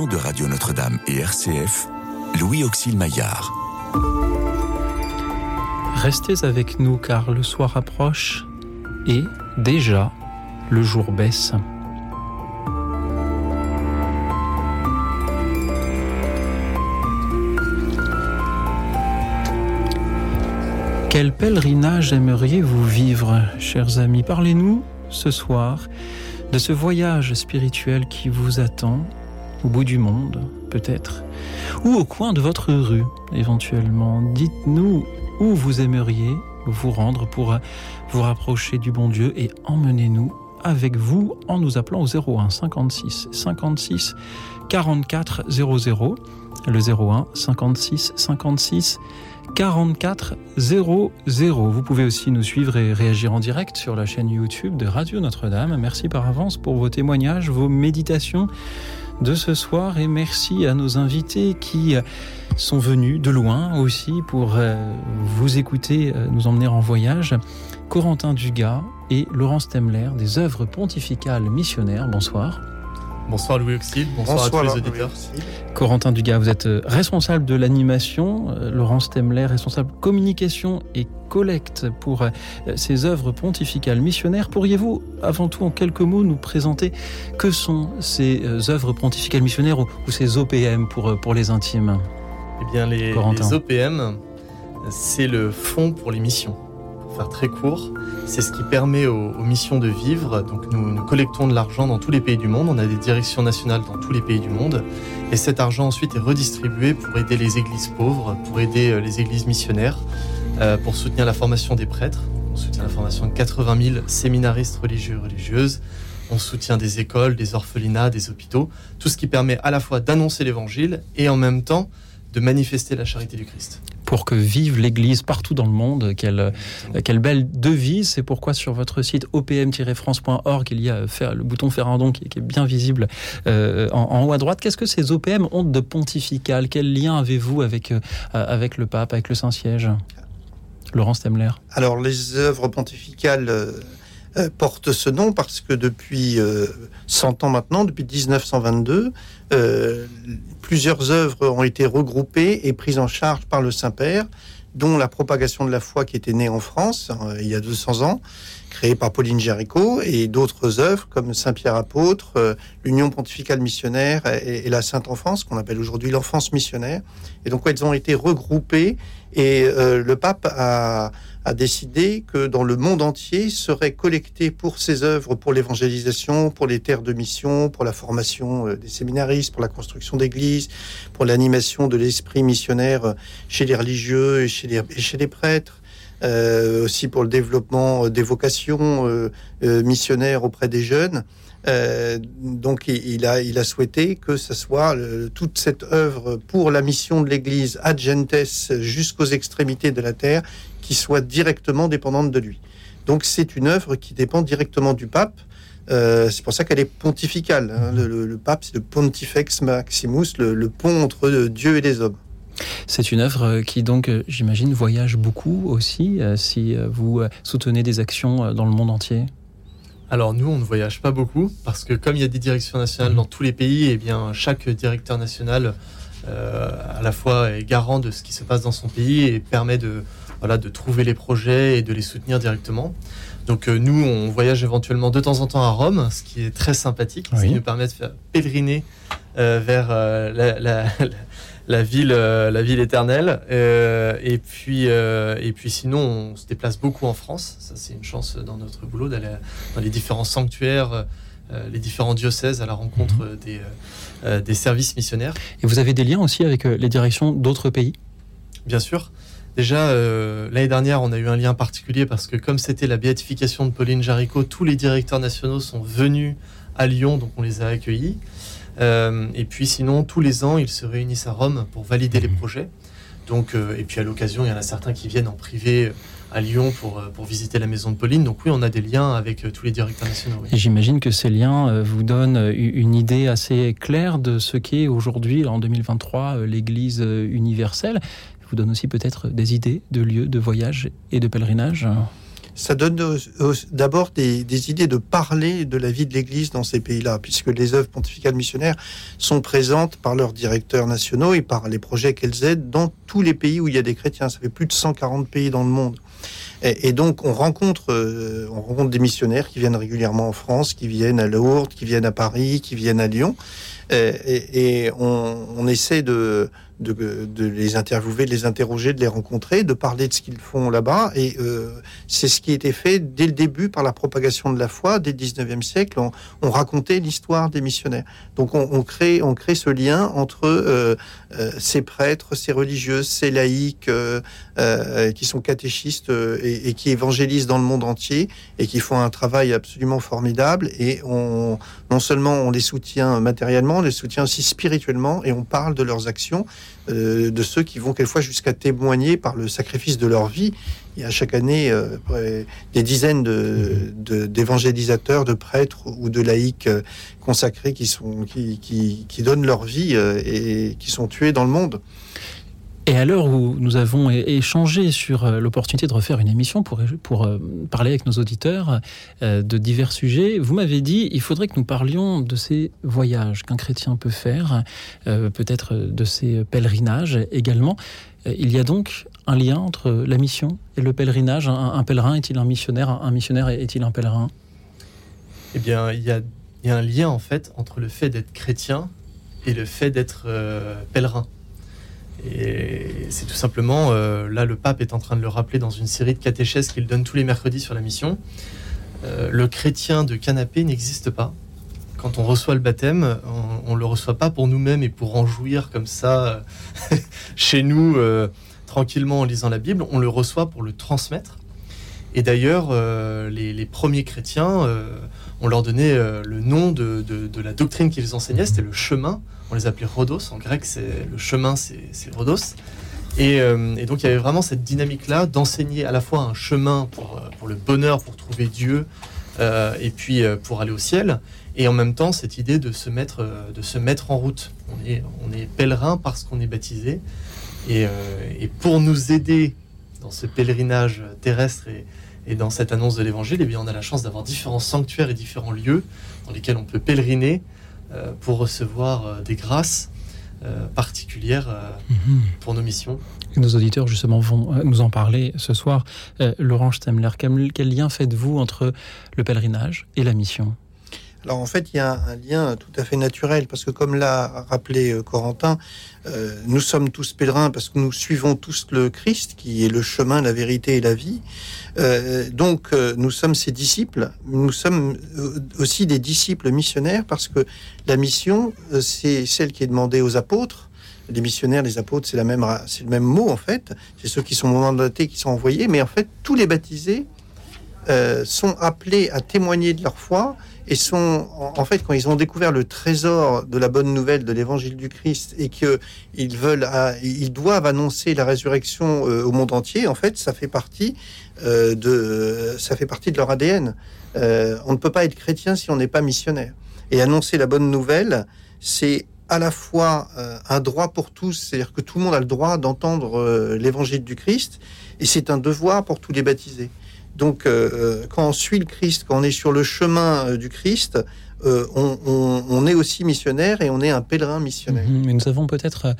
de Radio Notre-Dame et RCF, Louis Auxil Maillard. Restez avec nous car le soir approche et déjà le jour baisse. Quel pèlerinage aimeriez-vous vivre, chers amis? Parlez-nous ce soir de ce voyage spirituel qui vous attend au bout du monde, peut-être, ou au coin de votre rue, éventuellement. Dites-nous où vous aimeriez vous rendre pour vous rapprocher du bon Dieu et emmenez-nous avec vous en nous appelant au 01 56 56 44 00 le 01 56 56 44 00. Vous pouvez aussi nous suivre et réagir en direct sur la chaîne YouTube de Radio Notre-Dame. Merci par avance pour vos témoignages, vos méditations de ce soir et merci à nos invités qui sont venus de loin aussi pour euh, vous écouter, euh, nous emmener en voyage. Corentin Dugas et Laurence Temler des œuvres pontificales missionnaires. Bonsoir. Bonsoir Louis Auxil, bonsoir, à tous les auditeurs. Corentin Dugas, vous êtes euh, responsable de l'animation, Laurence Temler, responsable communication et collecte pour ces œuvres pontificales. Missionnaires. Pourriez-vous, avant tout, en quelques mots, nous présenter que sont ces œuvres pontificales missionnaires ou, ces OPM pour, pour les intimes? Eh bien, les, les OPM, c'est le fond pour les missions faire très court, c'est ce qui permet aux, missions de vivre. Donc nous, collectons de l'argent dans tous les pays du monde. On a des directions nationales dans tous les pays du monde. Et cet argent ensuite est redistribué pour aider les églises pauvres, pour aider euh, les églises missionnaires, euh, pour soutenir la formation des prêtres. On soutient la formation de 80 000 séminaristes religieux et religieuses. On soutient des écoles, des orphelinats, des hôpitaux. Tout ce qui permet à la fois d'annoncer l'évangile et en même temps de manifester la charité du Christ pour que vive l'Église partout dans le monde. Quelle, quelle belle devise. C'est pourquoi sur votre site opm-france.org, il y a le bouton faire un don qui, est bien visible euh, en, haut à droite. Qu'est-ce que ces OPM ont de pontifical? Quel lien avez-vous avec, euh, avec le pape, avec le Saint-Siège? Laurence Temler. Alors, les œuvres pontificales euh, portent ce nom parce que depuis 100 ans maintenant, depuis 1922, plusieurs œuvres ont été regroupées et prises en charge par le Saint-Père, dont la propagation de la foi qui était née en France euh, il y a 200 ans, créée par Pauline Jaricot, et d'autres œuvres comme Saint-Pierre apôtre, euh, l'Union pontificale missionnaire et, la Sainte Enfance, qu'on appelle aujourd'hui l'enfance missionnaire. Et donc, elles ont été regroupées et euh, le pape a a décidé que dans le monde entier serait collecté pour ses œuvres, pour l'évangélisation, pour les terres de mission, pour la formation euh, des séminaristes, pour la construction d'églises, pour l'animation de l'esprit missionnaire euh, chez les religieux et chez les, prêtres. Euh, aussi pour le développement des vocations missionnaires auprès des jeunes. Donc il a, souhaité que ce soit toute cette œuvre pour la mission de l'Église ad gentes jusqu'aux extrémités de la terre qui soit directement dépendante de lui. Donc c'est une œuvre qui dépend directement du pape. Euh, c'est pour ça qu'elle est pontificale. Hein. Le, pape, c'est le Pontifex Maximus, le, pont entre Dieu et les hommes. C'est une œuvre qui donc, euh, j'imagine, voyage beaucoup aussi, euh, si vous soutenez des actions dans le monde entier. Alors nous, on ne voyage pas beaucoup parce que comme il y a des directions nationales dans tous les pays, et eh bien chaque directeur national à la fois est garant de ce qui se passe dans son pays et permet de, voilà, de trouver les projets et de les soutenir directement. Donc euh, nous, on voyage éventuellement de temps en temps à Rome, ce qui est très sympathique, ce qui nous permet de faire pèleriner euh, vers euh, la, ville, la ville éternelle. et puis, et puis sinon, on se déplace beaucoup en France. Ça, c'est une chance dans notre boulot d'aller dans les différents sanctuaires, les différents diocèses à la rencontre mhm. des, des services missionnaires. Et vous avez des liens aussi avec les directions d'autres pays? Bien sûr. Déjà, euh, l'année dernière, on a eu un lien particulier parce que comme c'était la béatification de Pauline Jaricot, tous les directeurs nationaux sont venus à Lyon, donc on les a accueillis. Euh, et puis sinon, tous les ans, ils se réunissent à Rome pour valider les mhm. projets. Donc, euh, et puis à l'occasion, il y en a certains qui viennent en privé à Lyon pour, pour visiter la maison de Pauline. Donc oui, on a des liens avec tous les directeurs nationaux. Et j'imagine que ces liens vous donnent une idée assez claire de ce qu'est aujourd'hui, en 2023, l'Église universelle vous donne aussi peut-être des idées de lieux de voyage et de pèlerinage ça donne d'abord des, idées de parler de la vie de l'Église dans ces pays-là, puisque les œuvres pontificales missionnaires sont présentes par leurs directeurs nationaux et par les projets qu'elles aident dans tous les pays où il y a des chrétiens. Ça fait plus de 140 pays dans le monde. Et, donc, on rencontre, euh, on rencontre des missionnaires qui viennent régulièrement en France, qui viennent à Lourdes, qui viennent à Paris, qui viennent à Lyon. Et, on, essaie de, de, les interviewer, de les interroger, de les rencontrer, de parler de ce qu'ils font là-bas. Et euh, c'est ce qui été fait dès le début par la propagation de la foi, dès le 19e siècle. On, racontait l'histoire des missionnaires. Donc on, crée, on crée ce lien entre euh, euh, ces prêtres, ces religieuses, ces laïcs qui sont catéchistes et, et, qui évangélisent dans le monde entier et qui font un travail absolument formidable. Et on, non seulement on les soutient matériellement, on les soutient aussi spirituellement et on parle de leurs actions. Euh, de ceux qui vont quelquefois jusqu'à témoigner par le sacrifice de leur vie. Il y a chaque année euh, des dizaines d'évangélisateurs, de, prêtres ou de laïcs euh, consacrés qui, sont, qui, qui donnent leur vie et qui sont tués dans le monde. Et à l'heure où nous avons échangé sur euh, l'opportunité de refaire une émission pour, euh, parler avec nos auditeurs euh, de divers sujets, vous m'avez dit il faudrait que nous parlions de ces voyages qu'un chrétien peut faire, peut-être de ces pèlerinages également. Il y a donc un lien entre la mission et le pèlerinage? Un, pèlerin est-il un missionnaire? Un missionnaire est-il un pèlerin? Eh bien, il y, a, il y, a, un lien en fait entre le fait d'être chrétien et le fait d'être pèlerin. Et c'est tout simplement, euh, là le pape est en train de le rappeler dans une série de catéchèses qu'il donne tous les mercredis sur la mission. Euh, le chrétien de canapé n'existe pas. Quand on reçoit le baptême, on ne le reçoit pas pour nous-mêmes et pour en jouir comme ça chez nous, euh, tranquillement en lisant la Bible. On le reçoit pour le transmettre. Et d'ailleurs, les, premiers chrétiens, on leur donnait le nom de, de la doctrine qu'ils enseignaient, c'était le chemin on les appelait Rhodos. En grec, c'est le chemin, c'est Rhodos. Euh, et, donc il y avait vraiment cette dynamique-là d'enseigner à la fois un chemin pour, euh, le bonheur, pour trouver Dieu, euh, et puis pour aller au ciel, et en même temps cette idée de se mettre, de se mettre en route. On est, pèlerin parce qu'on est baptisé, et, pour nous aider dans ce pèlerinage terrestre et, et dans cette annonce de l'évangile, eh bien on a la chance d'avoir différents sanctuaires et différents lieux dans lesquels on peut pèleriner pour recevoir euh, des grâces euh, particulières mhm. pour nos missions. nos auditeurs, justement, vont nous en parler ce soir. Laurent Stemler, quel lien faites-vous entre le pèlerinage et la mission? Alors en fait, il y a un, lien tout à fait naturel parce que comme l'a rappelé Corentin, nous sommes tous pèlerins parce que nous suivons tous le Christ qui est le chemin, la vérité et la vie. Euh, donc, euh, nous sommes ses disciples. Nous sommes euh, aussi des disciples missionnaires parce que la mission, c'est celle qui est demandée aux apôtres. Les missionnaires, les apôtres, c'est la même, c'est le même mot en fait. C'est ceux qui sont mandatés, qui sont envoyés. Mais en fait, tous les baptisés sont appelés à témoigner de leur foi et sont en fait quand ils ont découvert le trésor de la bonne nouvelle de l'évangile du Christ et que ils veulent ils doivent annoncer la résurrection au monde entier en fait ça fait partie euh, de, ça fait partie de leur ADN. Euh, on ne peut pas être chrétien si on n'est pas missionnaire. Et annoncer la bonne nouvelle, c'est à la fois euh, un droit pour tous, c'est-à-dire que tout le monde a le droit d'entendre l'évangile du Christ, et c'est un devoir pour tous les baptisés. Donc, quand on suit le Christ, quand on est sur le chemin du Christ, on, est aussi missionnaire et on est un pèlerin missionnaire. Mhm. mais nous avons peut-être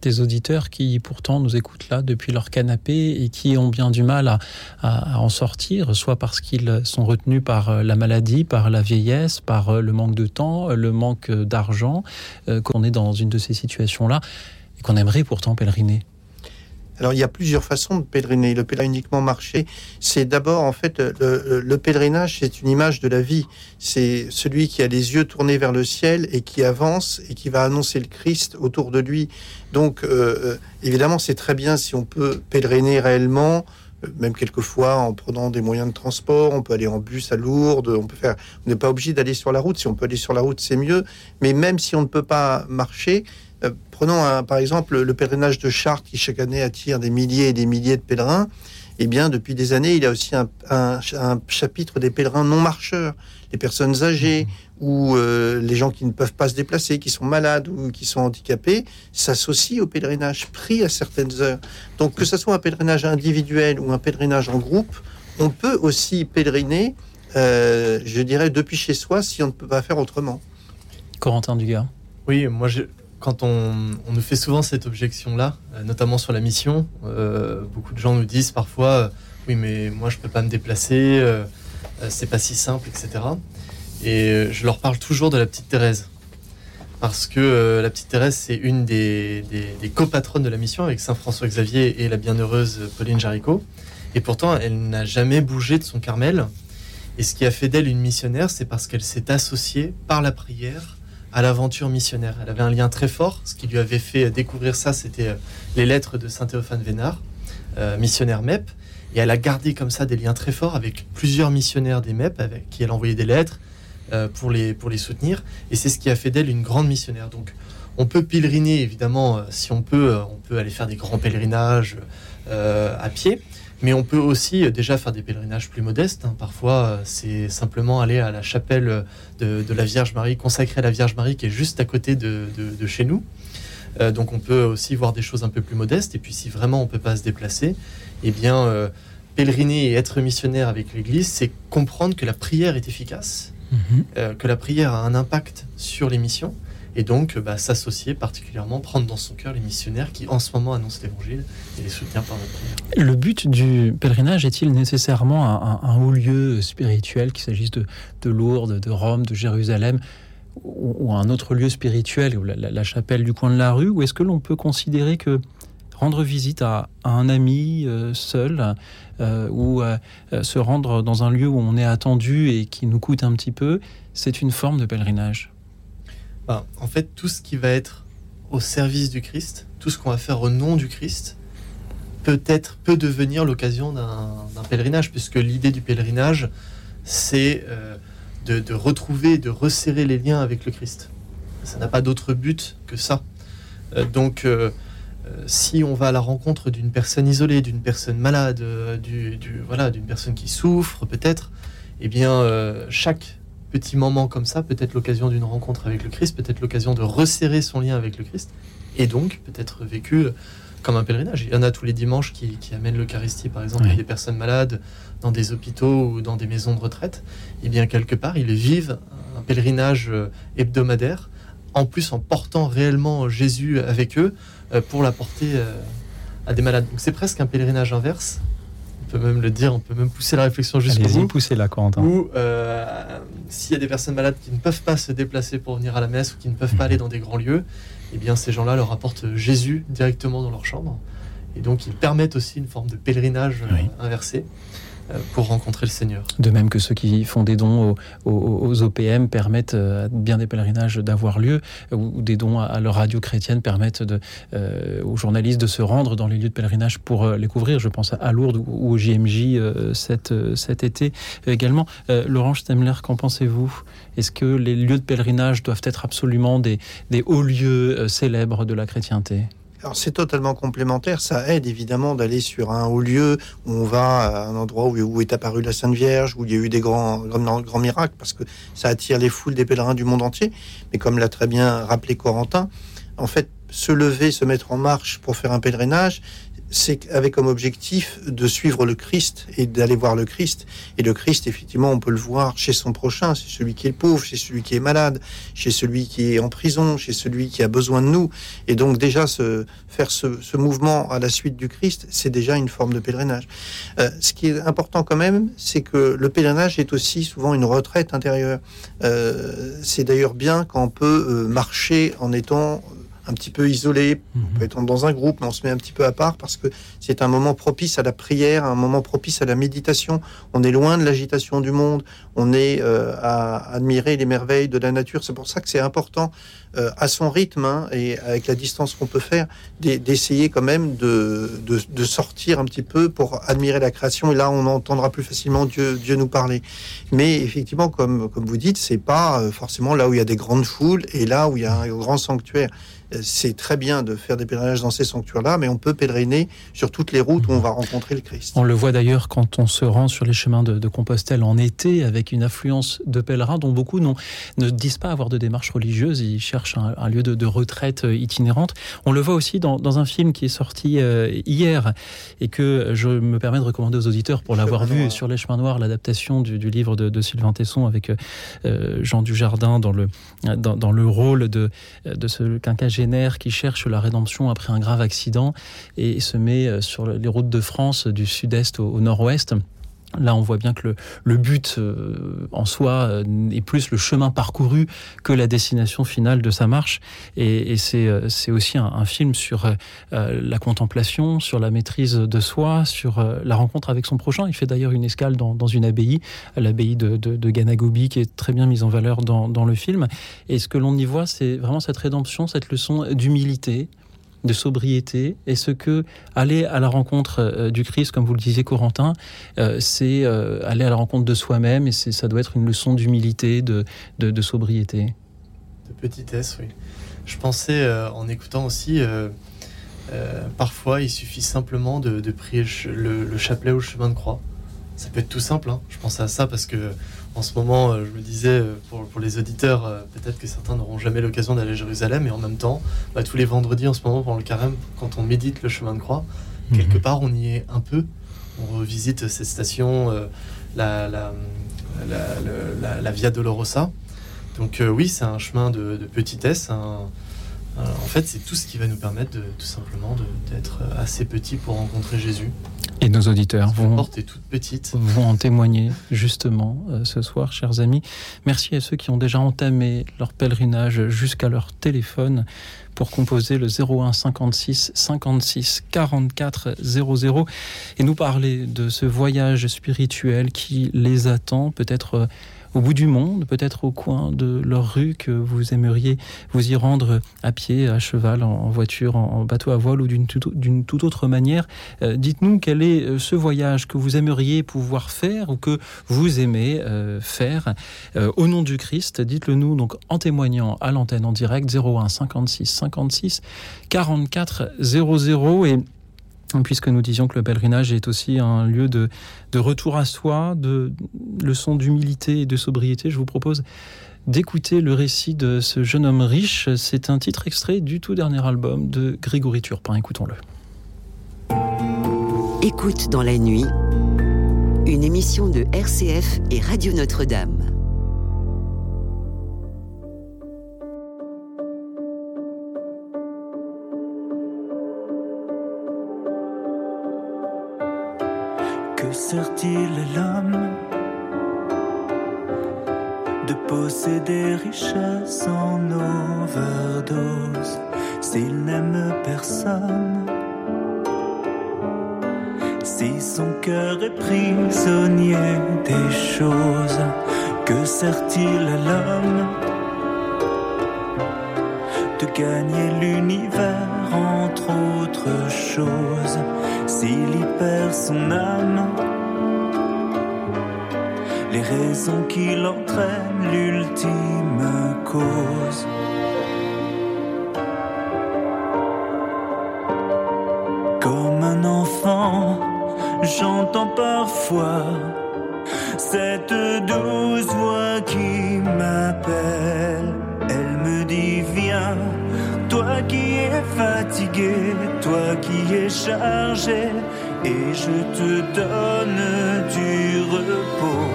des auditeurs qui pourtant nous écoutent là depuis leur canapé et qui ont bien du mal à, en sortir, soit parce qu'ils sont retenus par euh, la maladie, par la vieillesse, par euh, le manque de temps, euh, le manque d'argent, qu'on est dans une de ces situations-là et qu'on aimerait pourtant pèleriner. Alors il y a plusieurs façons de pèleriner. Le pèlerinage uniquement marché, c'est d'abord en fait le, pèlerinage, c'est une image de la vie. C'est celui qui a les yeux tournés vers le ciel et qui avance et qui va annoncer le Christ autour de lui. Donc euh, euh, évidemment c'est très bien si on peut pèleriner réellement euh, même quelquefois en prenant des moyens de transport, on peut aller en bus à Lourdes, on peut faire, on n'est pas obligé d'aller sur la route. Si on peut aller sur la route, c'est mieux. Mais même si on ne peut pas marcher, euh, prenons par exemple le pèlerinage de Chartres qui chaque année attire des milliers et des milliers de pèlerins. Eh bien, depuis des années, il y a aussi un, chapitre des pèlerins non marcheurs, les personnes âgées mmh. ou euh, les gens qui ne peuvent pas se déplacer, qui sont malades ou qui sont handicapés, s'associent au pèlerinage pris à certaines heures. Donc, que ce soit un pèlerinage individuel ou un pèlerinage en groupe, on peut aussi pèleriner, euh, je dirais, depuis chez soi si on ne peut pas faire autrement. Corentin Dugas. Oui, moi, je, quand on, on, nous fait souvent cette objection-là, euh, notamment sur la mission, euh, beaucoup de gens nous disent parfois, euh, oui, mais moi, je peux pas me déplacer, c'est pas si simple, etc. Et je leur parle toujours de la petite Thérèse. Parce que la petite Thérèse, c'est une des, des, des copatronnes de la mission avec Saint François Xavier et la bienheureuse Pauline Jaricot. Et pourtant, elle n'a jamais bougé de son Carmel. Et ce qui a fait d'elle une missionnaire, c'est parce qu'elle s'est associée par la prière à l'aventure missionnaire. Elle avait un lien très fort. Ce qui lui avait fait découvrir ça, c'était euh, les lettres de Saint Théophane Vénard, euh, missionnaire MEP. Et elle a gardé comme ça des liens très forts avec plusieurs missionnaires des MEP, avec qui elle envoyait des lettres euh, pour, les, pour les soutenir. Et c'est ce qui a fait d'elle une grande missionnaire. Donc, on peut pèleriner, évidemment, si on peut, on peut aller faire des grands pèlerinages à pied. Mais on peut aussi euh, déjà faire des pèlerinages plus modestes. hein. Parfois, euh, c'est simplement aller à la chapelle de, de la Vierge Marie, consacrée à la Vierge Marie, qui est juste à côté de, de- de chez nous. Euh, donc on peut aussi voir des choses un peu plus modestes. Et puis si vraiment on peut pas se déplacer, eh bien, euh, pèleriner et être missionnaire avec l'Église, c'est comprendre que la prière est efficace, Mhm. euh, que la prière a un impact sur les missions. Et donc, bah, s'associer particulièrement, prendre dans son cœur les missionnaires qui en ce moment annoncent l'Évangile et les soutenir par notre prière. Le but du pèlerinage est-il nécessairement un, haut lieu spirituel, qu'il s'agisse de, de Lourdes, de Rome, de Jérusalem, ou, un autre lieu spirituel, ou la, chapelle du coin de la rue, ou est-ce que l'on peut considérer que rendre visite à, un ami euh, seul, euh, ou euh, se rendre dans un lieu où on est attendu et qui nous coûte un petit peu, c'est une forme de pèlerinage? Enfin, en fait, tout ce qui va être au service du Christ, tout ce qu'on va faire au nom du Christ, peut être, peut devenir l'occasion d'un pèlerinage, puisque l'idée du pèlerinage, c'est euh, de, retrouver, de resserrer les liens avec le Christ. Ça n'a pas d'autre but que ça. Euh, donc, euh, si on va à la rencontre d'une personne isolée, d'une personne malade, voilà, d'une personne qui souffre, peut-être, eh bien, chaque petit moment comme ça peut être l'occasion d'une rencontre avec le Christ, peut-être l'occasion de resserrer son lien avec le Christ, et donc peut-être vécu euh, comme un pèlerinage. Il y en a tous les dimanches qui, qui amènent l'Eucharistie, par exemple, Oui. à des personnes malades dans des hôpitaux ou dans des maisons de retraite. Et bien, quelque part, ils vivent un pèlerinage euh, hebdomadaire, en plus en portant réellement Jésus avec eux euh, pour l'apporter euh, à des malades. Donc c'est presque un pèlerinage inverse. On peut même le dire, on peut même pousser la réflexion jusqu'au bout poussez-la, Corentin. ou euh, s'il y a des personnes malades qui ne peuvent pas se déplacer pour venir à la messe ou qui ne peuvent pas aller dans des grands lieux, eh bien ces gens-là leur apportent Jésus directement dans leur chambre. Et donc ils permettent aussi une forme de pèlerinage euh, Oui. inversé pour rencontrer le Seigneur. De même que ceux qui font des dons aux, OPM permettent euh, à bien des pèlerinages d'avoir lieu, euh, ou des dons à, leur radio chrétienne permettent euh, aux journalistes de se rendre dans les lieux de pèlerinage pour euh, les couvrir. Je pense à- Lourdes ou, au JMJ euh, cet, euh, été euh, également. Euh, Laurent Stemler, qu'en pensez-vous? Est-ce que les lieux de pèlerinage doivent être absolument des, hauts lieux euh, célèbres de la chrétienté? Alors c'est totalement complémentaire, ça aide évidemment d'aller sur un haut lieu où on va à un endroit où, est apparue la Sainte Vierge, où il y a eu des grands, grands, grands miracles, parce que ça attire les foules des pèlerins du monde entier. Mais comme l'a très bien rappelé Corentin, en fait, se lever, se mettre en marche pour faire un pèlerinage, c'est avec comme objectif de suivre le Christ et d'aller voir le Christ. Et le Christ, effectivement, on peut le voir chez son prochain, c'est celui qui est pauvre, chez celui qui est malade, chez celui qui est en prison, chez celui qui a besoin de nous. Et donc déjà, faire ce, ce mouvement à la suite du Christ, c'est déjà une forme de pèlerinage. Euh, ce qui est important quand même, c'est que le pèlerinage est aussi souvent une retraite intérieure. Euh, c'est d'ailleurs bien quand on peut euh, marcher en étant un petit peu isolé, on peut être dans un groupe, mais on se met un petit peu à part parce que c'est un moment propice à la prière, un moment propice à la méditation. On est loin de l'agitation du monde, on est euh, à admirer les merveilles de la nature. C'est pour ça que c'est important, euh, à son rythme hein, et avec la distance qu'on peut faire, d'e- d'essayer quand même de, de, de sortir un petit peu pour admirer la création. Et là, on entendra plus facilement Dieu, Dieu nous parler. Mais effectivement, comme, comme vous dites, c'est pas euh, forcément là où il y a des grandes foules et là où il y a un grand sanctuaire. C'est très bien de faire des pèlerinages dans ces sanctuaires-là, mais on peut pèleriner sur toutes les routes où on va rencontrer le Christ. On le voit d'ailleurs quand on se rend sur les chemins de, Compostelle en été, avec une affluence de pèlerins dont beaucoup ne disent pas avoir de démarche religieuse, ils cherchent un, lieu de, retraite euh, itinérante. On le voit aussi dans, un film qui est sorti euh, hier et que je me permets de recommander aux auditeurs pour l'avoir vu sur les chemins noirs, l'adaptation du, livre de, Sylvain Tesson avec euh, Jean Dujardin dans le, dans, le rôle de, de ce quinquagénaire qui cherche la rédemption après un grave accident et se met sur les routes de France du sud-est au nord-ouest. Là, on voit bien que le, but euh, en soi euh, est plus le chemin parcouru que la destination finale de sa marche. Et, euh, c'est aussi un, film sur la contemplation, sur la maîtrise de soi, sur la rencontre avec son prochain. Il fait d'ailleurs une escale dans, une abbaye, l'abbaye de, de, Ganagobi, qui est très bien mise en valeur dans, dans le film. Et ce que l'on y voit, c'est vraiment cette rédemption, cette leçon d'humilité, de sobriété et ce que aller à la rencontre euh, du Christ, comme vous le disiez Corentin, euh, c'est euh, aller à la rencontre de soi-même et ça doit être une leçon d'humilité, de, de, sobriété. De petitesse, oui. Je pensais en écoutant aussi, parfois il suffit simplement de, prier le, chapelet au chemin de croix. Ça peut être tout simple, hein. je pensais à ça parce que en ce moment, euh, je me disais, euh, pour, pour les auditeurs, euh, peut-être que certains n'auront jamais l'occasion d'aller à Jérusalem, et en même temps, bah, tous les vendredis en ce moment, pendant le carême, quand on médite le chemin de croix, mhm. quelque part, on y est un peu. On revisite ces stations, la, la, la, la, Via Dolorosa. Donc oui, c'est un chemin de, de petitesse, en fait, c'est tout ce qui va nous permettre de, tout simplement d'être assez petit pour rencontrer Jésus. Et nos auditeurs vont, toute petite. vont en témoigner justement euh, ce soir, chers amis. Merci à ceux qui ont déjà entamé leur pèlerinage jusqu'à leur téléphone pour composer le 01 56 56 44 00 et nous parler de ce voyage spirituel qui les attend, peut-être euh, au bout du monde, peut-être au coin de leur rue que vous aimeriez vous y rendre à pied, à cheval, en voiture, en bateau à voile ou d'une toute autre manière. Euh, dites-nous quel est euh, ce voyage que vous aimeriez pouvoir faire ou que vous aimez euh, faire au nom du Christ. Dites-le nous donc en témoignant à l'antenne en direct 01 56 56 44 00 et puisque nous disions que le pèlerinage est aussi un lieu de, retour à soi, de leçon d'humilité et de sobriété, je vous propose d'écouter le récit de ce jeune homme riche. C'est un titre extrait du tout dernier album de Grégory Turpin. Écoutons-le. Écoute dans la nuit, une émission de RCF et Radio Notre-Dame. Sert-il l'homme de posséder richesse en overdose s'il n'aime personne? Si son cœur est prisonnier des choses, que sert-il à l'homme de gagner l'univers entre autres choses? S'il y perd son âme? les raisons qui l'entraînent, l'ultime cause. Comme un enfant, j'entends parfois cette douce toi qui es chargé, et je te donne du repos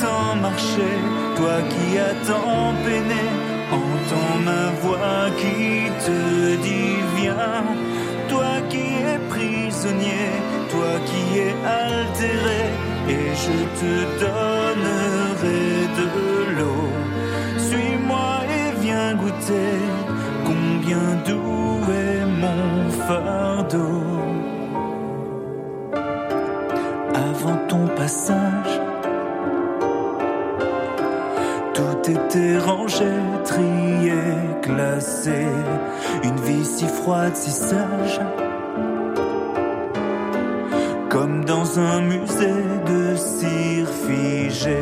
tant marché, toi qui as tant peiné, entends ma voix qui te dit viens, toi qui es prisonnier, toi qui es altéré, et je te donnerai de l'eau. Suis-moi et viens goûter combien doux est mon fardeau. Avant ton passage, était rangé, trié, classé. Une vie si froide, si sage. Comme dans un musée de cire figé.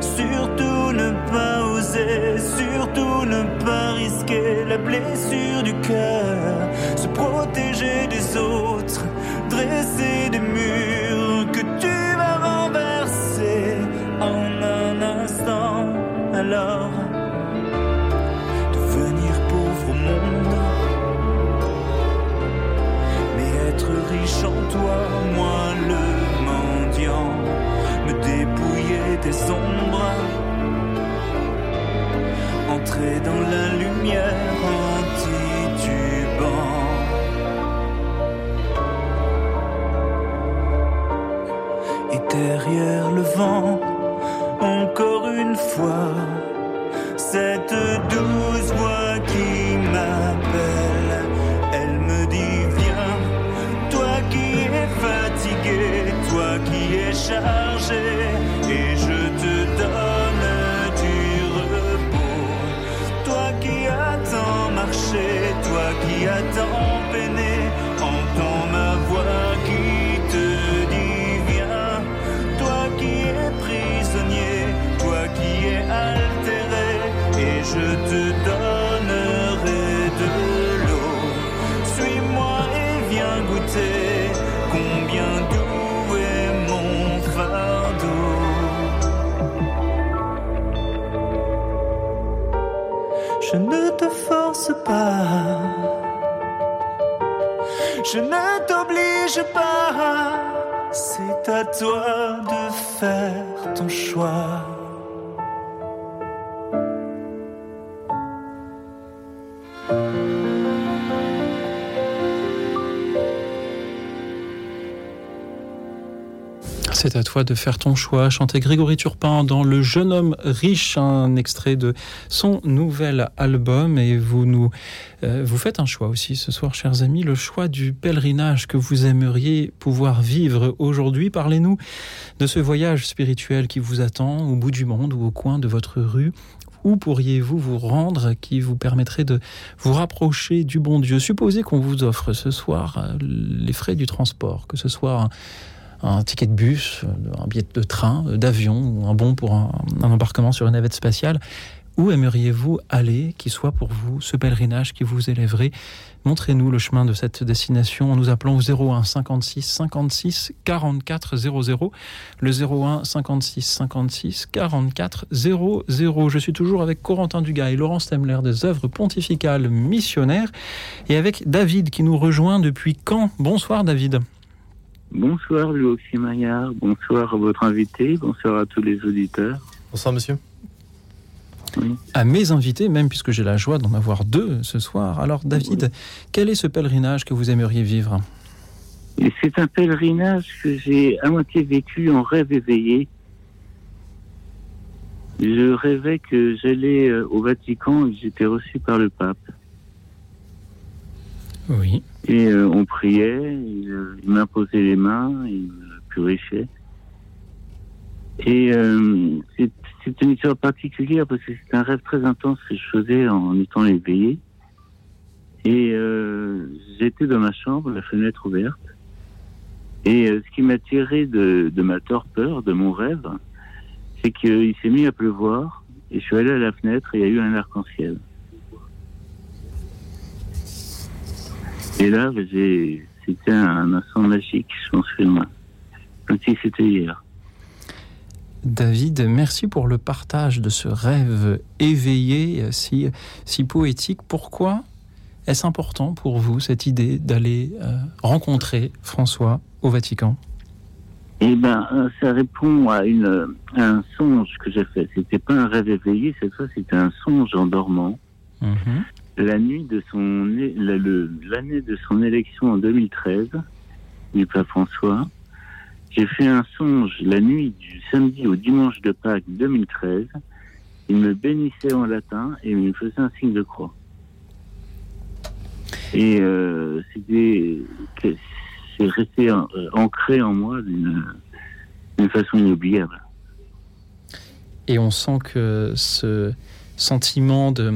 Surtout ne pas oser, surtout ne pas risquer la blessure du cœur, se protéger des autres, dresser des murs que tu vas renverser en un instant. Alors, devenir pauvre au monde, mais être riche en toi, moi le mendiant, me dépouiller des ombres entrer dans la lumière avant. C'est à toi de faire ton choix. Chanter Grégory Turpin dans Le jeune homme riche, un extrait de son nouvel album. Et vous nous, euh, vous faites un choix aussi ce soir, chers amis, le choix du pèlerinage que vous aimeriez pouvoir vivre aujourd'hui. Parlez-nous de ce voyage spirituel qui vous attend au bout du monde ou au coin de votre rue. Où pourriez-vous vous rendre qui vous permettrait de vous rapprocher du bon Dieu? Supposez qu'on vous offre ce soir euh, les frais du transport, que ce soit un, ticket de bus, un billet de train, d'avion ou un bon pour un, un embarquement sur une navette spatiale. Où aimeriez-vous aller qui soit pour vous ce pèlerinage qui vous élèverait Montrez-nous le chemin de cette destination en nous appelant au 01 56 56 44 00. Le 01 56 56 44 00. Je suis toujours avec Corentin Dugas et Laurence Temler des œuvres pontificales missionnaires et avec David qui nous rejoint depuis Caen. Bonsoir David. Bonsoir Louis Maillard, bonsoir à votre invité, bonsoir à tous les auditeurs. Bonsoir monsieur. Oui. À mes invités, même puisque j'ai la joie d'en avoir deux ce soir. Alors David, quel est ce pèlerinage que vous aimeriez vivre? C'est un pèlerinage que j'ai à moitié vécu en rêve éveillé. Je rêvais que j'allais euh, au Vatican et que j'étais reçu par le pape. Oui. Et euh, on priait, il, euh, il m'imposait les mains, il me purifiait. Et euh, c'est une histoire particulière parce que c'est un rêve très intense que je faisais en étant éveillé. Et euh, j'étais dans ma chambre, la fenêtre ouverte. Et ce qui m'a tiré de, de ma torpeur, de mon rêve, c'est qu'il s'est mis à pleuvoir. Et je suis allé à la fenêtre et il y a eu un arc-en-ciel. Et là, c'était un instant magique, je souviens. Comme si c'était hier. David, merci pour le partage de ce rêve éveillé, si, si poétique. Pourquoi est-ce important pour vous cette idée d'aller euh, rencontrer François au Vatican? Eh ben, euh, ça répond à, une, à un songe que j'ai fait. C'était pas un rêve éveillé, cette fois, c'était un songe en dormant. Mhm. La nuit de son, l'année de son élection en 2013, du pape François, j'ai fait un songe la nuit du samedi au dimanche de Pâques 2013. Il me bénissait en latin et il me faisait un signe de croix. Et euh, c'était, c'est resté euh, ancré en moi d'une façon inoubliable. Et on sent que ce sentiment de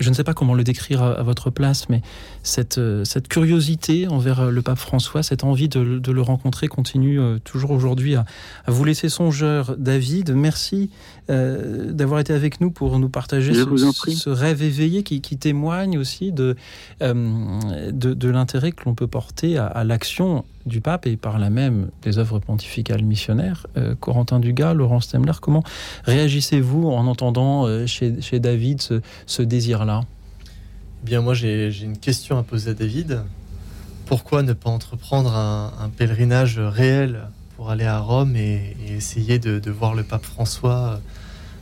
je ne sais pas comment le décrire à, votre place, mais cette, euh, cette curiosité envers euh, le pape François, cette envie de, le rencontrer continue euh, toujours aujourd'hui à, vous laisser songeur. David, merci d'avoir été avec nous pour nous partager ce, rêve éveillé qui, témoigne aussi de, de, l'intérêt que l'on peut porter à, l'action du pape et par là même des œuvres pontificales missionnaires. Corentin Dugas, Laurence Stemler, comment réagissez-vous en entendant chez, chez David ce, ce désir-là? Bien, moi, j'ai une question à poser à David. Pourquoi ne pas entreprendre un, pèlerinage réel pour aller à Rome et, essayer de, voir le pape François euh,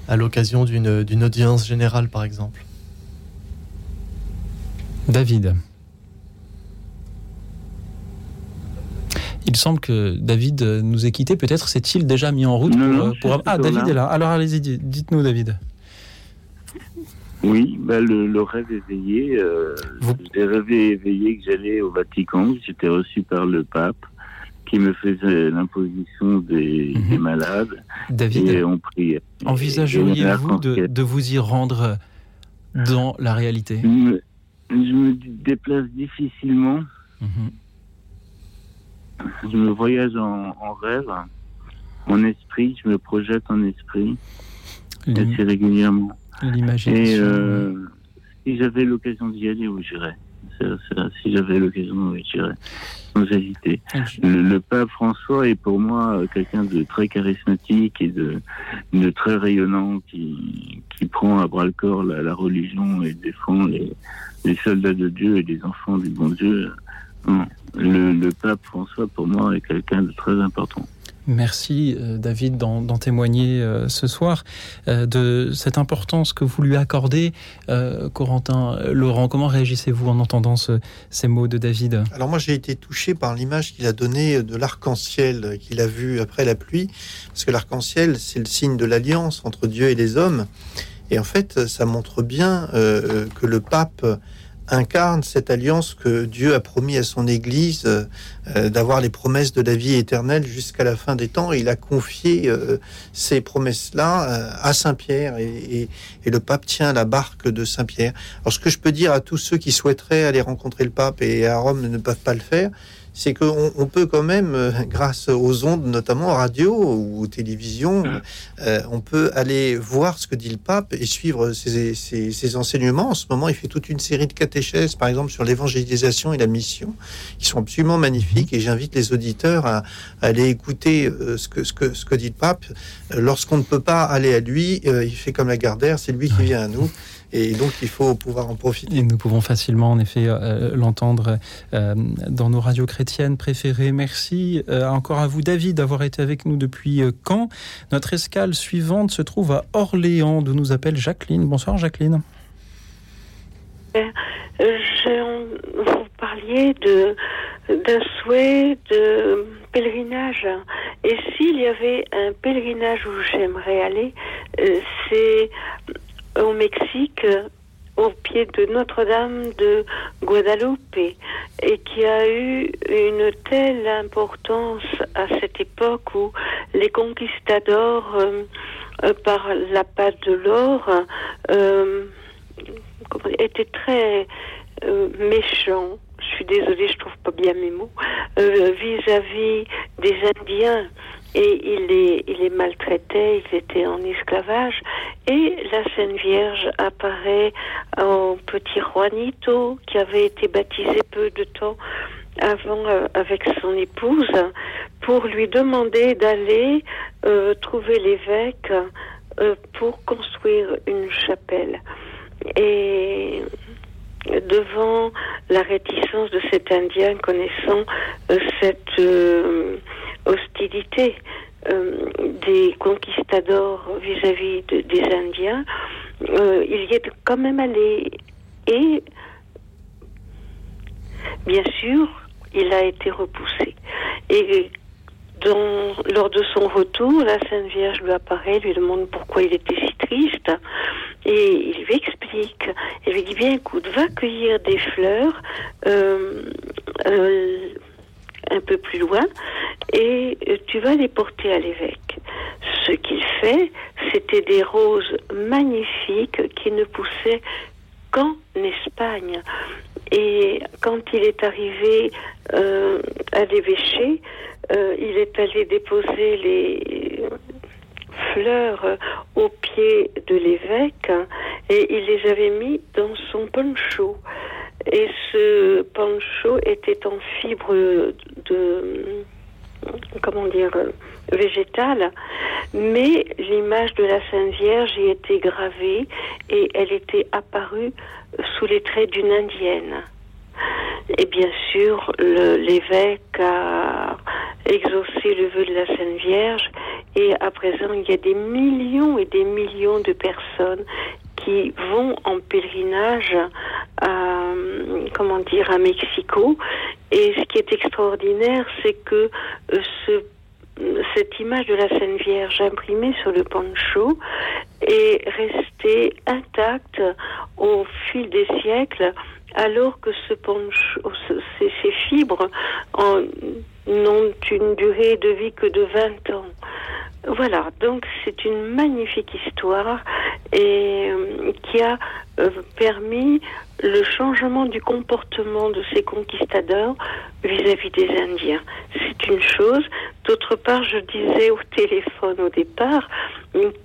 à l'occasion d'une audience générale, par exemple? David. Il semble que David nous ait quittés. Peut-être s'est-il déjà mis en route pour, euh, Ah, David est là. Alors allez-y, dites-nous, David. Oui, bah le, rêve éveillé, euh, j'ai rêvé éveillé que j'allais au Vatican, j'étais reçu par le pape qui me faisait l'imposition des, mhm. malades. David, et on priait. Envisageriez-vous de, vous y rendre dans la réalité? Je me, déplace difficilement. Mhm. Je me voyage en, rêve, en esprit, je me projette en esprit, assez régulièrement. L'imagination. Et euh, si j'avais l'occasion d'y aller, où j'irais. Si j'avais l'occasion, j'irais. Sans hésiter. Le, pape François est pour moi quelqu'un de très charismatique et de, de très rayonnant qui, qui prend à bras le corps la, religion et défend les, les, soldats de Dieu et les enfants du bon Dieu. Le, le pape François, pour moi, est quelqu'un de très important. Merci euh, David d'en témoigner euh, ce soir euh, de cette importance que vous lui accordez. Corentin, Laurent, comment réagissez-vous en entendant ces mots de David? Alors moi j'ai été touché par l'image qu'il a donnée de l'arc-en-ciel qu'il a vu après la pluie, parce que l'arc-en-ciel c'est le signe de l'alliance entre Dieu et les hommes. Et en fait ça montre bien que le pape incarne cette alliance que Dieu a promis à son Église euh, d'avoir les promesses de la vie éternelle jusqu'à la fin des temps. il a confié euh, ces promesses-là euh, à Saint Pierre et, et, le pape tient la barque de Saint Pierre. Alors ce que je peux dire à tous ceux qui souhaiteraient aller rencontrer le pape et à Rome ne peuvent pas le faire, c'est qu'on on peut quand même, euh, grâce aux ondes, notamment radio ou télévision, mmh. euh, on peut aller voir ce que dit le pape et suivre ses, enseignements. En ce moment, il fait toute une série de catéchèses, par exemple sur l'évangélisation et la mission, qui sont absolument magnifiques. Et j'invite les auditeurs à, aller écouter euh, ce, que, ce, que, ce que dit le pape. Lorsqu'on ne peut pas aller à lui, il fait comme la Gardère, c'est lui qui vient à nous. Et donc, il faut pouvoir en profiter. Et nous pouvons facilement, en effet, euh, l'entendre euh, dans nos radios chrétiennes préférées. Merci euh, encore à vous, David, d'avoir été avec nous depuis quand. Notre escale suivante se trouve à Orléans, d'où nous appelle Jacqueline. Bonsoir, Jacqueline. Je, vous parliez de d'un souhait de pèlerinage. Et s'il y avait un pèlerinage où j'aimerais aller, c'est au Mexique au pied de Notre-Dame de Guadalupe et qui a eu une telle importance à cette époque où les conquistadors, euh, euh, par la pâte de l'or, euh, étaient très méchants. Je suis désolée, je trouve pas bien mes mots vis-à-vis -vis des Indiens et il les, il les maltraitait, ils étaient en esclavage. Et la Sainte Vierge apparaît au petit Juanito, qui avait été baptisé peu de temps avant euh, avec son épouse, pour lui demander d'aller euh, trouver l'évêque euh, pour construire une chapelle. Et devant la réticence de cet Indien connaissant cette hostilité euh, des conquistadors vis-à-vis des Indiens, euh, il y est quand même allé. Et bien sûr, il a été repoussé. Et lors de son retour, la Sainte Vierge lui apparaît, lui demande pourquoi il était si triste, et il lui explique. Il lui dit bien, écoute, va cueillir des fleurs. Euh, un peu plus loin et euh, tu vas les porter à l'évêque. Ce qu'il fait, c'était des roses magnifiques qui ne poussaient qu'en Espagne. Et quand il est arrivé euh, à l'évêché, euh, il est allé déposer les fleurs aux pieds de l'évêque et il les avait mis dans son poncho. Et ce poncho était en fibre de, comment dire, végétale, mais l'image de la Sainte Vierge y était gravée et elle était apparue sous les traits d'une indienne. Et bien sûr, l'évêque a exaucé le vœu de la Sainte Vierge et à présent, il y a des millions et des millions de personnes qui vont en pèlerinage à, comment dire, à Mexico. Et ce qui est extraordinaire, c'est que euh, ce cette image de la Sainte Vierge imprimée sur le poncho est restée intacte au fil des siècles, alors que ce poncho, ces fibres n'ont une durée de vie que de 20 ans. Voilà, donc c'est une magnifique histoire et euh, qui a euh, permis le changement du comportement de ces conquistadors vis-à-vis des Indiens. C'est une chose. D'autre part, je disais au téléphone au départ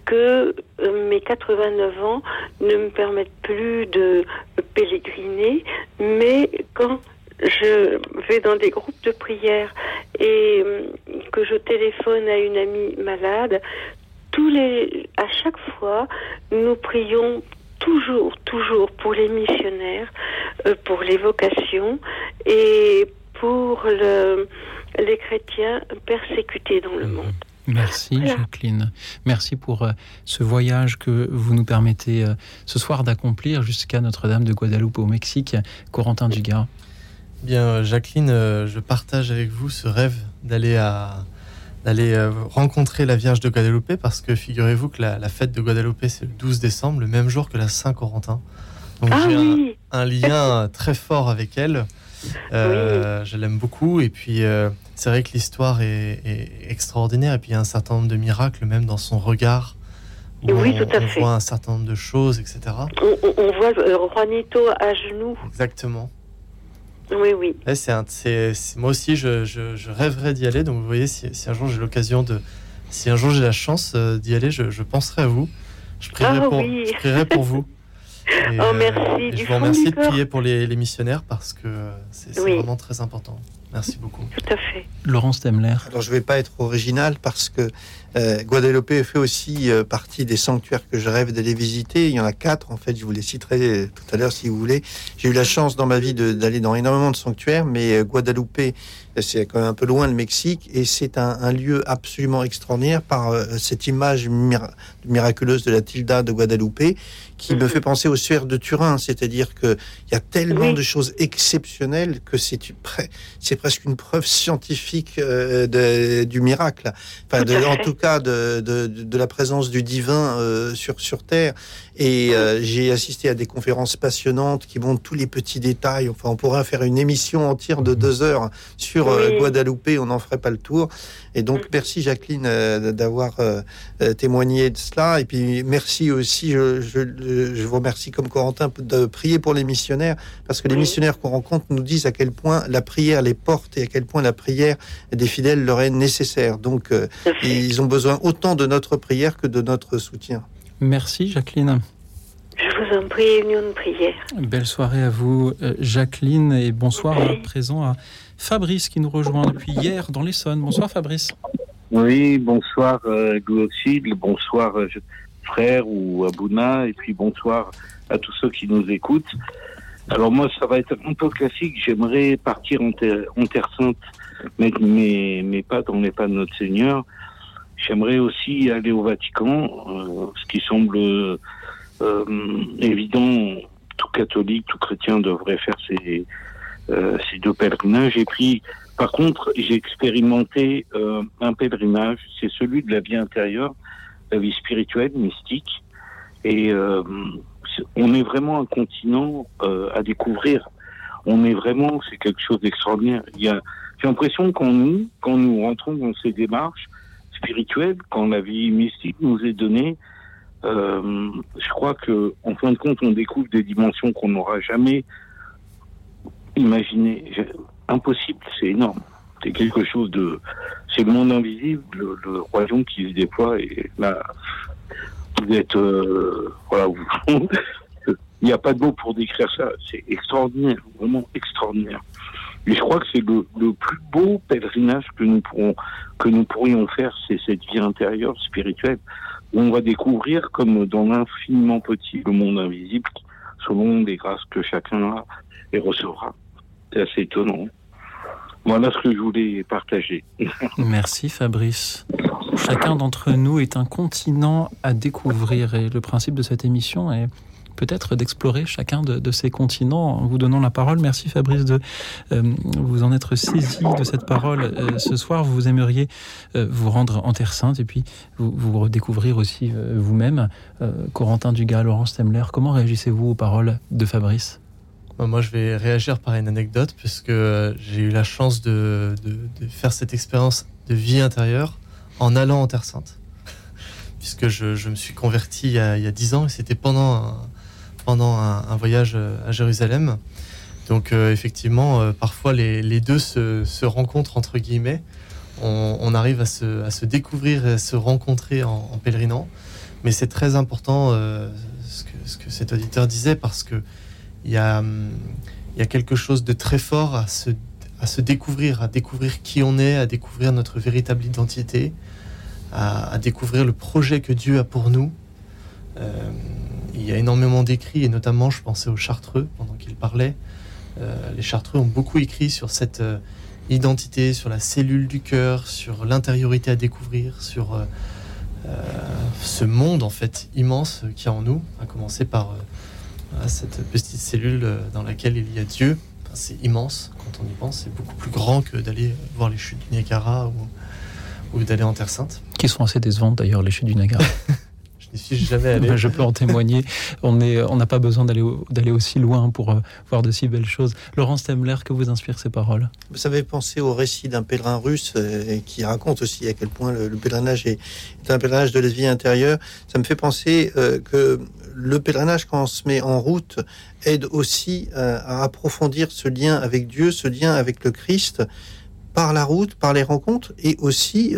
que euh, mes 89 ans ne me permettent plus de pèleriner, mais quand je vais dans des groupes de prière et euh, que je téléphone à une amie malade, tous les, à chaque fois, nous prions toujours, toujours pour les missionnaires, euh, pour les vocations et pour le, les chrétiens persécutés dans le monde. Merci Jacqueline. Merci pour euh, ce voyage que vous nous permettez ce soir d'accomplir jusqu'à Notre-Dame de Guadeloupe au Mexique. Corentin Dugas. Bien, Jacqueline, euh, je partage avec vous ce rêve d'aller à d'aller euh, rencontrer la Vierge de Guadeloupe parce que figurez-vous que la, fête de Guadeloupe c'est le 12 décembre, le même jour que la Saint-Corentin. Donc ah j'ai un, lien très fort avec elle. Euh, je l'aime beaucoup et puis c'est vrai que l'histoire est, extraordinaire et puis il y a un certain nombre de miracles même dans son regard. oui, tout à on fait. voit un certain nombre de choses, etc. On, on voit Juanito à genoux. Exactement. Oui, oui. c'est, moi aussi, je, je, rêverais d'y aller. Donc, vous voyez, si, un jour j'ai l'occasion de. Si un jour j'ai la chance euh, d'y aller, je, penserai à vous. Je prierai, ah pour, je prierai pour vous. oh, merci. je vous remercie de prier pour les, les, missionnaires parce que c'est, vraiment très important. Merci beaucoup. Tout à fait. Laurence Temler. Alors, je ne vais pas être original parce que euh, Guadeloupe fait aussi euh, partie des sanctuaires que je rêve d'aller visiter. Il y en a quatre, en fait. Je vous les citerai tout à l'heure si vous voulez. J'ai eu la chance dans ma vie d'aller dans énormément de sanctuaires, mais euh, Guadeloupe, c'est quand même un peu loin le Mexique et c'est un, lieu absolument extraordinaire par cette image miraculeuse de la Tilda de Guadeloupe qui me mhm. fait penser aux sphères de Turin, c'est-à-dire qu'il y a tellement de choses exceptionnelles que c'est presque une preuve scientifique du miracle. Enfin, de, en tout cas, de, de, la présence du divin euh, sur, sur Terre. Et euh, j'ai assisté à des conférences passionnantes qui montrent tous les petits détails. Enfin, on pourrait faire une émission entière de deux heures sur euh, Guadeloupe, on n'en ferait pas le tour. Et donc, mm. merci Jacqueline d'avoir témoigné de cela. Et puis, merci aussi, je, je, vous remercie comme Corentin de prier pour les missionnaires, parce que les missionnaires qu'on rencontre nous disent à quel point la prière les porte et à quel point la prière des fidèles leur est nécessaire. Donc, ils ont besoin autant de notre prière que de notre soutien. Merci Jacqueline. Je vous en prie, union de prière. Belle soirée à vous, euh, Jacqueline, et bonsoir à présent à Fabrice qui nous rejoint depuis hier dans l'Essonne. Bonsoir Fabrice. Oui, bonsoir euh, bonsoir euh, frère ou Abouna, et puis bonsoir à tous ceux qui nous écoutent. Alors moi, ça va être un peu classique. J'aimerais partir en, en Terre Sainte, mais, mais, mais pas dans les pas de notre Seigneur. J'aimerais aussi aller au Vatican, euh, ce qui semble euh, évident. Tout catholique, tout chrétien devrait faire ces, euh, deux pèlerinages. Et puis, par contre, j'ai expérimenté un pèlerinage, c'est celui de la vie intérieure, la vie spirituelle, mystique. Et on est vraiment un continent à découvrir. On est vraiment, c'est quelque chose d'extraordinaire. Il y a, j'ai l'impression qu'en nous, quand nous rentrons dans ces démarches, spirituelle, quand la vie mystique nous est donnée, euh, je crois que en fin de compte, on découvre des dimensions qu'on n'aura jamais imaginées. Impossible, c'est énorme. C'est quelque chose de, c'est le monde invisible, le, royaume qui se déploie et là, vous êtes, euh, voilà, il n'y a pas de mots pour décrire ça. C'est extraordinaire, vraiment extraordinaire. Et je crois que c'est le, plus beau pèlerinage que nous pourrons, que nous pourrions faire, c'est cette vie intérieure, spirituelle, où on va découvrir, comme dans l'infiniment petit, le monde invisible, selon les grâces que chacun a et recevra. C'est assez étonnant. Voilà ce que je voulais partager. Merci Fabrice. Chacun d'entre nous est un continent à découvrir et le principe de cette émission est peut-être d'explorer chacun de, ces continents en vous donnant la parole. Merci Fabrice de euh, vous en être saisi de cette parole euh, ce soir. Vous aimeriez euh, vous rendre en Terre Sainte et puis vous, redécouvrir aussi vous-même. Corentin Dugas, Laurence Temler, comment réagissez-vous aux paroles de Fabrice? Moi, je vais réagir par une anecdote, puisque j'ai eu la chance de, de, faire cette expérience de vie intérieure en allant en Terre Sainte. puisque je, je, me suis converti il y a, 10 ans, et c'était pendant un, pendant un, voyage euh, à Jérusalem. Donc euh, effectivement, euh, parfois les, deux se, rencontrent entre guillemets. On, arrive à se, découvrir et à se rencontrer en, pèlerinant. Mais c'est très important ce, que, ce, que, cet auditeur disait parce que il y a, hum, quelque chose de très fort à se, découvrir, à découvrir qui on est, à découvrir notre véritable identité, à découvrir le projet que Dieu a pour nous. Euh, il y a énormément d'écrits, et notamment, je pensais aux Chartreux pendant qu'il parlait. Euh, les Chartreux ont beaucoup écrit sur cette euh, identité, sur la cellule du cœur, sur l'intériorité à découvrir, sur euh, ce monde en fait immense qu'il y a en nous, à commencer par cette petite cellule dans laquelle il y a Dieu. c'est immense quand on y pense, c'est beaucoup plus grand que d'aller voir les chutes du Niagara ou, ou d'aller en Terre Sainte. Qui sont assez décevantes d'ailleurs, les chutes du Niagara. jamais Je peux en témoigner. On n'a on pas besoin d'aller aussi loin pour euh, voir de si belles choses. Laurence Temler, que vous inspirent ces paroles? Vous avez pensé au récit d'un pèlerin russe euh, qui raconte aussi à quel point le, pèlerinage est, un pèlerinage de la vie intérieure. Ça me fait penser euh, que le pèlerinage, quand on se met en route, aide aussi à approfondir ce lien avec Dieu, ce lien avec le Christ, par la route, par les rencontres, et aussi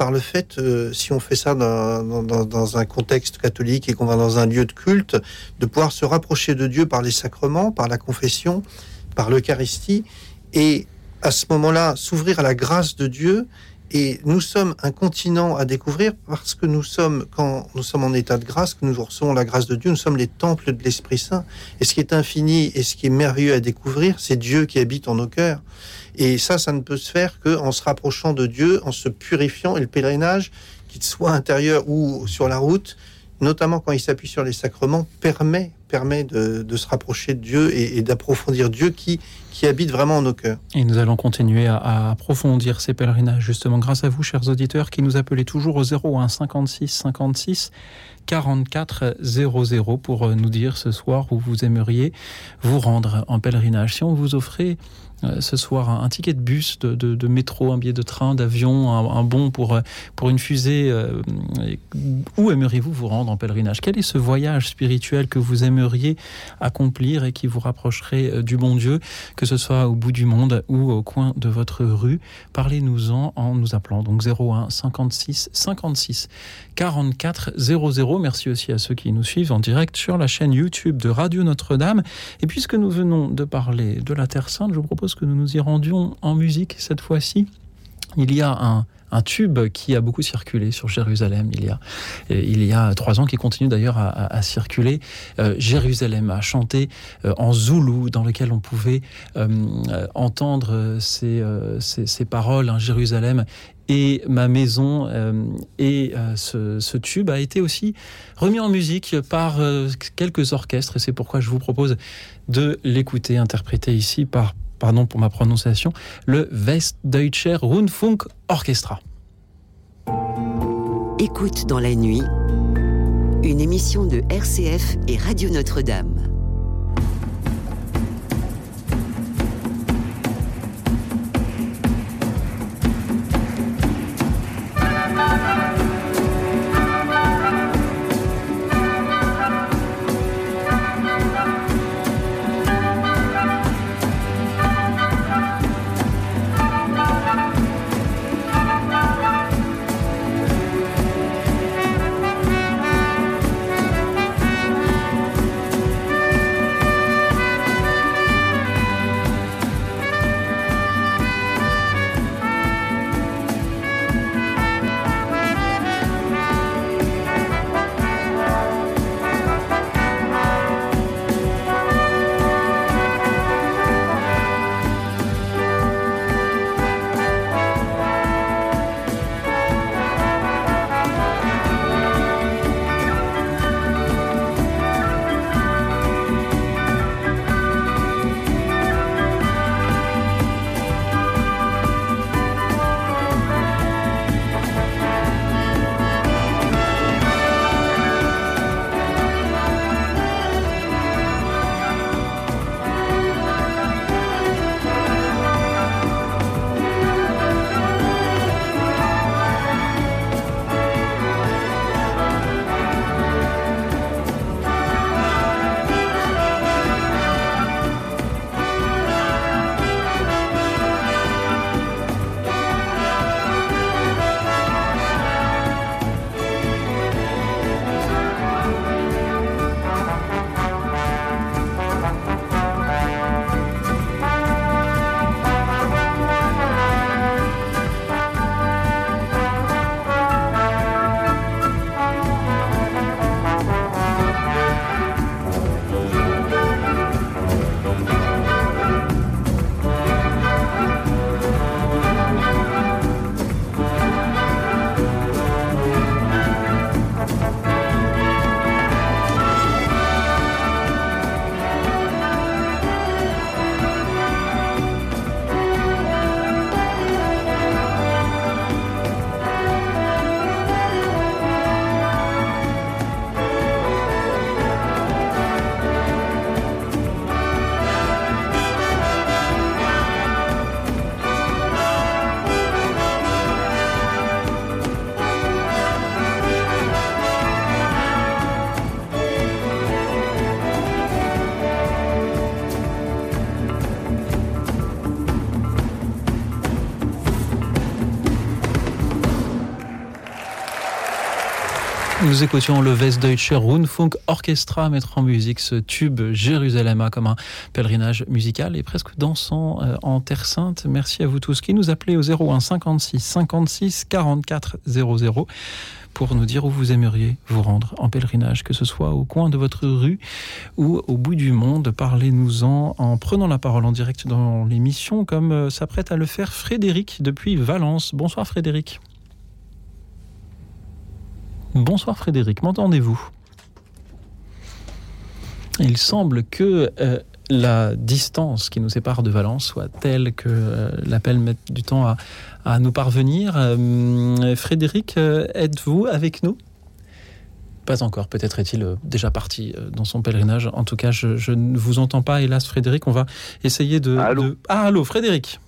par le fait, euh, si on fait ça dans, un contexte catholique et qu'on va dans un lieu de culte, de pouvoir se rapprocher de Dieu par les sacrements, par la confession, par l'Eucharistie, et à ce moment-là, s'ouvrir à la grâce de Dieu. Et nous sommes un continent à découvrir parce que nous sommes, quand nous sommes en état de grâce, que nous recevons la grâce de Dieu, nous sommes les temples de l'Esprit Saint. Et ce qui est infini et ce qui est merveilleux à découvrir, c'est Dieu qui habite en nos cœurs. Et ça, ça ne peut se faire qu'en se rapprochant de Dieu, en se purifiant. Et le pèlerinage, qu'il soit intérieur ou sur la route, notamment quand il s'appuie sur les sacrements, permet, permet de, se rapprocher de Dieu et, d'approfondir Dieu qui, qui habite vraiment en nos cœurs. Et nous allons continuer à, approfondir ces pèlerinages, justement, grâce à vous, chers auditeurs, qui nous appelez toujours au 01 56 56 44 00 pour nous dire ce soir où vous aimeriez vous rendre en pèlerinage. Si on vous offrait euh, ce soir un, ticket de bus, de, métro, un billet de train, d'avion, un, bon pour, euh, pour une fusée. Euh, où aimeriez-vous vous rendre en pèlerinage? Quel est ce voyage spirituel que vous aimeriez accomplir et qui vous rapprocherait du bon Dieu, que ce soit au bout du monde ou au coin de votre rue? Parlez-nous-en en nous appelant donc 01 56 56 44 00. Merci aussi à ceux qui nous suivent en direct sur la chaîne YouTube de Radio Notre-Dame. Et puisque nous venons de parler de la Terre Sainte, je vous propose que nous nous y rendions en musique cette fois-ci. Il y a un, tube qui a beaucoup circulé sur Jérusalem il y a, a trois ans, qui continue d'ailleurs à, circuler. Euh, Jérusalem a chanté euh, en zoulou, dans lequel on pouvait euh, entendre ces, ces, paroles. Hein, Jérusalem et ma maison et ce, ce, tube a été aussi remis en musique par quelques orchestres et c'est pourquoi je vous propose de l'écouter interprété ici par pardon pour ma prononciation, le Westdeutscher Rundfunk Orchestra. Écoute dans la nuit, une émission de RCF et Radio Notre-Dame. Nous écoutions le Westdeutscher Rundfunk Orchestra mettre en musique ce tube Jérusalem comme un pèlerinage musical et presque dansant euh, en Terre Sainte. Merci à vous tous qui nous appelez au 01 56 56 44 00 pour nous dire où vous aimeriez vous rendre en pèlerinage, que ce soit au coin de votre rue ou au bout du monde. Parlez-nous-en en prenant la parole en direct dans l'émission, comme euh, s'apprête à le faire Frédéric depuis Valence. Bonsoir Frédéric. Bonsoir Frédéric, m'entendez-vous? Il semble que euh, la distance qui nous sépare de Valence soit telle que euh, l'appel mette du temps à, nous parvenir. Euh, Frédéric, êtes-vous avec nous? Pas encore, peut-être est-il déjà parti dans son pèlerinage. En tout cas, je, ne vous entends pas, hélas, Frédéric. On va essayer de. Allô? Ah, allô, Frédéric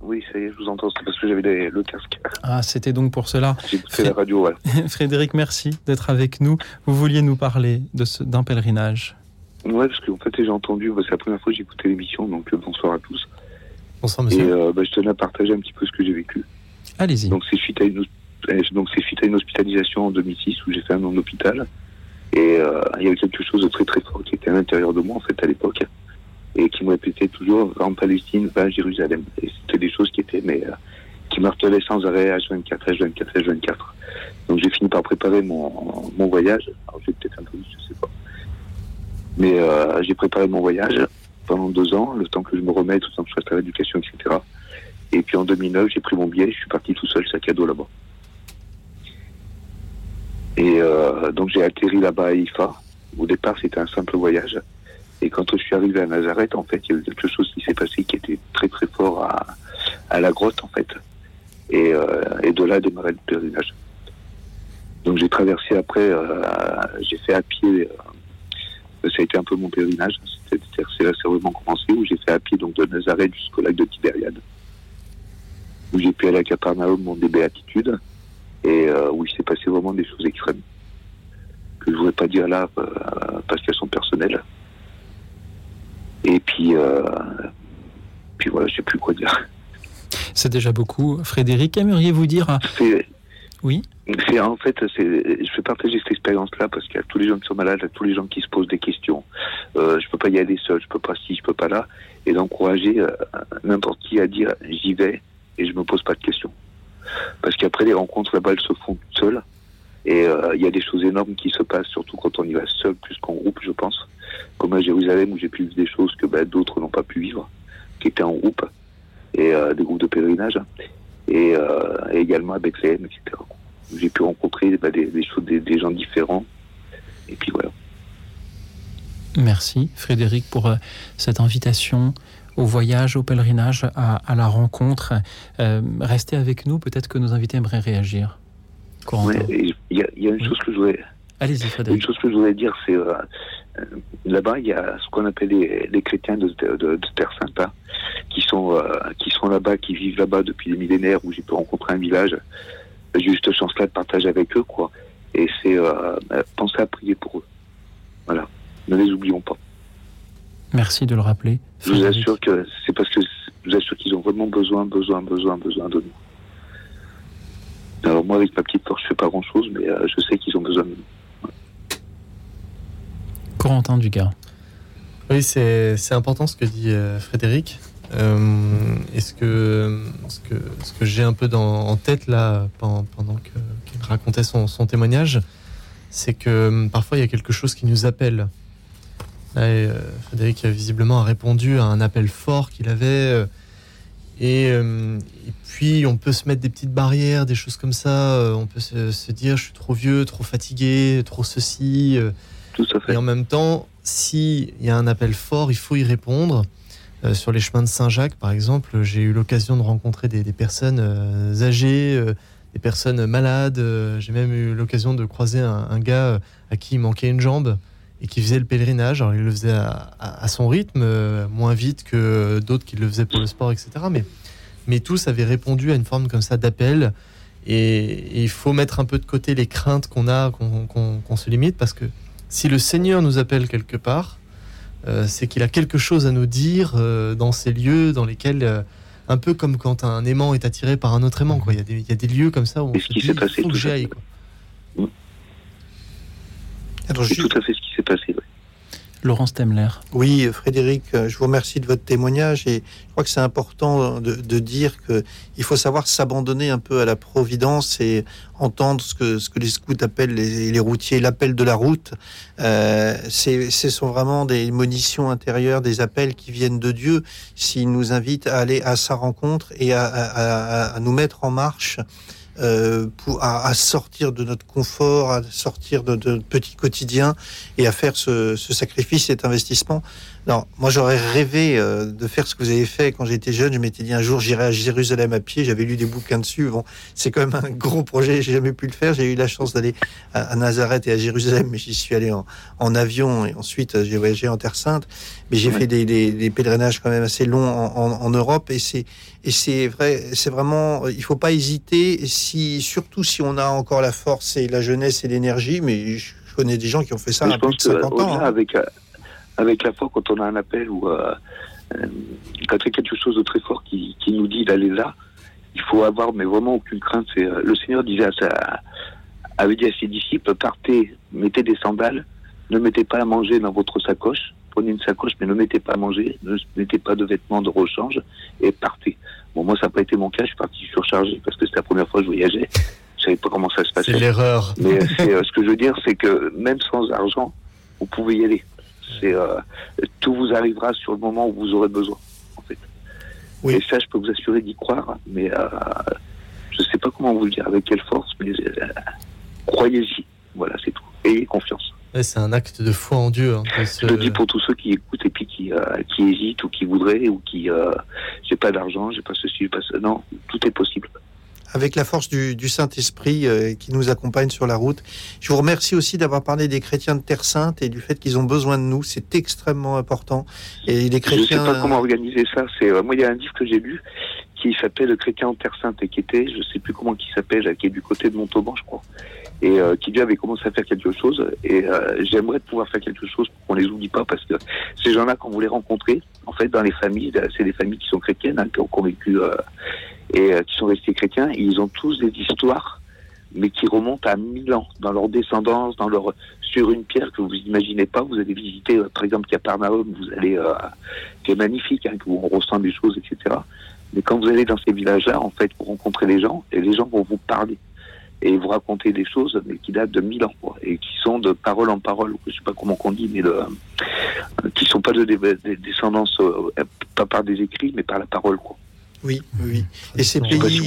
oui, ça y est, je vous entends, c'est parce que j'avais le casque. Ah, c'était donc pour cela. J'ai fait la radio, voilà. Frédéric, merci d'être avec nous. Vous vouliez nous parler d'un pèlerinage Ouais, parce qu'en fait, j'ai entendu, bah, c'est la première fois que j'ai écouté l'émission, donc euh, bonsoir à tous. Bonsoir, monsieur. Et euh, bah, je tenais à partager un petit peu ce que j'ai vécu. Allez-y. Donc, c'est suite, à une, eh, donc, suite à une hospitalisation en 2006 où j'ai fait un an d'hôpital. Et euh, il y avait quelque chose de très très fort qui était à l'intérieur de moi, en fait, à l'époque et qui me répétait toujours va en Palestine, va à Jérusalem. Et c'était des choses qui étaient, mais euh, qui martelaient sans arrêt H24, H24, H24. Donc j'ai fini par préparer mon, voyage. Alors j'ai peut-être un peu, je sais pas. Mais euh, j'ai préparé mon voyage pendant deux ans, le temps que je me remette, le temps que je fasse l'éducation, etc. Et puis en 2009, j'ai pris mon billet, je suis parti tout seul, sac à dos là-bas. Et euh, donc j'ai atterri là-bas à Ifa. Au départ, c'était un simple voyage. Et quand je suis arrivé à Nazareth, en fait, il y a eu quelque chose qui s'est passé qui était très très fort à, la grotte, en fait. Et, euh, et de là démarrer le pèlerinage. Donc j'ai traversé après, euh, j'ai fait à pied, euh, ça a été un peu mon pèlerinage, c'est là c'est vraiment commencé, où j'ai fait à pied donc de Nazareth jusqu'au lac de Tibériade, où j'ai pu aller à Capernaum, mon des béatitudes, et où il s'est passé vraiment des choses extrêmes, que je ne voudrais pas dire là parce qu'elles sont personnelles. Et puis, euh, puis voilà, je sais plus quoi dire. C'est déjà beaucoup. Frédéric, aimeriez-vous dire Oui. C'est en fait, je vais partager cette expérience-là parce qu'il y a tous les gens qui sont malades, il y a tous les gens qui se posent des questions. Euh, je peux pas y aller seul, je peux pas ci, je peux pas là, et d'encourager euh, n'importe qui à dire j'y vais et je me pose pas de questions. Parce qu'après les rencontres là-bas, elles se font seules. Et euh, il y a des choses énormes qui se passent, surtout quand on y va seul plus qu'en groupe, je pense. Comme à Jérusalem, où j'ai pu vivre des choses que bah, d'autres n'ont pas pu vivre, qui étaient en groupe, et euh, des groupes de pèlerinage, et, euh, également à Bethléem, etc. J'ai pu rencontrer choses, des, gens différents, et puis voilà. Merci Frédéric pour cette invitation au voyage, au pèlerinage, à, la rencontre. restez avec nous, peut-être que nos invités aimeraient réagir. Il y, a une chose que je voudrais. Allez-y, Une chose que je dire, c'est euh, euh, là-bas, il y a ce qu'on appelle les, chrétiens de, Terre Sainte, hein, qui sont euh, qui sont là-bas, qui vivent là-bas depuis des millénaires, où j'ai pu rencontrer un village. J'ai eu cette chance-là de partager avec eux, quoi. Et c'est penser à prier pour eux. Voilà, ne les oublions pas. Merci de le rappeler. Je vous assure que c'est parce que je vous assure qu'ils ont vraiment besoin, besoin, besoin, besoin de nous. Alors moi, avec ma petite force, je fais pas grand-chose, mais euh, je sais qu'ils ont besoin de nous. Corentin Dugas. Oui, c'est important ce que dit euh, Frédéric. Euh, et ce que, ce que, ce que j'ai un peu dans, en tête là, pendant, qu'il racontait son, son témoignage, c'est que parfois il y a quelque chose qui nous appelle. Là, Frédéric a visiblement répondu à un appel fort qu'il avait euh, et, puis, on peut se mettre des petites barrières, des choses comme ça. Euh, on peut se, dire, je suis trop vieux, trop fatigué, trop ceci. Euh. Tout à fait. Et en même temps, s'il y a un appel fort, il faut y répondre. sur les chemins de Saint-Jacques, par exemple, j'ai eu l'occasion de rencontrer des, personnes âgées, des personnes malades. j'ai même eu l'occasion de croiser un, un, gars à qui il manquait une jambe et qui faisait le pèlerinage. Alors, il le faisait à, son rythme, euh, moins vite que d'autres qui le faisaient pour le sport, etc. Mais, mais tous avaient répondu à une forme comme ça d'appel. Et, il faut mettre un peu de côté les craintes qu'on a, qu'on se limite, parce que si le Seigneur nous appelle quelque part, euh, c'est qu'il a quelque chose à nous dire euh, dans ces lieux dans lesquels, un peu comme quand un aimant est attiré par un autre aimant. Quoi. Il, y a des, il y a des lieux comme ça où on que j'aille. C'est tout à fait ce qui s'est passé. Laurence Temler. Oui, Frédéric, euh, je vous remercie de votre témoignage et je crois que c'est important de, dire qu'il faut savoir s'abandonner un peu à la providence et entendre ce que, ce que les scouts appellent les, routiers l'appel de la route. Euh, ce sont vraiment des monitions intérieures, des appels qui viennent de Dieu, s'il nous invite à aller à sa rencontre et à nous mettre en marche euh, pour, à, sortir de notre confort, à sortir de, notre petit quotidien et à faire ce, ce sacrifice, cet investissement. Non, moi j'aurais rêvé euh, de faire ce que vous avez fait quand j'étais jeune. Je m'étais dit un jour j'irai à Jérusalem à pied. J'avais lu des bouquins dessus. Bon, c'est quand même un gros projet. J'ai jamais pu le faire. J'ai eu la chance d'aller à, Nazareth et à Jérusalem, mais j'y suis allé en, en, avion et ensuite euh, j'ai voyagé en Terre Sainte. Mais j'ai fait des, des, des, pèlerinages quand même assez longs en, en, en Europe et c'est et c'est vrai, c'est vraiment. Il faut pas hésiter. Si surtout si on a encore la force et la jeunesse et l'énergie, mais je connais des gens qui ont fait ça à plus de 50 ans. Hein. Avec, euh, avec la foi, quand on a un appel ou euh, euh, quand il y a quelque chose de très fort qui, qui nous dit d'aller là, il faut avoir mais vraiment aucune crainte. C'est euh, le Seigneur disait à sa, avait dit à ses disciples partez, mettez des sandales, ne mettez pas à manger dans votre sacoche, prenez une sacoche mais ne mettez pas à manger, ne mettez pas de vêtements de rechange et partez. Bon moi ça n'a pas été mon cas, je suis parti surchargé parce que c'était la première fois que je voyageais. Je savais pas comment ça se passait. C'est l'erreur. Mais ce que je veux dire, c'est que même sans argent, vous pouvez y aller. C'est euh, tout vous arrivera sur le moment où vous aurez besoin, en fait. Oui. Et ça, je peux vous assurer d'y croire, mais euh, je ne sais pas comment vous le dire, avec quelle force, mais euh, croyez-y. Voilà, c'est tout. Ayez confiance. c'est un acte de foi en Dieu. Hein, je le dis pour tous ceux qui écoutent et puis qui, qui hésitent ou qui voudraient ou qui j'ai pas d'argent, j'ai pas ceci, j'ai pas ça. Non, tout est possible avec la force du, Saint-Esprit euh, qui nous accompagne sur la route. Je vous remercie aussi d'avoir parlé des chrétiens de Terre Sainte et du fait qu'ils ont besoin de nous. C'est extrêmement important. Et les chrétiens. Je ne sais pas comment organiser ça. C'est euh, moi, il y a un livre que j'ai lu qui s'appelle Le chrétien en Terre Sainte et qui était, je ne sais plus comment qui s'appelle, qui est du côté de Montauban, je crois et euh, qui lui avait commencé à faire quelque chose. Et j'aimerais pouvoir faire quelque chose pour qu'on les oublie pas, parce que ces gens-là, quand vous les rencontrez, en fait, dans les familles, c'est des familles qui sont chrétiennes, hein, qui ont convaincu et euh, qui sont restés chrétiens, ils ont tous des histoires, mais qui remontent à mille ans dans leur descendance, dans leur sur une pierre que vous imaginez pas. Vous allez visiter, euh, par exemple, Capernaum, vous allez, euh, qui est magnifique, hein, où on ressent des choses, etc. Mais quand vous allez dans ces villages-là, en fait, vous rencontrez les gens et les gens vont vous parler et vous raconter des choses mais qui datent de mille ans quoi, et qui sont de parole en parole, je sais pas comment qu'on dit, mais de, euh, qui sont pas de, descendance, pas par des écrits, mais par la parole quoi. Oui, oui. Et ces pays,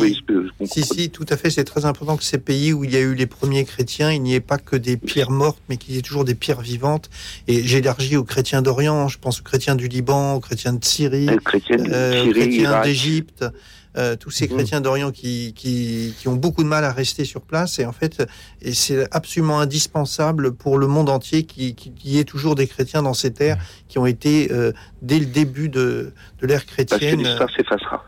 si, si, tout à fait, c'est très important que ces pays où il y a eu les premiers chrétiens, il n'y ait pas que des pierres mortes, mais qu'il y ait toujours des pierres vivantes. Et j'élargis aux chrétiens d'Orient, je pense aux chrétiens du Liban, aux chrétiens de Syrie, aux chrétiens d'Égypte. Euh, tous ces mhm. chrétiens d'Orient qui, qui, qui, ont beaucoup de mal à rester sur place. Et en fait, et c'est absolument indispensable pour le monde entier qu'il qui, y ait toujours des chrétiens dans ces terres qui ont été, euh, dès le début de, de l'ère chrétienne... Parce que l'histoire s'effacera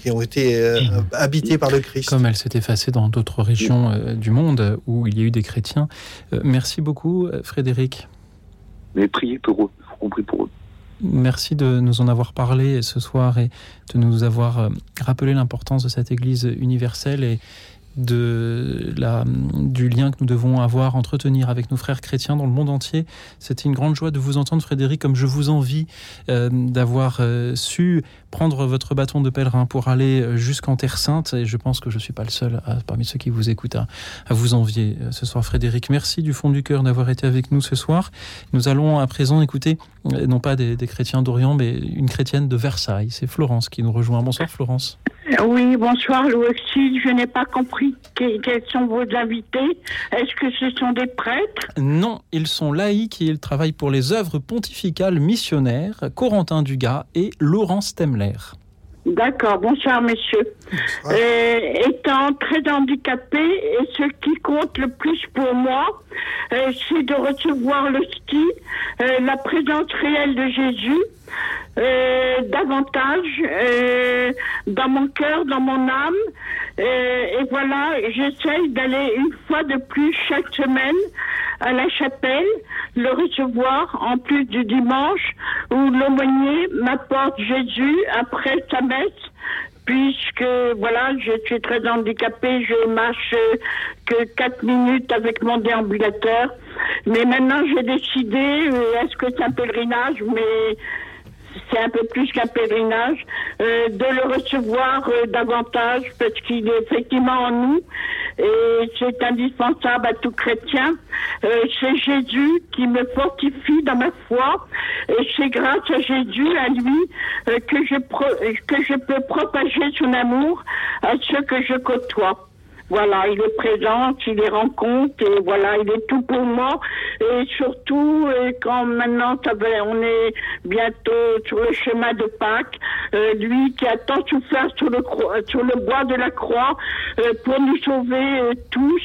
qui ont été euh, habités par le Christ. Comme elle s'est effacée dans d'autres régions euh, du monde où il y a eu des chrétiens. Euh, merci beaucoup, Frédéric. Mais priez pour eux, compris pour eux. Merci de nous en avoir parlé ce soir et de nous avoir rappelé l'importance de cette Église universelle et de la, du lien que nous devons avoir, entretenir avec nos frères chrétiens dans le monde entier. C'était une grande joie de vous entendre, Frédéric, comme je vous envie euh, d'avoir euh, su prendre votre bâton de pèlerin pour aller jusqu'en Terre Sainte. Et je pense que je ne suis pas le seul parmi ceux qui vous écoutent à, vous envier euh, ce soir, Frédéric. Merci du fond du cœur d'avoir été avec nous ce soir. Nous allons à présent écouter, non pas des, des chrétiens d'Orient, mais une chrétienne de Versailles. C'est Florence qui nous rejoint. Bonsoir, Florence. Oui, bonsoir, Louis. Je n'ai pas compris quels sont vos invités. Est-ce que ce sont des prêtres? Non, ils sont laïcs et ils travaillent pour les œuvres pontificales missionnaires, Corentin Dugas et Laurence Temler. D'accord, bonsoir messieurs. Euh, étant très handicapé, et ce qui compte le plus pour moi, euh, c'est de recevoir le ski, euh, la présence réelle de Jésus, davantage dans mon cœur, dans mon âme. et voilà, j'essaye d'aller une fois de plus chaque semaine à la chapelle, le recevoir en plus du dimanche où l'aumônier m'apporte Jésus après sa messe puisque voilà, je suis très handicapée, je marche que 4 minutes avec mon déambulateur. Mais maintenant, j'ai décidé, euh, est-ce que c'est un pèlerinage, mais c'est un peu plus qu'un pèlerinage, euh, de le recevoir euh, davantage parce qu'il est effectivement en nous et c'est indispensable à tout chrétien. Euh, c'est Jésus qui me fortifie dans ma foi et c'est grâce à Jésus, à lui, que, je que je peux propager son amour à ceux que je côtoie. Voilà, il est présent, il les rencontre et voilà, il est tout pour moi. Et surtout, quand maintenant on est bientôt sur le chemin de Pâques, euh, lui qui a tant souffert sur le, sur le bois de la croix euh, pour nous sauver euh, tous,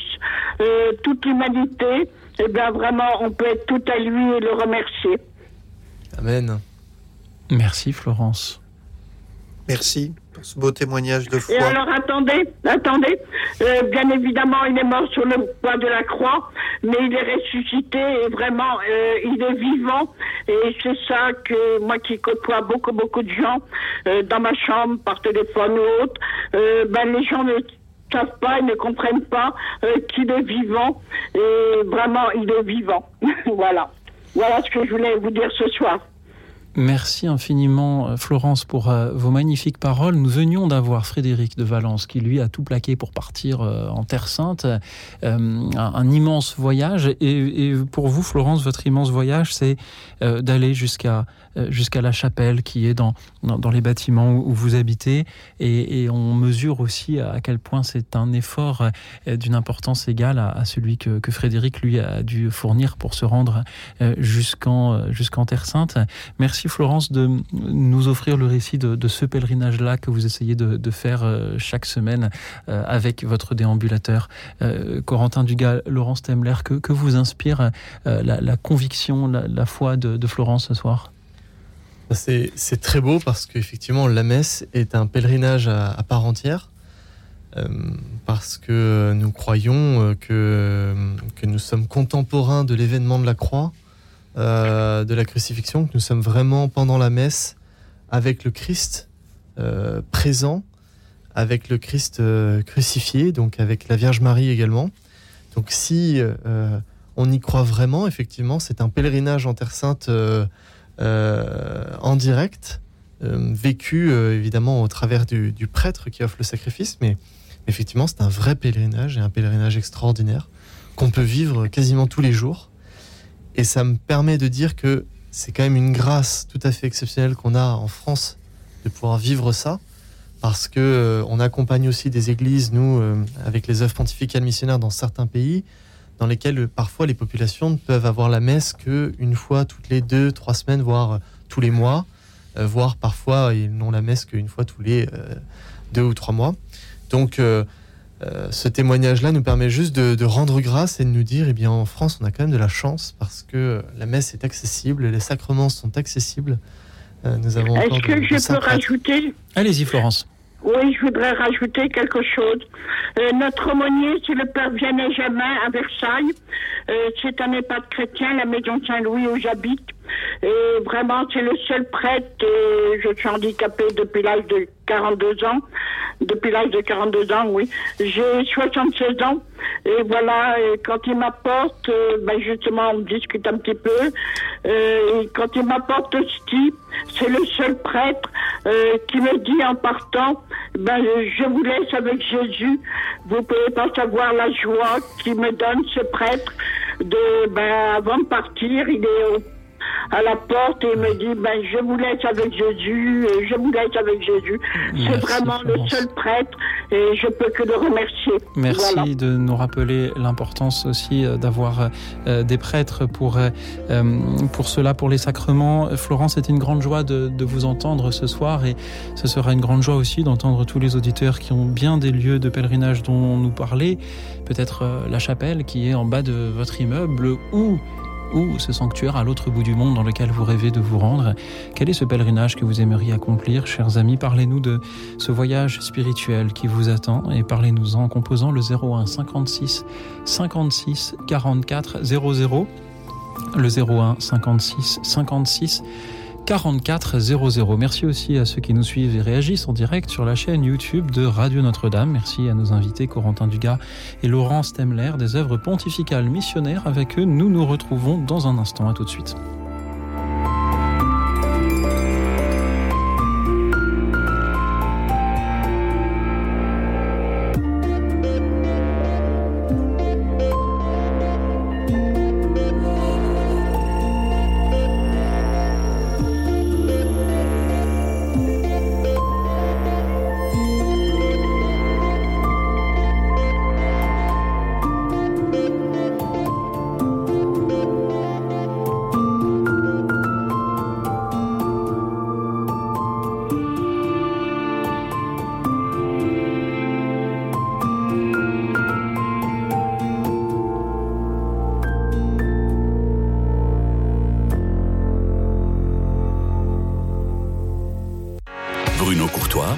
toute l'humanité, et eh bien vraiment, on peut être tout à lui et le remercier. Amen. Merci Florence. Merci pour ce beau témoignage de foi. Et alors attendez, attendez. Euh, bien évidemment, il est mort sur le bois de la croix, mais il est ressuscité et vraiment, euh, il est vivant. Et c'est ça que moi qui côtoie beaucoup, beaucoup de gens euh, dans ma chambre, par téléphone ou autre, ben les gens ne savent pas, ils ne comprennent pas qu'il est vivant. Et vraiment, il est vivant. voilà. Voilà ce que je voulais vous dire ce soir. Merci infiniment, euh, Florence, pour euh, vos magnifiques paroles. Nous venions d'avoir Frédéric de Valence qui, lui, a tout plaqué pour partir euh, en Terre Sainte. un, immense voyage. Et, pour vous, Florence, votre immense voyage, c'est d'aller jusqu'à jusqu'à la chapelle qui est dans, dans, les bâtiments où, vous habitez. Et, on mesure aussi à quel point c'est un effort d'une importance égale à, celui que, que, Frédéric, lui, a dû fournir pour se rendre jusqu'en jusqu'en Terre Sainte. Merci Florence de nous offrir le récit de, ce pèlerinage-là que vous essayez de, faire euh, chaque semaine euh, avec votre déambulateur. Euh, Corentin Dugas, Laurence Temler, que, vous inspire la, conviction, la, foi de, Florence ce soir? C'est très beau parce qu'effectivement, la messe est un pèlerinage à, part entière. parce que nous croyons que, que nous sommes contemporains de l'événement de la croix, euh, de la crucifixion, que nous sommes vraiment pendant la messe avec le Christ euh, présent, avec le Christ euh, crucifié, donc avec la Vierge Marie également. Donc si on y croit vraiment, effectivement, c'est un pèlerinage en Terre Sainte en direct, vécu évidemment au travers du, prêtre qui offre le sacrifice, mais effectivement c'est un vrai pèlerinage et un pèlerinage extraordinaire qu'on peut vivre quasiment tous les jours. Et ça me permet de dire que c'est quand même une grâce tout à fait exceptionnelle qu'on a en France de pouvoir vivre ça, parce que euh, on accompagne aussi des églises, nous, euh, avec les œuvres pontificales missionnaires dans certains pays, dans lesquels euh, parfois les populations ne peuvent avoir la messe qu'une fois toutes les deux, trois semaines, voire tous les mois, voire parfois ils n'ont la messe qu'une fois tous les deux ou trois mois. Donc euh, ce témoignage-là nous permet juste de, rendre grâce et de nous dire, eh bien, en France, on a quand même de la chance parce que la messe est accessible, les sacrements sont accessibles. Euh, nous avons Est-ce que je peux rajouter? Allez-y, Florence. Oui, je voudrais rajouter quelque chose. Euh, notre aumônier, c'est le père Vianney Jamin à Versailles. c'est un EHPAD chrétien, la maison Saint-Louis où j'habite. Et vraiment, c'est le seul prêtre. je suis handicapée depuis l'âge de 42 ans. Depuis l'âge de 42 ans, oui. J'ai 76 ans. Et voilà, quand il m'apporte, euh, ben justement, on discute un petit peu. Euh, et quand il m'apporte hostie, c'est le seul prêtre euh, qui me dit en partant, ben, je vous laisse avec Jésus. Vous pouvez pas savoir la joie qu'il me donne ce prêtre de, ben, avant de partir, il est au à la porte et me dit ben, Je vous laisse avec Jésus, je vous laisse avec Jésus. C'est vraiment le seul prêtre et je peux que le remercier. Merci de nous rappeler l'importance aussi euh, d'avoir euh, des prêtres pour, euh, pour cela, pour les sacrements. Florence, c'est une grande joie de, de, vous entendre ce soir et ce sera une grande joie aussi d'entendre tous les auditeurs qui ont bien des lieux de pèlerinage dont on nous parlait, peut-être la chapelle qui est en bas de votre immeuble ou ou ce sanctuaire à l'autre bout du monde dans lequel vous rêvez de vous rendre. Quel est ce pèlerinage que vous aimeriez accomplir, chers amis? Parlez-nous de ce voyage spirituel qui vous attend et parlez-nous-en en composant le 01 56 56 44 00. Le 01 56 56 4400. Merci aussi à ceux qui nous suivent et réagissent en direct sur la chaîne YouTube de Radio Notre-Dame. Merci à nos invités Corentin Dugas et Laurent Stemler des œuvres pontificales missionnaires. Avec eux, nous nous retrouvons dans un instant. À tout de suite. Bruno Courtois,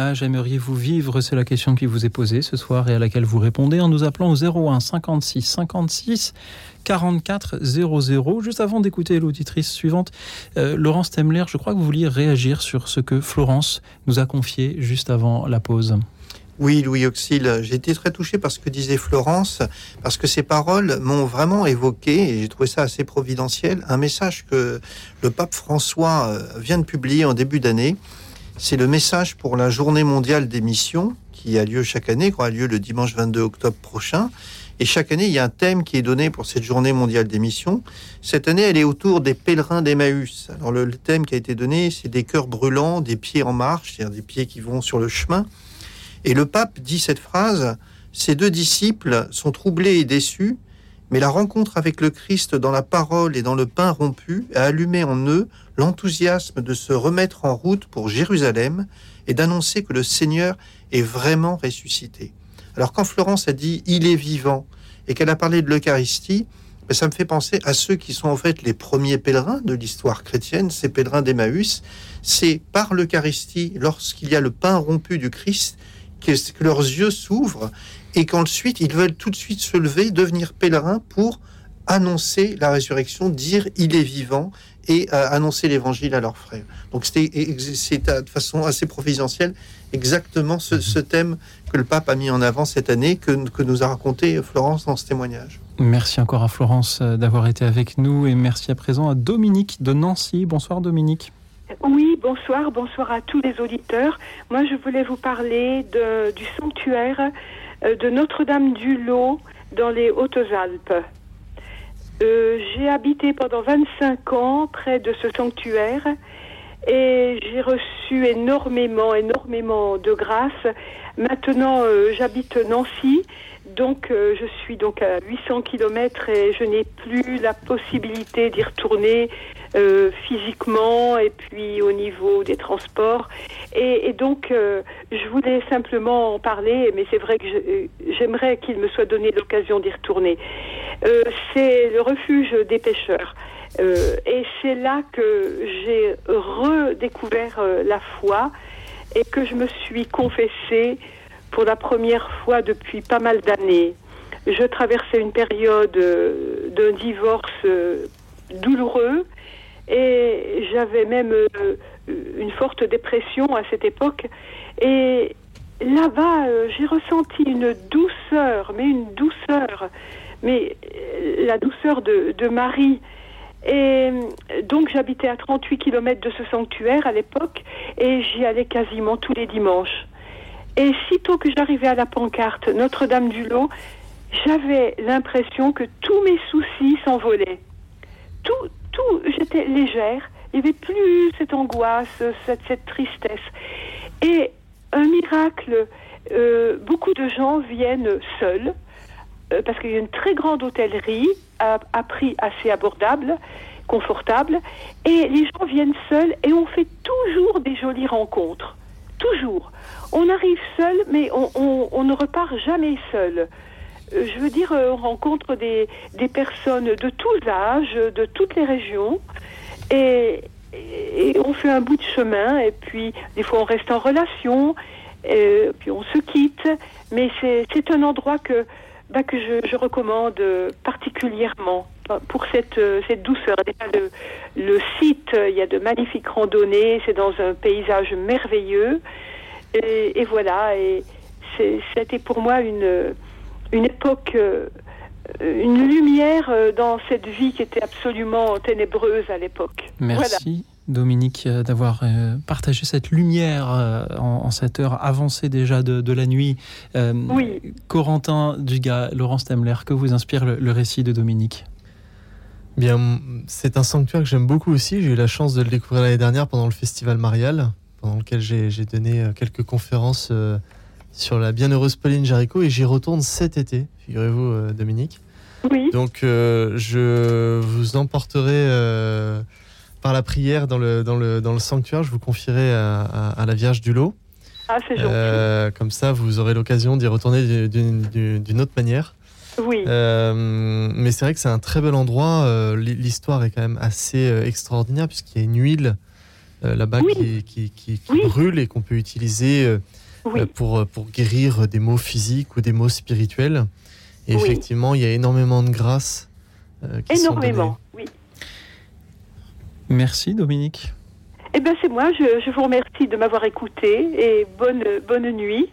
Pèlerinage aimeriez-vous vivre? C'est la question qui vous est posée ce soir et à laquelle vous répondez en nous appelant au 01 56 56 44 00. Juste avant d'écouter l'auditrice suivante, euh, Laurence Temler, je crois que vous vouliez réagir sur ce que Florence nous a confié juste avant la pause. Oui, Louis Auxil, j'ai été très touché par ce que disait Florence, parce que ces paroles m'ont vraiment évoqué, et j'ai trouvé ça assez providentiel, un message que le pape François euh, vient de publier en début d'année, c'est le message pour la journée mondiale des missions qui a lieu chaque année, qui aura lieu le dimanche 22 octobre prochain. Et chaque année, il y a un thème qui est donné pour cette journée mondiale des missions. Cette année, elle est autour des pèlerins d'Emmaüs. Alors le, thème qui a été donné, c'est des cœurs brûlants, des pieds en marche, c'est-à-dire des pieds qui vont sur le chemin. Et le pape dit cette phrase, ces deux disciples sont troublés et déçus, mais la rencontre avec le Christ dans la parole et dans le pain rompu a allumé en eux l'enthousiasme de se remettre en route pour Jérusalem et d'annoncer que le Seigneur est vraiment ressuscité. Alors quand Florence a dit il est vivant et qu'elle a parlé de l'Eucharistie, ben, ça me fait penser à ceux qui sont en fait les premiers pèlerins de l'histoire chrétienne, ces pèlerins d'Emmaüs. C'est par l'Eucharistie, lorsqu'il y a le pain rompu du Christ, que leurs yeux s'ouvrent et qu'ensuite ils veulent tout de suite se lever, devenir pèlerins pour annoncer la résurrection, dire il est vivant et euh, annoncer l'évangile à leurs frères. Donc c'est de façon assez providentielle exactement ce, thème que le pape a mis en avant cette année, que, que nous a raconté Florence dans ce témoignage. Merci encore à Florence euh, d'avoir été avec nous et merci à présent à Dominique de Nancy. Bonsoir Dominique. Oui, bonsoir, bonsoir à tous les auditeurs. Moi, je voulais vous parler de, du sanctuaire euh, de Notre-Dame du Lot dans les Hautes-Alpes. Euh, j'ai habité pendant 25 ans près de ce sanctuaire et j'ai reçu énormément, énormément de grâce. Maintenant, euh, j'habite Nancy, donc euh, je suis donc à 800 km et je n'ai plus la possibilité d'y retourner euh, physiquement et puis au niveau des transports. Et, donc, euh, je voulais simplement en parler, mais c'est vrai que je- j'aimerais qu'il me soit donné l'occasion d'y retourner. Euh, c'est le refuge des pêcheurs. Euh, et c'est là que j'ai redécouvert euh, la foi et que je me suis confessée pour la première fois depuis pas mal d'années. Je traversais une période euh, d'un divorce euh, douloureux et j'avais même euh, une forte dépression à cette époque. Et là-bas, euh, j'ai ressenti une douceur, mais une douceur, mais euh, la douceur de, de Marie. Et donc j'habitais à 38 km de ce sanctuaire à l'époque et j'y allais quasiment tous les dimanches. Et sitôt que j'arrivais à la pancarte Notre-Dame du Lot, j'avais l'impression que tous mes soucis s'envolaient. Tout, tout, j'étais légère. Il n'y avait plus cette angoisse, cette, tristesse. Et un miracle, euh, beaucoup de gens viennent seuls, euh, parce qu'il y a une très grande hôtellerie à, prix assez abordable, confortable, et les gens viennent seuls et on fait toujours des jolies rencontres. Toujours. On arrive seul, mais on, on- on ne repart jamais seul. Euh, Je veux dire, euh, on rencontre des, des personnes de tous âges, de toutes les régions, et, on fait un bout de chemin, et puis des fois on reste en relation, et puis on se quitte, mais c'est un endroit que, bah, que je, recommande particulièrement. Pour cette, euh, cette douceur. Le, site, il y a de magnifiques randonnées, c'est dans un paysage merveilleux, et, et voilà, et c'était pour moi une, une époque, euh, une lumière euh, dans cette vie qui était absolument ténébreuse à l'époque. Merci Dominique euh, d'avoir partagé cette lumière en, en cette heure avancée déjà de, de la nuit. Euh, Oui. Corentin Dugas, Laurence Temler, que vous inspire le, le récit de Dominique? Bien, c'est un sanctuaire que j'aime beaucoup aussi. J'ai eu la chance de le découvrir l'année dernière pendant le festival Marial, pendant lequel j'ai donné quelques conférences euh, sur la bienheureuse Pauline Jaricot et j'y retourne cet été, figurez-vous, euh, Dominique. Oui. Donc, euh, je vous emporterai euh, par la prière dans le, dans, le, dans le sanctuaire. Je vous confierai à, à- à la Vierge du Lot. Ah, c'est gentil. Euh, comme ça, vous aurez l'occasion d'y retourner du- d'une- autre manière. Oui. Mais c'est vrai que c'est un très bel endroit. l'hi- L'histoire est quand même assez extraordinaire puisqu'il y a une huile là-bas qui, qui, qui- qui brûle et qu'on peut utiliser euh, euh, pour, pour guérir des maux physiques ou des maux spirituels. Et Oui. effectivement, il y a énormément de grâces euh, qui sont données. Énormément, oui. Merci Dominique. Eh bien, c'est moi. Je, je vous remercie de m'avoir écouté et bonne, bonne nuit.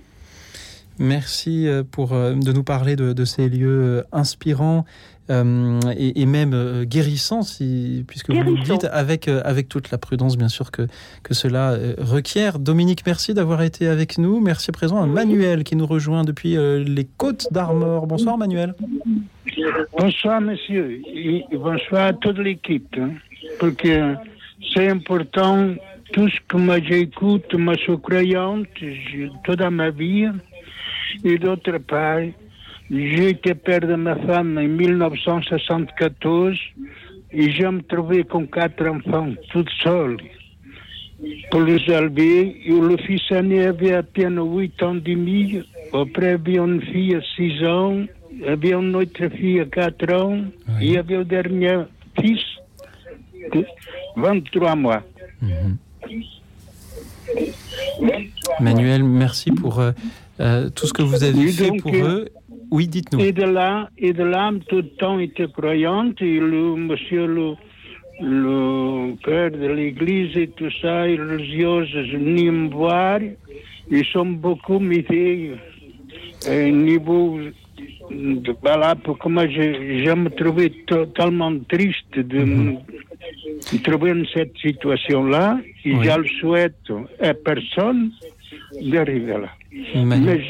Merci pour de nous parler de, de ces lieux inspirants euh, et, et même euh, guérissants, si, puisque vous le dites, avec, euh, avec toute la prudence, bien sûr, que, que cela euh, requiert. Dominique, merci d'avoir été avec nous. Merci à présent à Manuel qui nous rejoint depuis euh, les côtes d'Armor. Bonsoir Manuel. Bonsoir, monsieur. Et bonsoir à toute l'équipe. hein, Parce que c'est important. Tout ce que moi j'écoute, suis croyante toute ma vie. Et d'autre part, j'ai été père de ma femme en 1974 et je me trouvais avec quatre enfants, toute seule, pour les élever. Et le fils aîné avait à peine 8 ans et demi. Après, il y avait une fille à 6 ans. Il y avait une autre fille à 4 ans. Et il y avait le dernier fils de 23 mois. Manuel, merci pour euh, euh, tout ce que vous avez Et fait donc, pour eux. Oui, dites-nous. Et de là, et de là, tout le temps était croyante, et le monsieur, le, le père de l'église et tout ça, et religieuse, venaient me voir, ils sont beaucoup m'aider. Au niveau de voilà, pour que moi, je, je me trouvais totalement triste de me me trouver dans cette situation-là, et Oui. je le souhaite à personne d'arriver là. Mais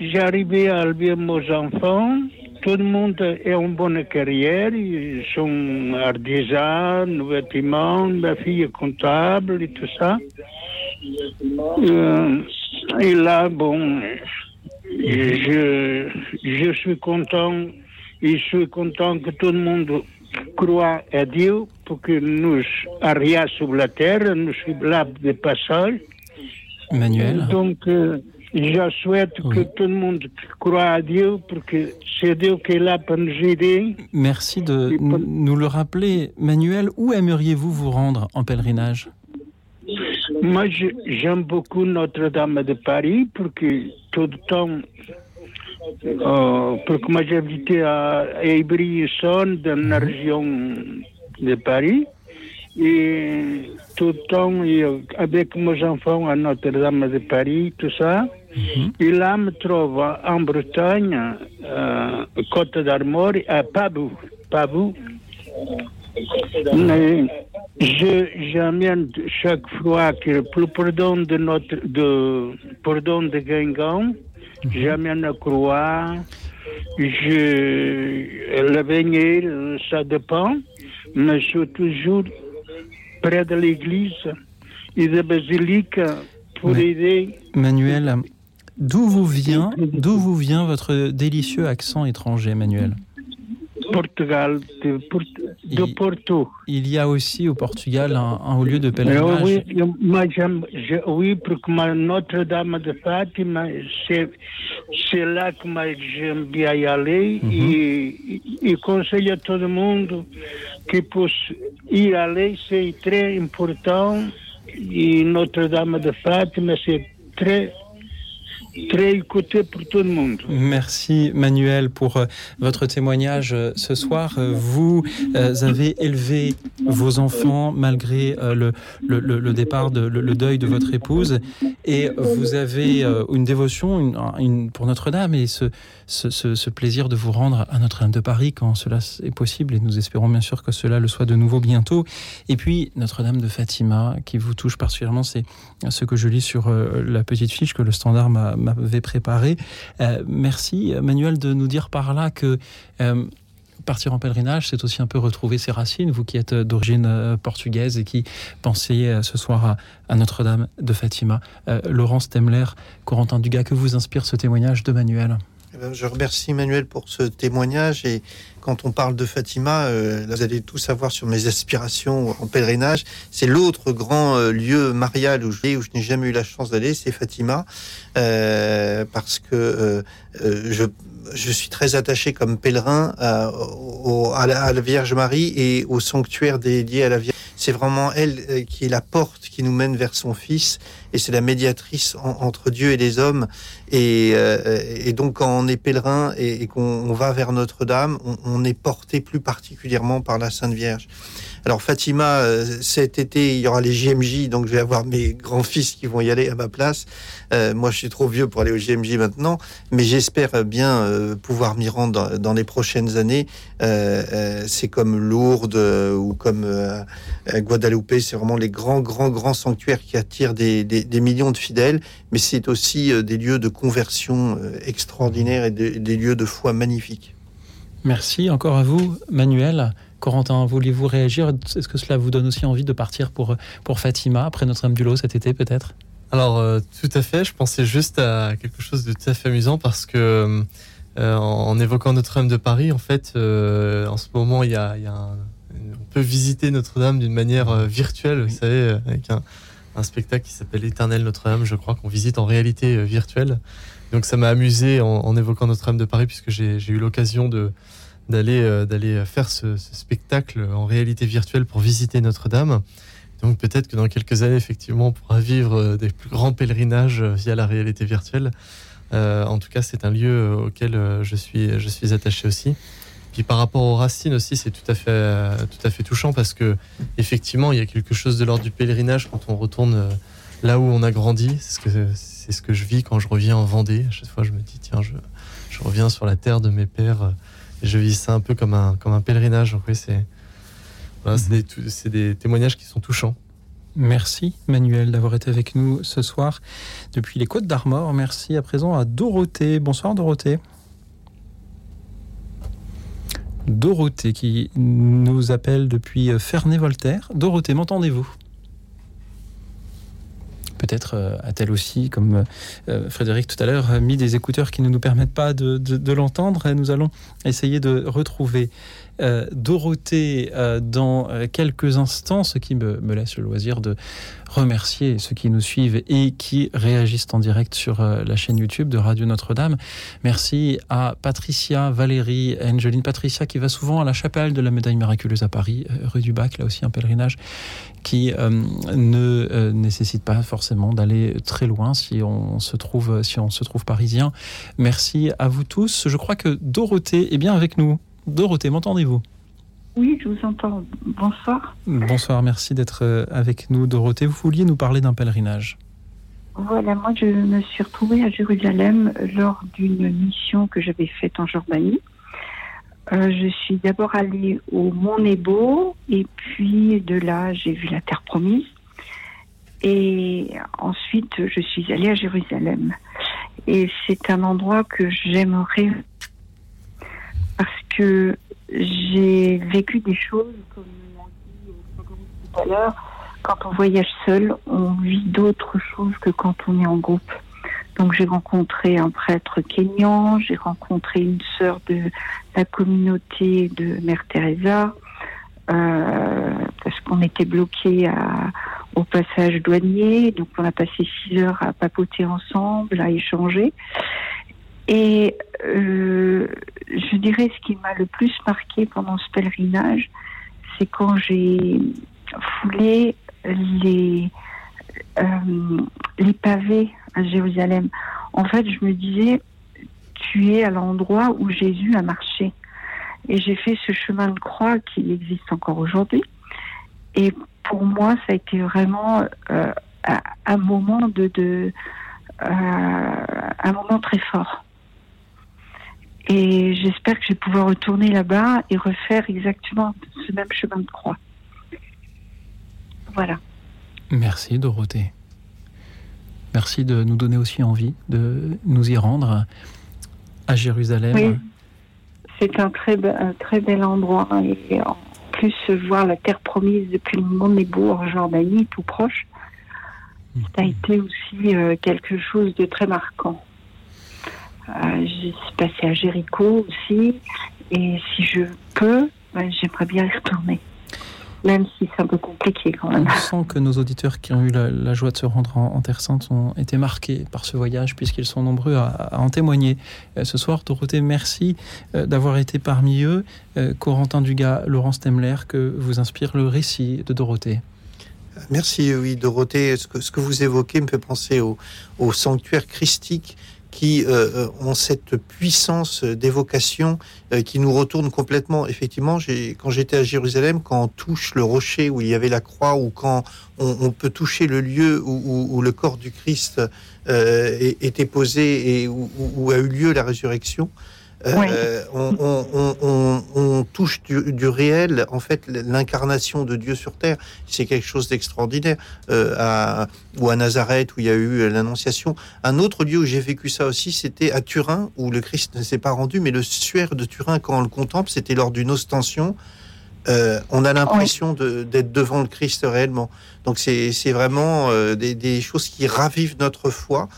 j'arrivais à élever mes enfants, tout le monde est en bonne carrière. Ils sont artisans, vêtements, ma fille est comptable et tout ça. Euh, et là, bon, je, je suis content. Je suis content que tout le monde croit à Dieu pour que nous arrivions sur la terre. Nous sommes là de passage. Manuel. Donc, euh, je souhaite que tout le monde croit à Dieu pour que c'est Dieu qui est là pour nous aider. Merci de nous le rappeler. Manuel, où aimeriez-vous vous rendre en pèlerinage? Moi, j'aime beaucoup Notre-Dame de Paris pour que tout le temps, euh, pour que moi j'habitais à Ivry-Essonne, dans la région de Paris. Et tout le temps, avec mes enfants à Notre-Dame de Paris, tout ça. Et là, me trouve en Bretagne, euh, Côte d'Armor, à Pabou. Pabou. Mais je, j'amène chaque fois que pour le pardon de notre, de, pardon de Guingamp, j'amène la croix, je, le beignet, ça dépend, mais je suis toujours près de l'église. Et de la basilique pour Mais- aider. Manuel, d'où vous vient, d'où vous vient votre délicieux accent étranger, Manuel? Portugal, de, Port- de Porto. Il y a aussi au Portugal un, un haut lieu de pèlerinage. oui, moi, j'aime- je- oui, pour que Notre-Dame de Fatima, c'est, là que moi, j'aime bien y aller. Et, et conseille à tout le monde qui puisse y aller, c'est très important. Et Notre-Dame de Fatima, c'est très, très écouté pour tout le monde. Merci Manuel pour euh, votre témoignage euh, ce soir. Euh, Vous avez élevé vos enfants malgré le, départ, de, le, deuil de votre épouse, et vous avez une dévotion pour Notre-Dame et ce, ce, plaisir de vous rendre à Notre-Dame de Paris quand cela est possible, et nous espérons bien sûr que cela le soit de nouveau bientôt. Et puis Notre-Dame de Fatima qui vous touche particulièrement, c'est ce que je lis sur la petite fiche que le Standard m'a- m'avait préparée. Euh, merci Manuel de nous dire par là que euh, partir en pèlerinage, c'est aussi un peu retrouver ses racines, vous qui êtes d'origine euh, portugaise et qui pensez euh, ce soir à, Notre-Dame de Fatima. Laurence Temler, Corentin Dugas, que vous inspire ce témoignage de Manuel? Eh ben, Je remercie Emmanuel pour ce témoignage et quand on parle de Fatima, euh, vous allez tout savoir sur mes aspirations en pèlerinage. C'est l'autre grand euh, lieu marial où je, n'ai jamais eu la chance d'aller, c'est Fatima, euh, parce que je, suis très attaché comme pèlerin à, la, Vierge Marie et au sanctuaire dédié à la Vierge. C'est vraiment elle qui est la porte qui nous mène vers son Fils et c'est la médiatrice en- entre Dieu et les hommes. Et, donc quand on est pèlerin et, qu'on on va vers Notre-Dame, on, on est porté plus particulièrement par la Sainte Vierge. Alors Fatima, euh, cet été, il y aura les JMJ, donc je vais avoir mes grands-fils qui vont y aller à ma place. Euh, moi, je suis trop vieux pour aller au JMJ maintenant, mais j'espère bien euh, pouvoir m'y rendre dans, les prochaines années. C'est comme Lourdes ou comme Guadalupe, c'est vraiment les grands, grands, grands sanctuaires qui attirent des, millions de fidèles, mais c'est aussi des lieux de conversion extraordinaires et des lieux de foi magnifiques. Merci encore à vous, Manuel. Corentin, vouliez-vous réagir? Est-ce que cela vous donne aussi envie de partir pour, pour Fatima, après Notre-Dame du Lot cet été peut-être? Alors, euh, tout à fait. Je pensais juste à quelque chose de tout à fait amusant parce que, euh, en, en évoquant Notre-Dame de Paris, en fait, euh, en ce moment, il y a, il y a un- on peut visiter Notre-Dame d'une manière virtuelle, vous savez, avec un, un spectacle qui s'appelle Éternel Notre-Dame, je crois, qu'on visite en réalité virtuelle. Donc, ça m'a amusé en, en évoquant Notre-Dame de Paris puisque j'ai eu l'occasion de d'aller euh, d'aller faire ce, spectacle en réalité virtuelle pour visiter Notre-Dame. Donc peut-être que dans quelques années, effectivement, on pourra vivre euh, des plus grands pèlerinages euh, via la réalité virtuelle. En tout cas, c'est un lieu auquel je suis, je suis attaché aussi. Puis par rapport aux racines aussi, c'est tout à fait, tout à fait touchant parce que effectivement, il y a quelque chose de l'ordre du pèlerinage quand on retourne là où on a grandi. C'est ce que ce que je vis quand je reviens en Vendée. À chaque fois, je me dis tiens, je, je reviens sur la terre de mes pères. Euh, je vis ça un peu comme un, pèlerinage. C'est des, témoignages qui sont touchants. Merci Manuel d'avoir été avec nous ce soir depuis les Côtes d'Armor. Merci à présent à Dorothée. Bonsoir Dorothée. Dorothée qui nous appelle depuis Ferney-Voltaire. Dorothée, m'entendez-vous? Peut-être euh, a-t-elle aussi, comme euh, Frédéric tout à l'heure, mis des écouteurs qui ne nous permettent pas de l'entendre. Nous allons essayer de retrouver euh, Dorothée euh, dans euh, quelques instants, ce qui me, laisse le loisir de remercier ceux qui nous suivent et qui réagissent en direct sur la chaîne YouTube de Radio Notre-Dame. Merci à Patricia, Valérie, Angeline Patricia qui va souvent à la chapelle de la médaille miraculeuse à Paris, rue du Bac, là aussi un pèlerinage qui ne nécessite pas forcément d'aller très loin si on se trouve si on se trouve parisien. Merci à vous tous. Je crois que Dorothée est bien avec nous. Dorothée, m'entendez-vous? Oui, je vous entends. Bonsoir. Bonsoir, merci d'être euh, avec nous, Dorothée. Vous vouliez nous parler d'un pèlerinage? Voilà, moi je me suis retrouvée à Jérusalem lors d'une mission que j'avais faite en Jordanie. Euh, je suis d'abord allée au Mont Nebo et puis de là j'ai vu la Terre Promise. Et ensuite je suis allée à Jérusalem. Et c'est un endroit que j'aimerais parce que j'ai vécu des choses, comme l'a dit tout à l'heure, quand on voyage seul, on vit d'autres choses que quand on est en groupe. Donc j'ai rencontré un prêtre kényan, j'ai rencontré une sœur de la communauté de Mère Teresa, euh, parce qu'on était bloqué au passage douanier, donc on a passé six heures à papoter ensemble, à échanger. Et euh, je dirais ce qui m'a le plus marqué pendant ce pèlerinage, c'est quand j'ai foulé les, euh, les pavés à Jérusalem. En fait, je me disais, tu es à l'endroit où Jésus a marché. Et j'ai fait ce chemin de croix qui existe encore aujourd'hui. Et pour moi, ça a été vraiment euh, un moment de, de euh, un moment très fort. Et j'espère que je vais pouvoir retourner là-bas et refaire exactement ce même chemin de croix. Voilà. Merci Dorothée. Merci de nous donner aussi envie de nous y rendre à Jérusalem. Oui, c'est un très, un très bel endroit. Et en plus, voir la terre promise depuis le Mont Nebo en Jordanie, tout proche, ça a mhm. été aussi euh, quelque chose de très marquant. Euh, je suis passée à Jéricho aussi. Et si je peux, ben, j'aimerais bien y retourner. Même si c'est un peu compliqué quand même. On sent que nos auditeurs qui ont eu la, joie de se rendre en, Terre Sainte ont été marqués par ce voyage, puisqu'ils sont nombreux à, en témoigner. Euh, ce soir, Dorothée, merci euh, d'avoir été parmi eux. Corentin Dugas, Laurence Temler, que vous inspire le récit de Dorothée. Merci, oui, Dorothée. Ce que, ce que vous évoquez me fait penser au, au sanctuaire christique qui euh, euh, ont cette puissance d'évocation euh, qui nous retourne complètement. Effectivement, quand j'étais à Jérusalem, quand on touche le rocher où il y avait la croix, ou quand on, peut toucher le lieu où, le corps du Christ était posé et où, a eu lieu la résurrection, euh, on, touche du, réel, en fait, l'incarnation de Dieu sur terre. C'est quelque chose d'extraordinaire. Euh, ou à Nazareth, où il y a eu l'Annonciation. Un autre lieu où j'ai vécu ça aussi, c'était à Turin, où le Christ ne s'est pas rendu, mais le suaire de Turin, quand on le contemple, c'était lors d'une ostension. Euh, on a l'impression d'être devant le Christ réellement. Donc c'est vraiment des, des, choses qui ravivent notre foi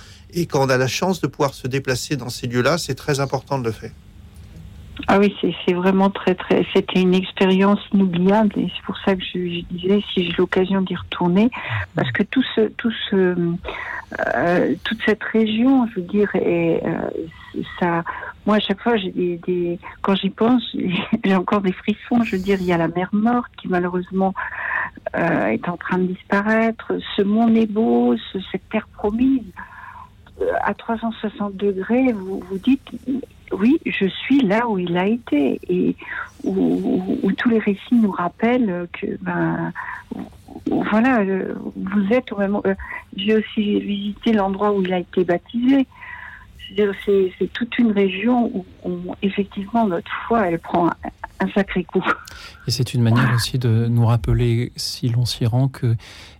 et quand on a la chance de pouvoir se déplacer dans ces lieux-là, c'est très important de le faire. Ah oui, c'est vraiment très très. C'était une expérience inoubliable et c'est pour ça que je, disais si j'ai l'occasion d'y retourner, parce que tout ce, tout ce, euh, toute cette région, je veux dire, et euh, ça. Moi, à chaque fois, des, quand j'y pense, j'ai encore des frissons. Je veux dire, il y a la mer morte qui malheureusement euh, est en train de disparaître. Ce mont Nebo, cette terre promise à 360 degrés, vous vous dites oui, je suis là où il a été et où, tous les récits nous rappellent que ben voilà, vous êtes au même. Euh, j'ai aussi visité l'endroit où il a été baptisé. C'est toute une région où, effectivement notre foi elle prend un sacré coup. Et c'est une manière aussi de nous rappeler, si l'on s'y rend, que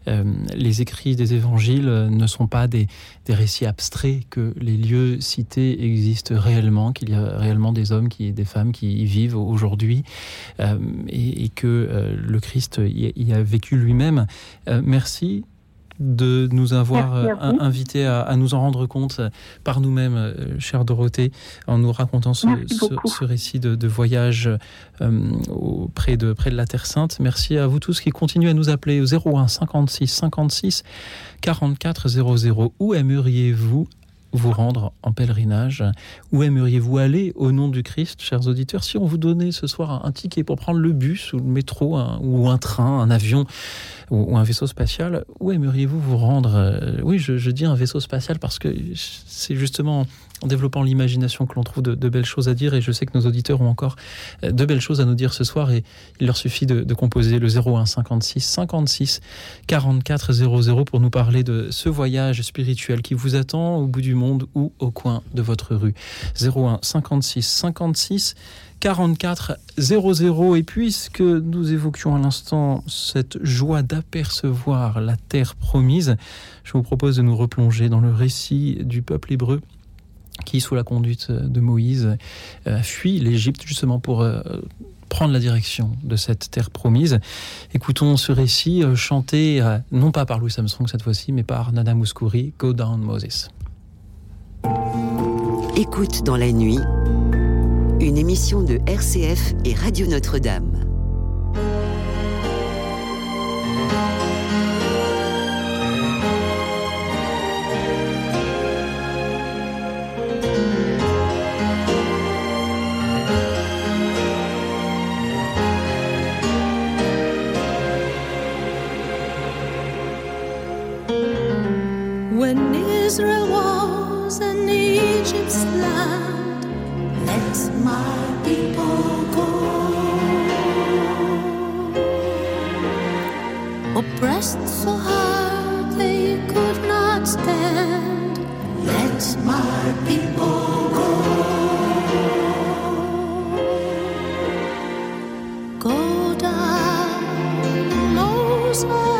euh, les écrits des évangiles ne sont pas des, des, récits abstraits, que les lieux cités existent réellement, qu'il y a réellement des hommes qui, et des femmes qui y vivent aujourd'hui, euh, et, et, que euh, le Christ y, y a vécu lui-même. Merci de nous avoir euh, invités à, à, nous en rendre compte par nous-mêmes, euh, chère Dorothée, en nous racontant ce, ce, ce récit de, de voyage euh, près, de, près de la Terre Sainte. Merci à vous tous qui continuez à nous appeler au 01 56 56 44 00. Où aimeriez-vous vous rendre en pèlerinage. Où aimeriez-vous aller au nom du Christ, chers auditeurs Si on vous donnait ce soir un ticket pour prendre le bus ou le métro ou un train, un avion ou, un vaisseau spatial, où aimeriez-vous vous rendre? Oui, je, je dis un vaisseau spatial parce que c'est justement en développant l'imagination que l'on trouve de, belles choses à dire. Et je sais que nos auditeurs ont encore euh, de belles choses à nous dire ce soir. Et il leur suffit de, de composer le 01 56 56 44 00 pour nous parler de ce voyage spirituel qui vous attend au bout du monde ou au coin de votre rue. 01 56 56 44 00 et puisque nous évoquions à l'instant cette joie d'apercevoir la terre promise je vous propose de nous replonger dans le récit du peuple hébreu qui, sous la conduite de Moïse, euh, fuit l'Égypte justement pour euh, prendre la direction de cette terre promise. Écoutons ce récit euh, chanté euh, non pas par Louis Armstrong cette fois-ci, mais par Nana Mouskouri, Go Down Moses. Écoute dans la nuit, une émission de RCF et Radio Notre-Dame. Israel was in Egypt's land, let my people go. Oppressed so hard they could not stand, let my people go. Go down, Moses,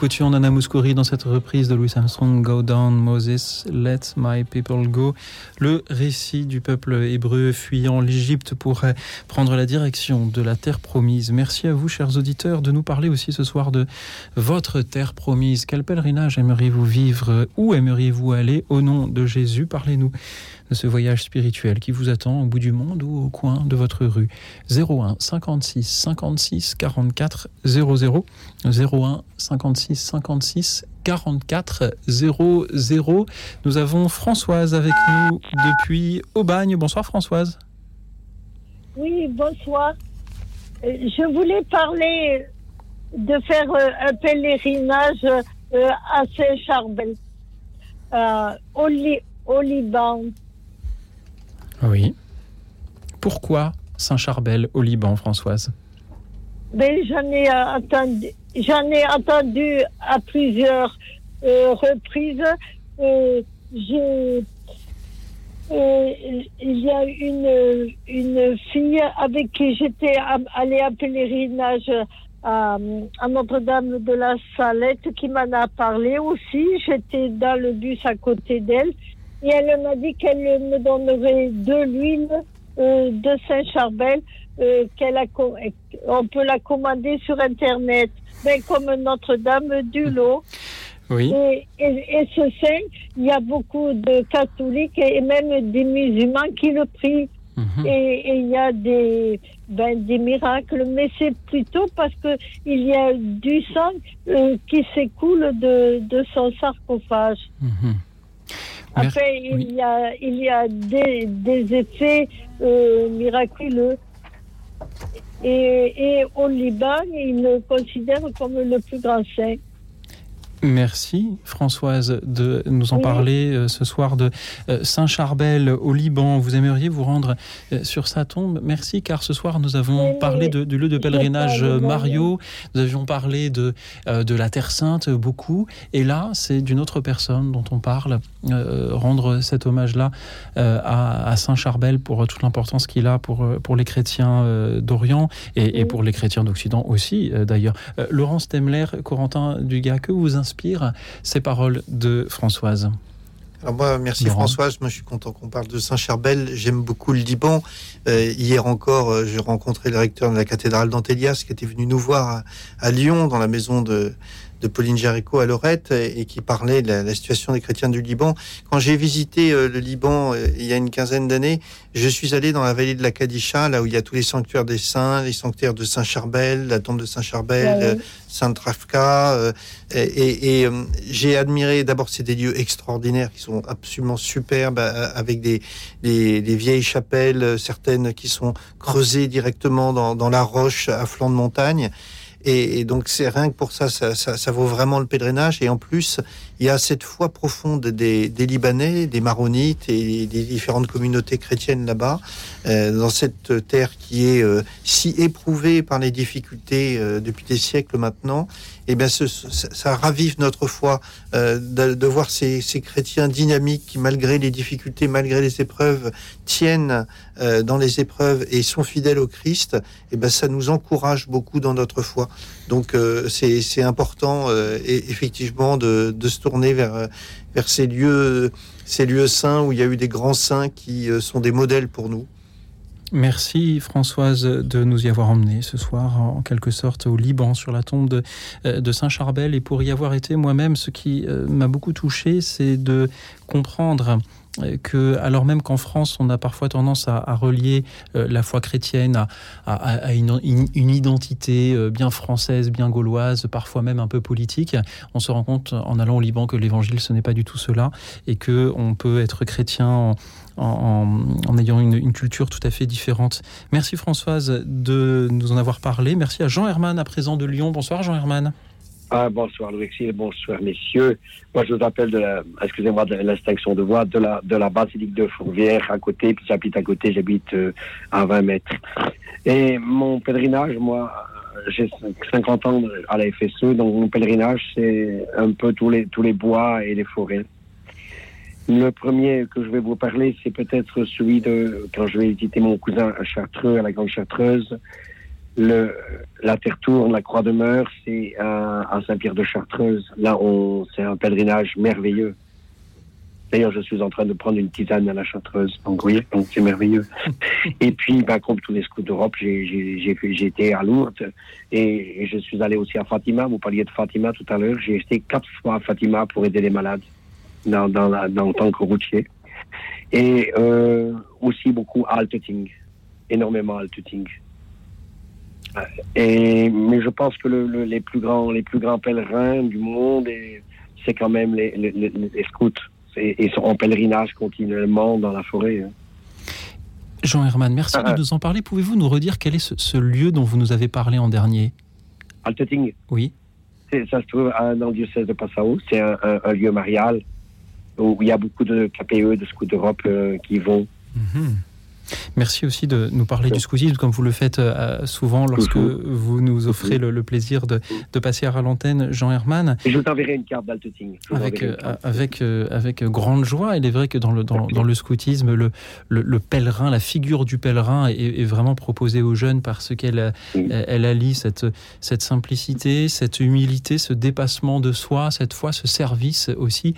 écoutions Nana Mouskouri dans cette reprise de Louis Armstrong, Go Down Moses, Let My People Go. Le récit du peuple hébreu fuyant l'Égypte pour euh, prendre la direction de la terre promise. Merci à vous, chers auditeurs, de nous parler aussi ce soir de votre terre promise. Quel pèlerinage aimeriez-vous vivre? Où aimeriez-vous aller? Au nom de Jésus, parlez-nous ce voyage spirituel qui vous attend au bout du monde ou au coin de votre rue. 01 56 56 44 00 01 56 56 44 00. Nous avons Françoise avec nous depuis Aubagne. Bonsoir Françoise. Oui, bonsoir. Euh, Je voulais parler de faire euh, un pèlerinage euh, à Saint-Charbel, au Liban. Oui. Pourquoi Saint-Charbel au Liban, Françoise? Mais j'en ai euh, entendu, j'en ai entendu à plusieurs euh, reprises. Euh, j'ai, euh, il y a une, une fille avec qui j'étais allée à pèlerinage à, à Notre-Dame de la Salette qui m'en a parlé aussi. J'étais dans le bus à côté d'elle et elle m'a dit qu'elle me donnerait de l'huile euh, de Saint-Charbel euh, qu'elle a on peut la commander sur internet mais comme Notre-Dame du Lot Oui. et, et, et ce saint il y a beaucoup de catholiques et même des musulmans qui le prient Mhm. et il y a des ben, des miracles mais c'est plutôt parce que il y a du sang euh, qui s'écoule de, de son sarcophage Mhm. Après, il y a, il y a des, des effets euh, miraculeux. Et, et au Liban, ils le considèrent comme le plus grand saint. Merci Françoise de nous en Oui. parler euh, ce soir de euh, Saint-Charbel au Liban. Vous aimeriez vous rendre euh, sur sa tombe? Merci car ce soir nous avons Oui, parlé de- du lieu de pèlerinage Mario, nous avions parlé de, de la Terre Sainte beaucoup et là c'est d'une autre personne dont on parle, euh, rendre cet hommage-là euh, à, à Saint-Charbel pour toute l'importance qu'il a pour, pour les chrétiens euh, d'Orient et, et pour les chrétiens d'Occident aussi d'ailleurs. Laurence Temler, Corentin Dugas, que vous ces paroles de Françoise Alors moi, merci Laurent. Françoise. Moi, je suis content qu'on parle de Saint-Charbel. J'aime beaucoup le Liban. Euh, hier encore, euh, j'ai rencontré le recteur de la cathédrale d'Antélias qui était venu nous voir à, à Lyon, dans la maison de, de Pauline Jaricot à Lorette, et, et qui parlait de la, la situation des chrétiens du Liban. Quand j'ai visité euh, le Liban euh, il y a une quinzaine d'années, je suis allé dans la vallée de la Kadisha, là où il y a tous les sanctuaires des saints, les sanctuaires de Saint-Charbel, la tombe de Saint-Charbel, Ouais, ouais. euh, Sainte Rafka, euh, et, j'ai admiré d'abord c'est des lieux extraordinaires qui sont absolument superbes avec des, des, des vieilles chapelles, certaines qui sont creusées directement dans, dans la roche à flanc de montagne. Et, donc c'est rien que pour ça, ça, ça, ça vaut vraiment le pèlerinage. Et en plus, il y a cette foi profonde des, des Libanais, des Maronites et des différentes communautés chrétiennes là-bas, euh, dans cette terre qui est euh, si éprouvée par les difficultés euh, depuis des siècles maintenant. Et bien, ce, ça, ça ravive notre foi euh, de, de voir ces, ces chrétiens dynamiques qui, malgré les difficultés, malgré les épreuves, tiennent euh, dans les épreuves et sont fidèles au Christ. Et ben, ça nous encourage beaucoup dans notre foi. Donc, euh, c'est important, euh, effectivement, de, de se tourner vers, vers ces lieux, ces lieux saints où il y a eu des grands saints qui euh, sont des modèles pour nous. Merci Françoise de nous y avoir emmenés ce soir en quelque sorte au Liban sur la tombe de, de Saint-Charbel et pour y avoir été moi-même ce qui m'a beaucoup touché c'est de comprendre que alors même qu'en France on a parfois tendance à, relier euh, la foi chrétienne à, une, identité euh, bien française, bien gauloise, parfois même un peu politique, on se rend compte en allant au Liban que l'évangile ce n'est pas du tout cela et que on peut être chrétien en, en, en- en ayant une, une culture tout à fait différente. Merci Françoise de nous en avoir parlé. Merci à Jean Herman à présent de Lyon. Bonsoir Jean Herman. Ah, bonsoir Louis Xil, bonsoir messieurs. Moi je vous appelle de la, excusez-moi de l'extinction de voix, de la, de la basilique de Fourvière à côté, puis j'habite à côté, j'habite euh, à 20 mètres. Et mon pèlerinage, moi, euh, j'ai 50 ans à la FSE, donc mon pèlerinage c'est un peu tous les, tous les bois et les forêts. Le premier que je vais vous parler, c'est peut-être celui de quand je vais visiter mon cousin à Chartreux, à la Grande Chartreuse. Le, la Terre tourne, la Croix demeure, c'est à, à Saint-Pierre de Chartreuse. Là, on, c'est un pèlerinage merveilleux. D'ailleurs, je suis en train de prendre une tisane à la Chartreuse. Donc, voyez, donc c'est merveilleux. Et puis, bah, comme tous les scouts d'Europe, j'ai, été à Lourdes et, et je suis allé aussi à Fatima. Vous parliez de Fatima tout à l'heure. J'ai été quatre fois à Fatima pour aider les malades dans, dans, la, dans, en tant que routier. Et euh, aussi beaucoup à Altötting. Énormément à Altötting. Et, mais je pense que le, le- les, plus grands, les plus grands pèlerins du monde, c'est quand même les, les, les- les scouts. Et ils sont en pèlerinage continuellement dans la forêt. hein. Jean Herman, merci Ah, de nous en parler. Pouvez-vous nous redire quel est ce, ce lieu dont vous nous avez parlé en dernier? Altötting. Oui. Ça se trouve à- dans le diocèse de Passau. C'est un, un- un lieu marial où il y a beaucoup de KPE, de scouts d'Europe euh, qui vont. Mhm. Merci aussi de nous parler du scoutisme, comme vous le faites euh, souvent lorsque vous nous offrez le, le plaisir de, de passer à l'antenne, Jean Herman. Et je vous enverrai une carte vous Avec, euh, avec, euh, avec grande joie. Il est vrai que dans le, dans, dans le scoutisme, le, le, le pèlerin, la figure du pèlerin est, est vraiment proposée aux jeunes parce qu'elle euh, elle allie cette, cette simplicité, cette humilité, ce dépassement de soi, cette foi, ce service aussi,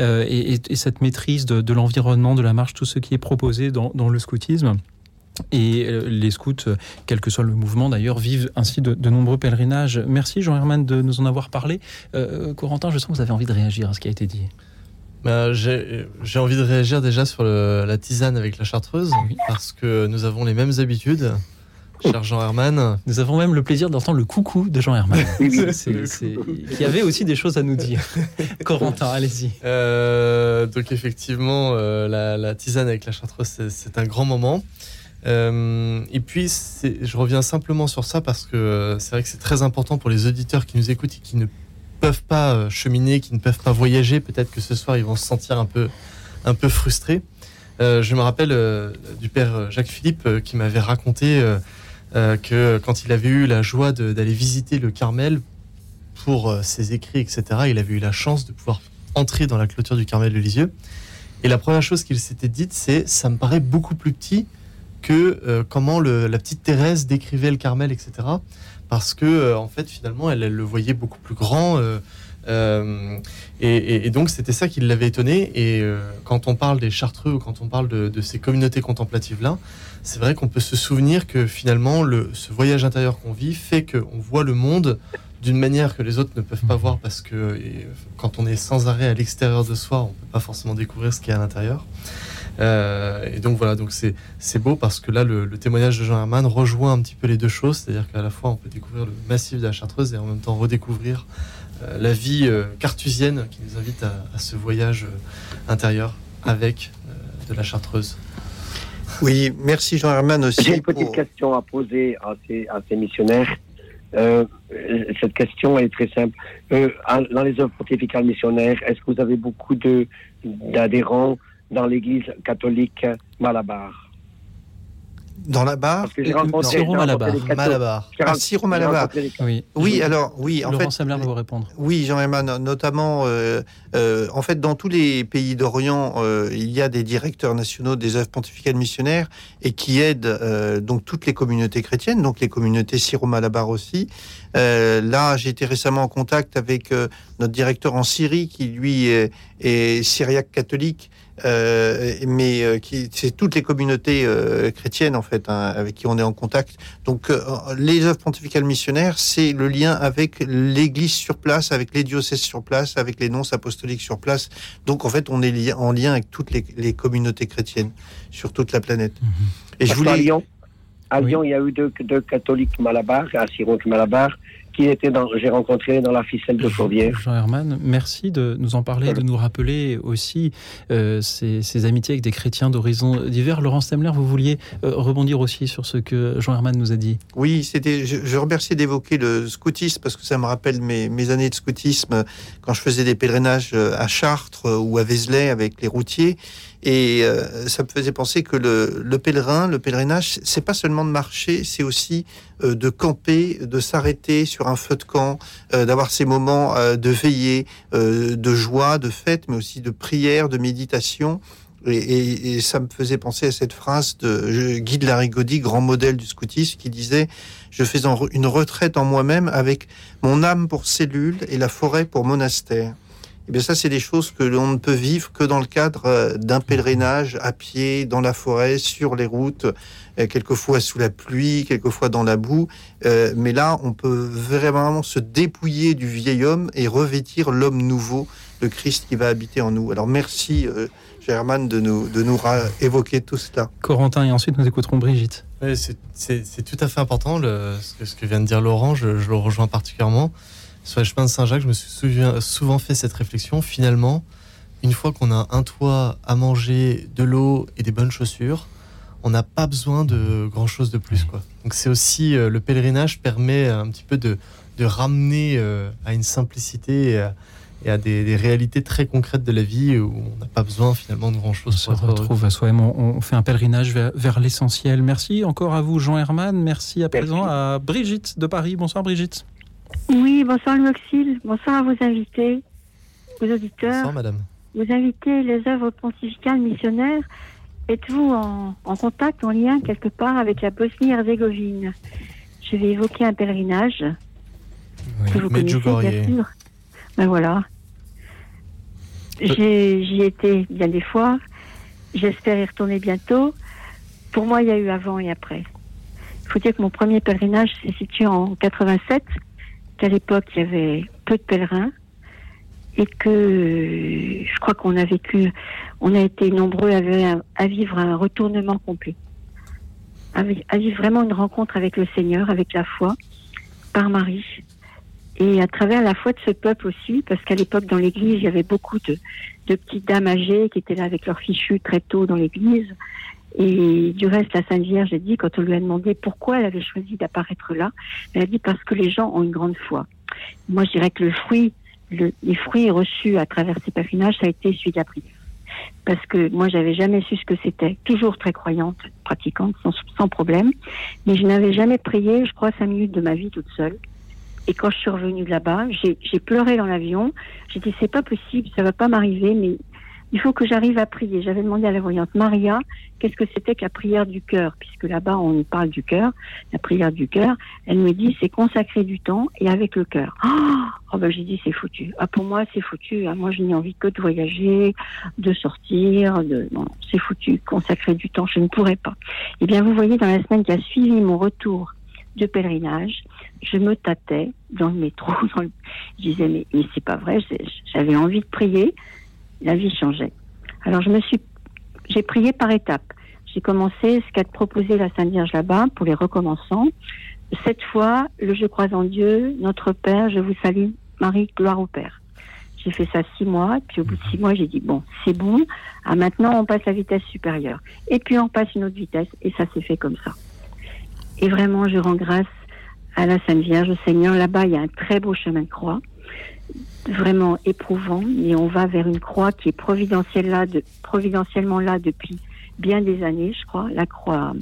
euh, et, et- et cette maîtrise de, de l'environnement, de la marche, tout ce qui est proposé dans, dans le scoutisme. Et euh, les scouts, euh, quel que soit le mouvement d'ailleurs, vivent ainsi de, de nombreux pèlerinages. Merci Jean-Hermann de nous en avoir parlé. Euh, Corentin, je sens que vous avez envie de réagir à ce qui a été dit. Bah, J'ai envie de réagir déjà sur le- la tisane avec la chartreuse, parce que nous avons les mêmes habitudes, cher Jean Herman. Nous avons même le plaisir d'entendre le coucou de Jean Herman, qui avait aussi des choses à nous dire. Corentin, allez-y. Euh, donc effectivement, euh, la, la tisane avec la chartreuse, c'est- un grand moment. Euh, et puis, je reviens simplement sur ça parce que c'est vrai que c'est très important pour les auditeurs qui nous écoutent et qui ne peuvent pas cheminer, qui ne peuvent pas voyager. Peut-être que ce soir, ils vont se sentir un peu, un peu frustrés. Je me rappelle du père Jacques Philippe qui m'avait raconté que quand il avait eu la joie d'aller visiter le Carmel pour euh, ses écrits, etc., il avait eu la chance de pouvoir entrer dans la clôture du Carmel de Lisieux. Et la première chose qu'il s'était dite, c'est ça me paraît beaucoup plus petit que euh, comment la petite Thérèse décrivait le Carmel, etc. Parce que euh, en fait, finalement, elle, le voyait beaucoup plus grand. euh, euh, et, donc, c'était ça qui l'avait étonné. Et euh, quand on parle des Chartreux ou quand on parle de, de ces communautés contemplatives-là, c'est vrai qu'on peut se souvenir que finalement, le, ce voyage intérieur qu'on vit fait qu'on voit le monde d'une manière que les autres ne peuvent pas voir parce que et, quand on est sans arrêt à l'extérieur de soi, on peut pas forcément découvrir ce qu'il y a à l'intérieur. Euh, et donc voilà, donc c'est c'est beau parce que là le, le témoignage de Jean Herman rejoint un petit peu les deux choses, c'est-à-dire qu'à la fois on peut découvrir le massif de la Chartreuse et en même temps redécouvrir euh, la vie euh, cartusienne qui nous invite à, à ce voyage intérieur avec de la Chartreuse. Oui, merci Jean Herman aussi. J'ai une petite pour- question à poser à ces, à ces missionnaires. Euh, cette question est très simple. Euh, dans les œuvres pontificales missionnaires, est-ce que vous avez beaucoup de d'adhérents dans l'Église catholique Malabar? Dans la barre Siro Malabar. cathos- Malabar. Ah, Siro Malabar. Oui, Oui, alors, oui, en Laurent fait. Va vous répondre. Oui, Jean Herman, notamment, euh, euh, en fait, dans tous les pays d'Orient, euh, il y a des directeurs nationaux des œuvres pontificales missionnaires et qui aident euh, donc toutes les communautés chrétiennes, donc les communautés syro-malabar aussi. Euh, là, j'ai été récemment en contact avec euh, notre directeur en Syrie, qui lui est, est syriaque catholique. Euh, mais euh, qui c'est toutes les communautés euh, chrétiennes en fait hein, avec qui on est en contact. Donc euh, les œuvres pontificales missionnaires, c'est le lien avec l'Église sur place, avec les diocèses sur place, avec les nonces apostoliques sur place. Donc en fait, on est li- en lien avec toutes les, les communautés chrétiennes sur toute la planète. Et je Parce voulais Lyon, à Lyon, il y a eu deux, deux catholiques Malabar, à Siroc Malabar, qui étaient dans, j'ai rencontré dans la ficelle de Fourvière. Jean Herman, merci de nous en parler, de nous rappeler aussi euh, ces, ces amitiés avec des chrétiens d'horizons divers. Laurent Stemler, vous vouliez euh, rebondir aussi sur ce que Jean Herman nous a dit. Oui, c'était. Je, je remercie d'évoquer le scoutisme parce que ça me rappelle mes, mes années de scoutisme quand je faisais des pèlerinages euh, à Chartres ou à Vézelay avec les routiers. Et euh, ça me faisait penser que le, le pèlerin, le pèlerinage, c'est pas seulement de marcher, c'est aussi euh, de camper, de s'arrêter sur un feu de camp, euh, d'avoir ces moments euh, de veillée, euh, de joie, de fête, mais aussi de prière, de méditation Et, et- et ça me faisait penser à cette phrase de Guy de Larigaudy, grand modèle du scoutisme, qui disait Je fais une retraite en moi-même avec mon âme pour cellule et la forêt pour monastère. Et bien ça, c'est des choses que l'on ne peut vivre que dans le cadre euh, d'un pèlerinage à pied, dans la forêt, sur les routes, euh, quelquefois sous la pluie, quelquefois dans la boue. Euh, mais là, on peut vraiment se dépouiller du vieil homme et revêtir l'homme nouveau, le Christ qui va habiter en nous. Alors merci, euh, Germaine, de nous, de nous évoquer tout cela. Corentin, et ensuite nous écouterons Brigitte. Ouais, c'est- tout à fait important le- ce, que, ce que vient de dire Laurent, je, je le rejoins particulièrement. Sur les chemins de Saint-Jacques, je me suis souvent fait cette réflexion. Finalement, une fois qu'on a un toit à manger, de l'eau et des bonnes chaussures, on n'a pas besoin de grand chose de plus. Quoi. Donc c'est aussi euh, le pèlerinage permet un petit peu de, de ramener euh, à une simplicité et à, et à des, des réalités très concrètes de la vie où on n'a pas besoin finalement de grand chose. On se retrouve à soi-même, on, on fait un pèlerinage vers, vers l'essentiel. Merci encore à vous, Jean Herman. Merci à présent à Brigitte de Paris. Bonsoir, Brigitte. Oui, bonsoir Louis Auxil. Bonsoir à vos invités, aux auditeurs. Bonsoir madame. Vous invitez les œuvres pontificales missionnaires. Êtes-vous en, en contact, en lien quelque part avec la Bosnie-Herzégovine? Je vais évoquer un pèlerinage que vous connaissez bien sûr. Ben voilà. J'y étais bien des fois. J'espère y retourner bientôt. Pour moi, il y a eu avant et après. Il faut dire que mon premier pèlerinage s'est situé en 87, qu'à l'époque, il y avait peu de pèlerins et que euh, je crois qu'on a vécu, on a été nombreux à, vi- à vivre un retournement complet, à, vi- à vivre vraiment une rencontre avec le Seigneur, avec la foi, par Marie, et à travers la foi de ce peuple aussi, parce qu'à l'époque dans l'Église, il y avait beaucoup de petites dames âgées qui étaient là avec leurs fichus très tôt dans l'Église. Et du reste, la Sainte Vierge a dit, quand on lui a demandé pourquoi elle avait choisi d'apparaître là, elle a dit parce que les gens ont une grande foi. Moi, je dirais que le fruit, le- les fruits reçus à travers ces pèlerinages, ça a été celui de la prière. Parce que moi, j'avais jamais su ce que c'était. Toujours très croyante, pratiquante, sans, problème. Mais je n'avais jamais prié, je crois, cinq minutes de ma vie toute seule. Et quand je suis revenue de là-bas, j'ai j'ai pleuré dans l'avion. J'ai dit, c'est pas possible, ça va pas m'arriver, mais il faut que j'arrive à prier. J'avais demandé à la voyante Maria qu'est-ce que c'était que la prière du cœur, puisque là-bas on nous parle du cœur, la prière du cœur. Elle me dit c'est consacrer du temps et avec le cœur. Oh, oh ben j'ai dit c'est foutu. Ah pour moi c'est foutu. Ah, moi je n'ai envie que de voyager, de sortir, de c'est foutu. Consacrer du temps je ne pourrais pas. Eh bien vous voyez dans la semaine qui a suivi mon retour de pèlerinage, je me tâtais dans le métro. Je disais mais, mais c'est pas vrai. J'avais envie de prier la vie changeait. Alors je me suis, j'ai prié par étapes. J'ai commencé ce qu'a proposé la Sainte Vierge là-bas pour les recommençants. Cette fois, le Je crois en Dieu, notre Père, je vous salue, Marie, gloire au Père. J'ai fait ça six mois, puis au bout de six mois, j'ai dit bon, c'est bon. Ah, maintenant, on passe à la vitesse supérieure. Et puis on passe une autre vitesse, et ça s'est fait comme ça. Et vraiment, je rends grâce à la Sainte Vierge, au Seigneur. Là-bas, il y a un très beau chemin de croix vraiment éprouvant et on va vers une croix qui est providentielle là de, providentiellement là depuis bien des années, je crois. La croix,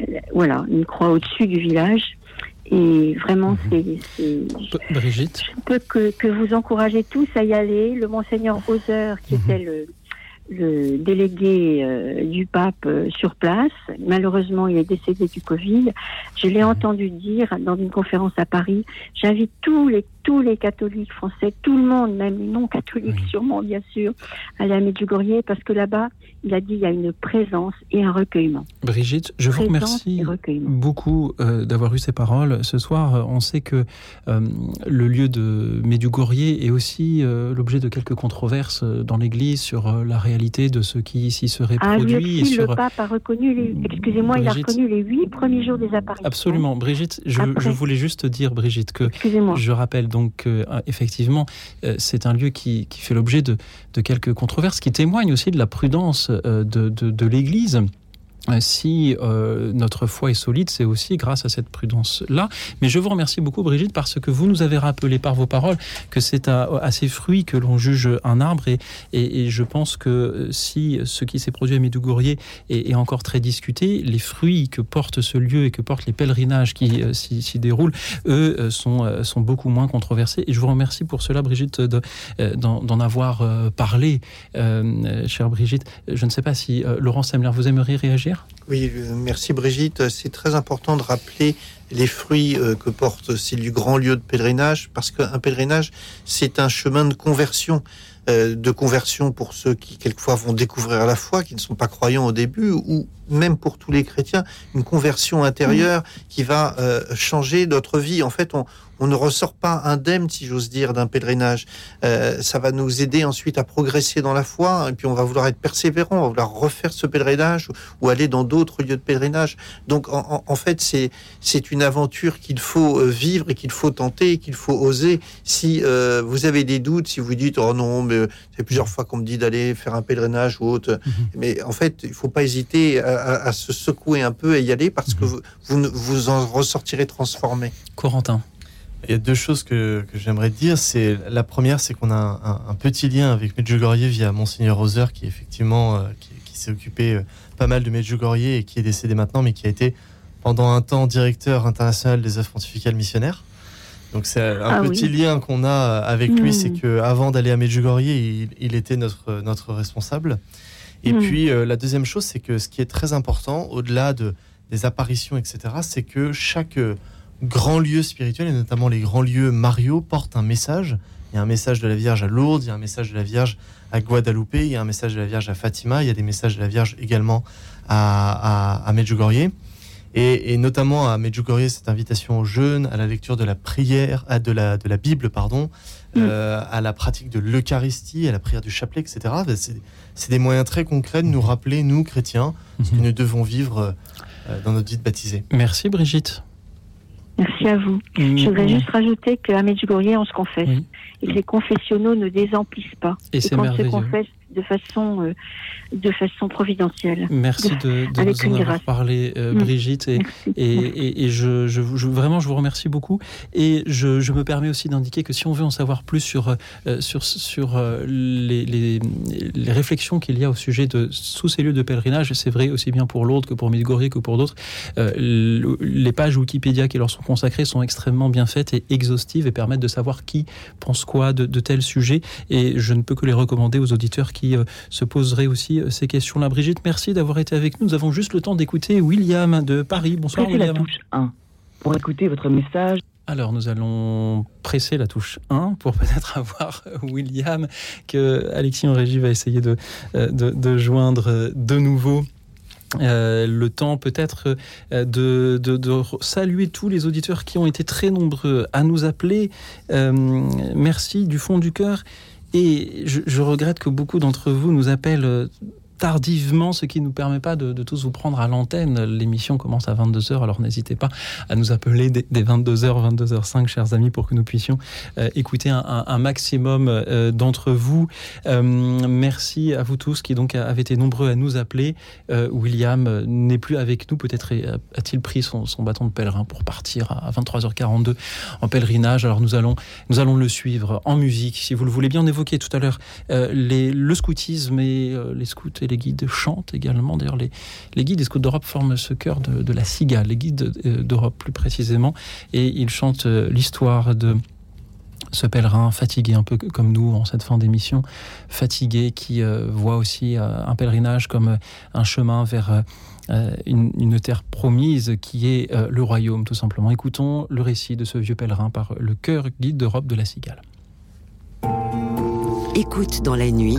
euh, voilà, une croix au-dessus du village. Et vraiment, c'est, c'est- Brigitte. je peux que, que vous encourager tous à y aller. Le monseigneur Hauser, qui était le, le délégué euh, du pape euh, sur place, malheureusement, il est décédé du Covid. Je l'ai entendu dire dans une conférence à Paris. J'invite tous les tous les catholiques français, tout le monde, même les non catholiques sûrement bien sûr, à à Medjugorje parce que là-bas, il a dit il y a une présence et un recueillement. Brigitte, je vous remercie beaucoup euh, d'avoir eu ces paroles. Ce soir, euh, on sait que euh, le lieu de Medjugorje est aussi euh, l'objet de quelques controverses dans l'Église sur la réalité de ce qui ici serait Ah, produit. et sur... le pape a reconnu les, excusez-moi, il a reconnu les huit premiers jours des apparitions. Absolument, Brigitte. Je, Après. je voulais juste dire, Brigitte, que je rappelle donc euh, effectivement, euh, c'est un lieu qui, fait l'objet de, quelques controverses, qui témoignent aussi de la prudence euh, de, l'Église si euh, notre foi est solide, c'est aussi grâce à cette prudence-là. Mais je vous remercie beaucoup, Brigitte, parce que vous nous avez rappelé par vos paroles que c'est à, à ces fruits que l'on juge un arbre. Et, je pense que euh, si ce qui s'est produit à Médougourier est, encore très discuté, les fruits que porte ce lieu et que portent les pèlerinages qui euh, s'y déroulent, eux, euh, sont, euh, beaucoup moins controversés. Et je vous remercie pour cela, Brigitte, de- euh, d'en avoir euh, parlé, euh, euh, chère Brigitte. Je ne sais pas si euh, Laurent Semler, vous aimeriez réagir? Oui, merci Brigitte. C'est très important de rappeler les fruits euh, que porte ces grands lieux de pèlerinage, parce qu'un pèlerinage, c'est un chemin de conversion. euh, de conversion pour ceux qui quelquefois vont découvrir la foi, qui ne sont pas croyants au début, ou même pour tous les chrétiens, une conversion intérieure qui va euh, changer notre vie. En fait, on, on ne ressort pas indemne, si j'ose dire, d'un pèlerinage. Euh, ça va nous aider ensuite à progresser dans la foi, et puis on va vouloir être persévérant, on va vouloir refaire ce pèlerinage ou, ou aller dans d'autres lieux de pèlerinage. Donc, en, fait, c'est c'est une aventure qu'il faut euh, vivre et qu'il faut tenter, qu'il faut oser. Si euh, vous avez des doutes, si vous dites oh non, mais c'est plusieurs fois qu'on me dit d'aller faire un pèlerinage ou autre, mais en fait, il faut pas hésiter à, à- à se secouer un peu et y aller parce que vous, vous, vous en ressortirez transformé. Corentin. Il y a deux choses que, que j'aimerais dire. C'est la première, c'est qu'on a un, un- un petit lien avec Medjugorje via Monseigneur Roser, qui effectivement euh, qui, qui s'est occupé euh, pas mal de Medjugorje et qui est décédé maintenant, mais qui a été pendant un temps directeur international des œuvres pontificales missionnaires. Donc c'est un Ah petit oui. lien qu'on a avec lui, c'est que avant d'aller à Medjugorje, il, il était notre notre responsable. Et Mm. puis euh, la deuxième chose, c'est que ce qui est très important, au-delà de des apparitions, etc., c'est que chaque euh, grand lieu spirituel, et notamment les grands lieux Mario, porte un message. Il y a un message de la Vierge à Lourdes, il y a un message de la Vierge à Guadalupe, il y a un message de la Vierge à Fatima, il y a des messages de la Vierge également à, à, à Medjugorje. Et, et notamment à Medjugorje, cette invitation au jeûne, à la lecture de la prière, à de la, de la Bible, pardon, euh, à la pratique de l'Eucharistie, à la prière du chapelet, etc. C'est des moyens très concrets de nous rappeler, nous chrétiens, ce que nous devons vivre euh, dans notre vie de baptisé. Merci Brigitte. Merci à vous. Mm, Je voudrais juste rajouter qu'à Medjugorje, on se confesse. Et que les confessionnaux ne désemplissent pas. Et c'est qu'on se merveilleux. confesse de façon, euh, de façon providentielle. Merci de, de nous en avoir parlé, euh, Mm. Brigitte. Et, et, et- et je, je, vraiment, je vous remercie beaucoup. Et je, je me permets aussi d'indiquer que si on veut en savoir plus sur, euh, sur, sur les, les, les réflexions qu'il y a au sujet de sous ces lieux de pèlerinage, c'est vrai aussi bien pour Lourdes que pour Medjugorje que pour d'autres, le- les pages Wikipédia qui leur sont consacrées sont extrêmement bien faites et exhaustives et permettent de savoir qui pense quoi de, de tels sujets. Et je ne peux que les recommander aux auditeurs qui euh, se poseraient aussi euh, ces questions-là. Brigitte, merci d'avoir été avec nous. Nous avons juste le temps d'écouter William de Paris. Bonsoir Pressez la William. touche 1 pour écouter votre message. Alors nous allons presser la touche 1 pour peut-être avoir William que Alexis en régie va essayer de, euh, de, de joindre euh, de nouveau. Euh, le temps peut-être euh, de, de, de re- saluer tous les auditeurs qui ont été très nombreux à nous appeler. Euh, merci du fond du cœur. Et je, regrette que beaucoup d'entre vous nous appellent euh, tardivement, ce qui ne nous permet pas de, tous vous prendre à l'antenne. L'émission commence à 22h, alors n'hésitez pas à nous appeler dès, dès 22h, 22h05, chers amis, pour que nous puissions euh, écouter un, maximum euh, d'entre vous. Euh, merci à vous tous qui donc avez été nombreux à nous appeler. William n'est plus avec nous, peut-être a-t-il pris son, bâton de pèlerin pour partir à 23h42 en pèlerinage. Alors nous allons, nous allons le suivre en musique, si vous le voulez bien. On évoquait tout à l'heure le scoutisme et les scouts et guides chantent également. D'ailleurs, les, les guides des scouts d'Europe forment ce chœur de, la cigale, les guides euh, d'Europe plus précisément, et ils chantent euh, l'histoire de ce pèlerin fatigué, un peu comme nous en cette fin d'émission, fatigué, qui euh, voit aussi un pèlerinage comme un chemin vers une, une terre promise qui est le royaume, tout simplement. Écoutons le récit de ce vieux pèlerin par le chœur guide d'Europe de la Cigale. Écoute dans la nuit,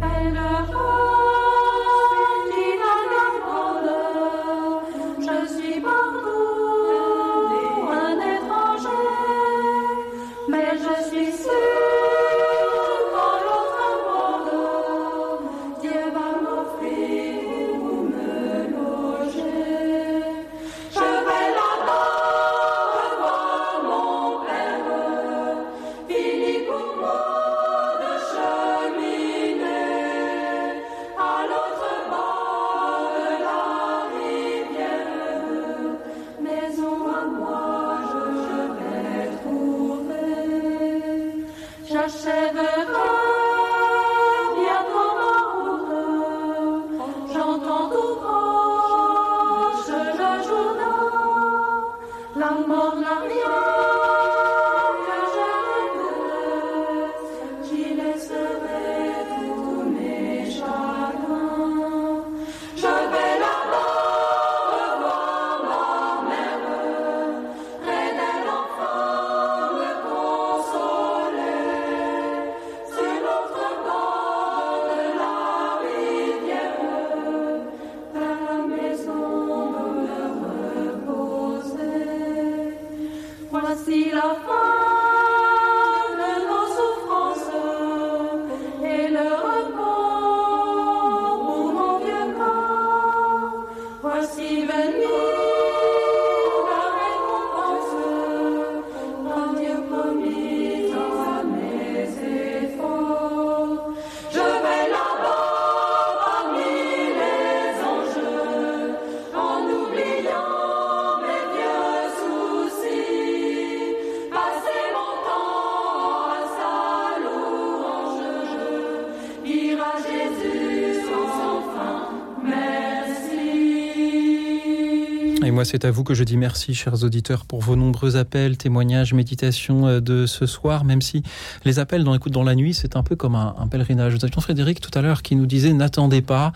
C'est à vous que je dis merci, chers auditeurs, pour vos nombreux appels, témoignages, méditations euh, de ce soir, même si les appels dans Écoute dans la nuit, c'est un peu comme un, un pèlerinage. Nous avions Frédéric tout à l'heure qui nous disait n'attendez pas.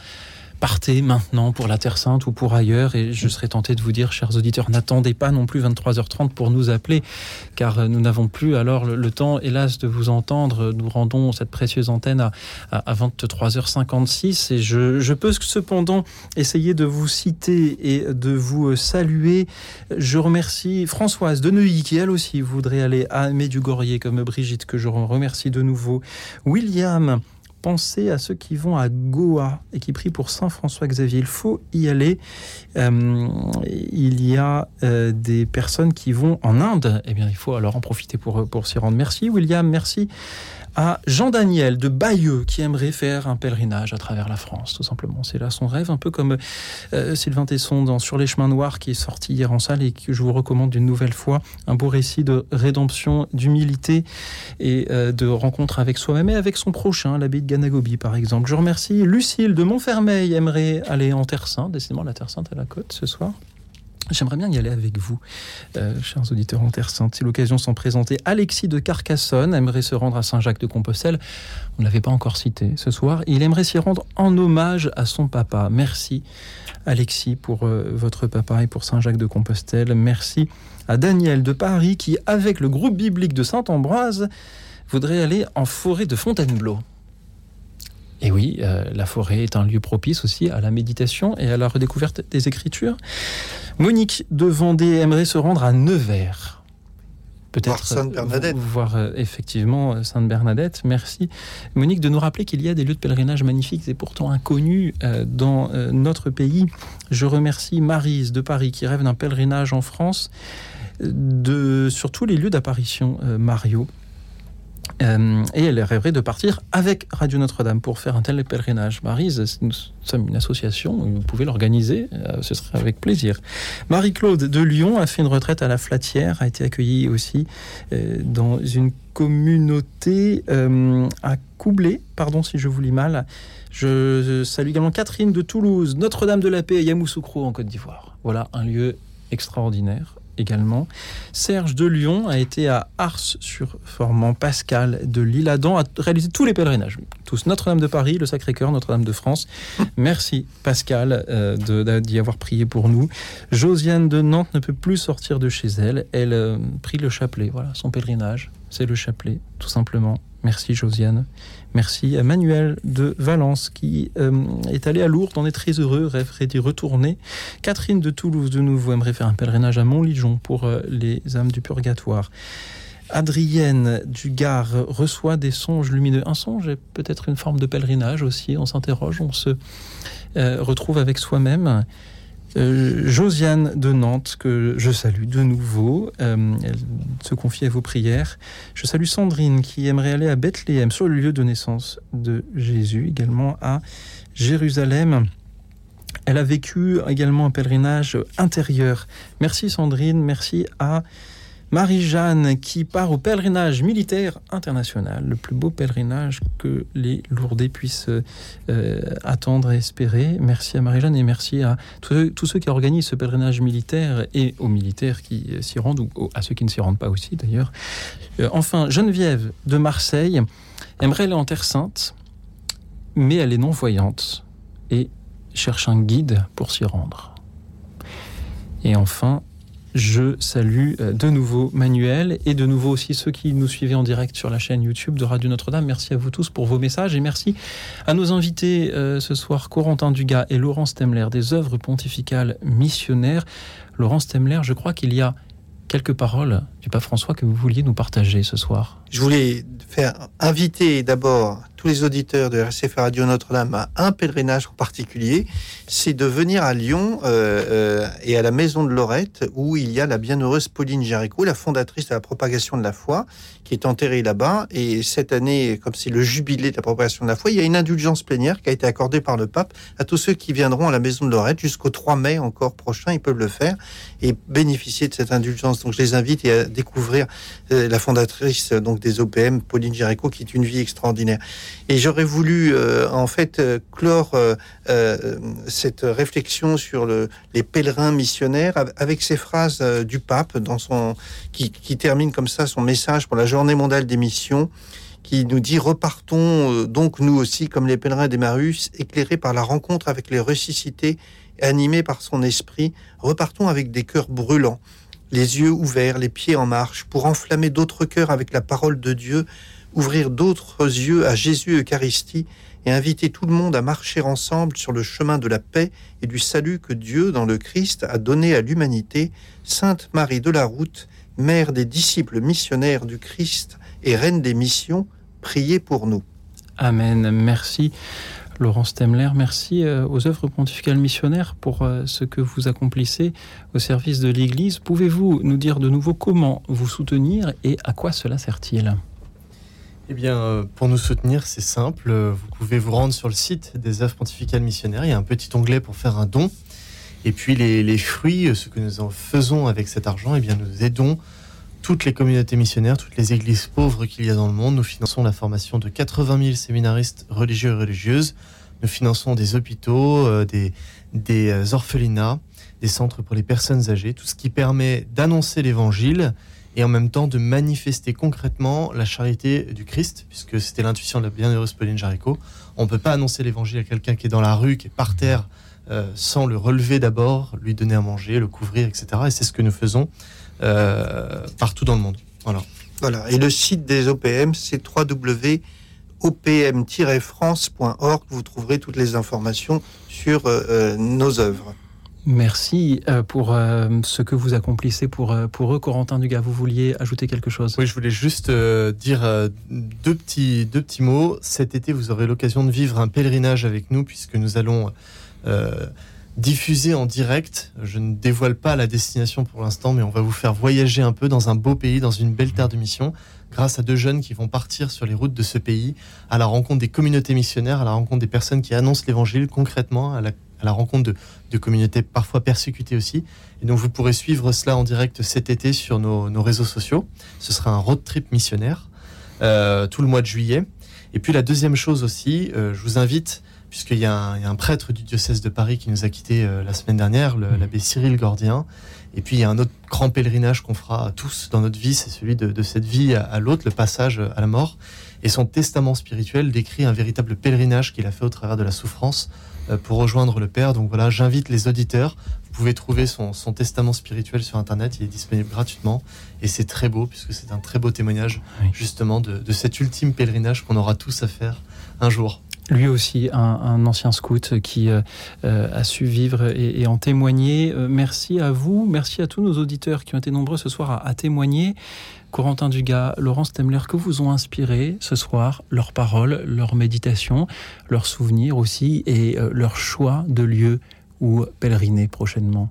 Partez maintenant pour la Terre Sainte ou pour ailleurs et je serais tenté de vous dire, chers auditeurs, n'attendez pas non plus 23h30 pour nous appeler car nous n'avons plus alors le, temps, hélas, de vous entendre. Nous rendons cette précieuse antenne à, à, à 23h56 et je, je peux cependant essayer de vous citer et de vous euh, saluer. Je remercie Françoise de Neuilly qui elle aussi voudrait aller à Medjugorje comme Brigitte que je remercie de nouveau. William pensez à ceux qui vont à Goa et qui prient pour Saint François Xavier. Il faut y aller. Euh, il y a euh, des personnes qui vont en Inde. Eh bien, il faut alors en profiter pour, pour s'y rendre. Merci William, merci à Jean-Daniel de Bayeux qui aimerait faire un pèlerinage à travers la France, tout simplement. C'est là son rêve, un peu comme euh, Sylvain Tesson dans Sur les chemins noirs qui est sorti hier en salle et que je vous recommande une nouvelle fois. Un beau récit de rédemption, d'humilité et euh, de rencontre avec soi-même et avec son prochain, l'abbé de Ganagobi par exemple. Je remercie Lucille de Montfermeil, aimerait aller en Terre Sainte, décidément la Terre Sainte à la côte ce soir. J'aimerais bien y aller avec vous, euh, chers auditeurs en Terre Sainte. Si l'occasion s'en présentait, Alexis de Carcassonne aimerait se rendre à Saint-Jacques-de-Compostelle. On ne l'avait pas encore cité ce soir. Il aimerait s'y rendre en hommage à son papa. Merci, Alexis, pour euh, votre papa et pour Saint-Jacques-de-Compostelle. Merci à Daniel de Paris qui, avec le groupe biblique de Saint-Ambroise, voudrait aller en forêt de Fontainebleau. Et oui, euh, la forêt est un lieu propice aussi à la méditation et à la redécouverte des Écritures. Monique de Vendée aimerait se rendre à Nevers. Peut-être Sainte Bernadette. euh, voir euh, effectivement Sainte Bernadette. Merci Monique de nous rappeler qu'il y a des lieux de pèlerinage magnifiques et pourtant inconnus euh, dans notre pays. Je remercie Marise de Paris qui rêve d'un pèlerinage en France de, sur tous les lieux d'apparition Mario. Euh, et elle rêverait de partir avec Radio Notre-Dame pour faire un tel pèlerinage. Marise, nous sommes une association, vous pouvez l'organiser, euh, ce serait avec plaisir. Marie-Claude de Lyon a fait une retraite à la Flatière, a été accueillie aussi euh, dans une communauté à Coublé, pardon si je vous lis mal. Je salue également Catherine de Toulouse, Notre-Dame de la Paix et Yamoussoukro en Côte d'Ivoire. Voilà un lieu extraordinaire également. Serge de Lyon a été à Ars-sur-Formant. Pascal de Lille-Adam a réalisé tous les pèlerinages. Tous Notre-Dame de Paris, le Sacré-Cœur, Notre-Dame de France. Merci Pascal euh, d'y avoir prié pour nous. Josiane de Nantes ne peut plus sortir de chez elle. Elle euh, prie le chapelet. Voilà, son pèlerinage, c'est le chapelet, tout simplement. Merci Josiane. Merci à Manuel de Valence qui euh, est allé à Lourdes, on est très heureux, rêverait d'y retourner. Catherine de Toulouse de nouveau aimerait faire un pèlerinage à Montligeon pour euh, les âmes du purgatoire. Adrienne du Gard reçoit des songes lumineux. Un songe est peut-être une forme de pèlerinage aussi. On s'interroge, on se euh, retrouve avec soi-même. Euh, Josiane de Nantes, que je salue de nouveau, euh, elle se confie à vos prières. Je salue Sandrine qui aimerait aller à Bethléem, sur le lieu de naissance de Jésus, également à Jérusalem. Elle a vécu également un pèlerinage intérieur. Merci Sandrine, merci à Marie-Jeanne qui part au pèlerinage militaire international, le plus beau pèlerinage que les Lourdais puissent euh, attendre et espérer. Merci à Marie-Jeanne et merci à tous ceux, qui organisent ce pèlerinage militaire et aux militaires qui euh, s'y rendent, ou à ceux qui ne s'y rendent pas aussi d'ailleurs. Euh, enfin, Geneviève de Marseille aimerait aller en Terre Sainte, mais elle est non-voyante et cherche un guide pour s'y rendre. Et enfin, je salue euh, de nouveau Manuel et de nouveau aussi ceux qui nous suivaient en direct sur la chaîne YouTube de Radio Notre-Dame. Merci à vous tous pour vos messages et merci à nos invités euh, ce soir, Corentin Dugas et Laurence Temler des œuvres pontificales missionnaires. Laurence Temler, je crois qu'il y a quelques paroles du pape François que vous vouliez nous partager ce soir. Je voulais faire inviter d'abord tous les auditeurs de RCF Radio Notre-Dame à un pèlerinage en particulier, c'est de venir à Lyon euh, euh, et à la Maison de Lorette où il y a la bienheureuse Pauline Jaricot, la fondatrice de la propagation de la foi, qui est enterrée là-bas. Et cette année, comme c'est le jubilé de la propagation de la foi, il y a une indulgence plénière qui a été accordée par le pape à tous ceux qui viendront à la Maison de Lorette jusqu'au 3 mai encore prochain. Ils peuvent le faire et bénéficier de cette indulgence. Donc je les invite à découvrir euh, la fondatrice donc des OPM, Pauline Jaricot, qui est une vie extraordinaire. Et j'aurais voulu euh, en fait euh, clore euh, cette réflexion sur le, les pèlerins missionnaires av- avec ces phrases du pape dans son qui, termine comme ça son message pour la journée mondiale des missions qui nous dit repartons donc nous aussi comme les pèlerins d'Emmaüs éclairés par la rencontre avec les ressuscités animés par son esprit repartons avec des cœurs brûlants les yeux ouverts les pieds en marche pour enflammer d'autres cœurs avec la parole de Dieu ouvrir d'autres yeux à Jésus Eucharistie et inviter tout le monde à marcher ensemble sur le chemin de la paix et du salut que Dieu, dans le Christ, a donné à l'humanité. Sainte Marie de la Route, mère des disciples missionnaires du Christ et reine des missions, priez pour nous. Amen. Merci. Laurence Temler, merci euh, aux œuvres pontificales missionnaires pour euh, ce que vous accomplissez au service de l'Église. Pouvez-vous nous dire de nouveau comment vous soutenir et à quoi cela sert-il? Eh bien, euh, pour nous soutenir, c'est simple. Vous pouvez vous rendre sur le site des œuvres pontificales missionnaires. Il y a un petit onglet pour faire un don. Et puis, les, fruits, euh, ce que nous en faisons avec cet argent, eh bien, nous aidons toutes les communautés missionnaires, toutes les églises pauvres qu'il y a dans le monde. Nous finançons la formation de 80 000 séminaristes religieux et religieuses. Nous finançons des hôpitaux, euh, des, des orphelinats, des centres pour les personnes âgées, tout ce qui permet d'annoncer l'évangile et en même temps de manifester concrètement la charité du Christ, puisque c'était l'intuition de la bienheureuse Pauline Jaricot. On ne peut pas annoncer l'évangile à quelqu'un qui est dans la rue, qui est par terre, euh, sans le relever d'abord, lui donner à manger, le couvrir, etc. Et c'est ce que nous faisons euh, partout dans le monde. Voilà. Voilà. Et le site des OPM, c'est www.opm-france.org. Vous trouverez toutes les informations sur euh, nos œuvres. Merci euh, pour euh, ce que vous accomplissez pour, euh, pour eux. Corentin Dugas, vous vouliez ajouter quelque chose? Oui, je voulais juste dire deux, petits, deux petits mots. Cet été, vous aurez l'occasion de vivre un pèlerinage avec nous, puisque nous allons euh, diffuser en direct. Je ne dévoile pas la destination pour l'instant, mais on va vous faire voyager un peu dans un beau pays, dans une belle terre de mission, grâce à deux jeunes qui vont partir sur les routes de ce pays, à la rencontre des communautés missionnaires, à la rencontre des personnes qui annoncent l'évangile concrètement, à la, à la rencontre de, de communautés parfois persécutées aussi. Et donc vous pourrez suivre cela en direct cet été sur nos, nos réseaux sociaux. Ce sera un road trip missionnaire euh, tout le mois de juillet. Et puis la deuxième chose aussi, euh, je vous invite, puisqu'il y, a un- il y a un prêtre du diocèse de Paris qui nous a quittés euh, la semaine dernière, le- l'abbé Cyril Gordien. Et puis il y a un autre grand pèlerinage qu'on fera tous dans notre vie, c'est celui de, de cette vie à, à l'autre, le passage à la mort. Et son testament spirituel décrit un véritable pèlerinage qu'il a fait au travers de la souffrance pour rejoindre le Père. Donc voilà, j'invite les auditeurs. Vous pouvez trouver son, son testament spirituel sur Internet, il est disponible gratuitement. Et c'est très beau, puisque c'est un très beau témoignage justement de, de cet ultime pèlerinage qu'on aura tous à faire un jour. Lui aussi, un, un ancien scout qui euh, euh, a su vivre et, et en témoigner. Euh, merci à vous, merci à tous nos auditeurs qui ont été nombreux ce soir à, à témoigner. Corentin Dugas, Laurence Temler, que vous ont inspiré ce soir leurs paroles, leurs méditations, leurs souvenirs aussi et euh, leur choix de lieu où pèleriner prochainement?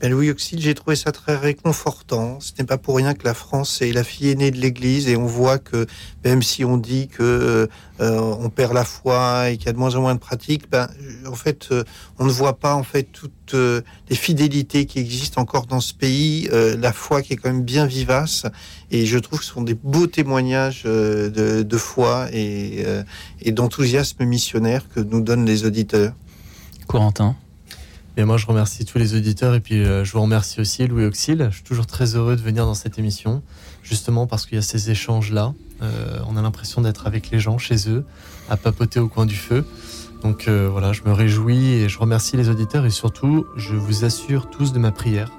Ben, Louis Auxil, j'ai trouvé ça très réconfortant. Ce n'est pas pour rien que la France est la fille aînée de l'Église et on voit que même si on dit que euh, on perd la foi et qu'il y a de moins en moins de pratiques, ben, en fait, euh, on ne voit pas en fait toutes euh, les fidélités qui existent encore dans ce pays, euh, la foi qui est quand même bien vivace. Et je trouve que ce sont des beaux témoignages euh, de, foi et, euh, et d'enthousiasme missionnaire que nous donnent les auditeurs. Corentin. Et moi, je remercie tous les auditeurs et puis euh, je vous remercie aussi, Louis Auxil. Je suis toujours très heureux de venir dans cette émission, justement parce qu'il y a ces échanges-là. Euh, on a l'impression d'être avec les gens chez eux, à papoter au coin du feu. Donc euh, voilà, je me réjouis et je remercie les auditeurs et surtout, je vous assure tous de ma prière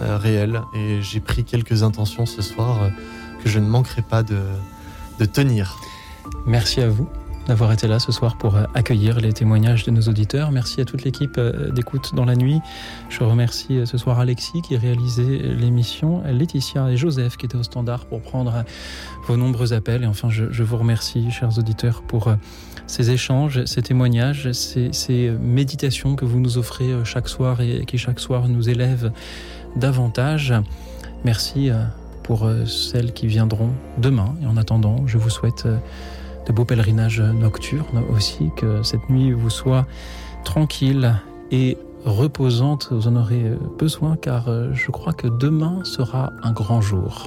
réelle. Et j'ai pris quelques intentions ce soir que je ne manquerai pas de tenir. Merci à vous d'avoir été là ce soir pour euh, accueillir les témoignages de nos auditeurs. Merci à toute l'équipe euh, d'écoute dans la nuit. Je remercie euh, ce soir Alexis qui réalisait l'émission, Laetitia et Joseph qui étaient au standard pour prendre vos nombreux appels. Et enfin, je, vous remercie, chers auditeurs, pour ces échanges, ces témoignages, ces, méditations que vous nous offrez chaque soir et qui chaque soir nous élèvent davantage. Merci pour celles qui viendront demain. Et en attendant, je vous souhaite de beaux pèlerinages nocturnes aussi, que cette nuit vous soit tranquille et reposante, vous en aurez besoin car euh, je crois que demain sera un grand jour.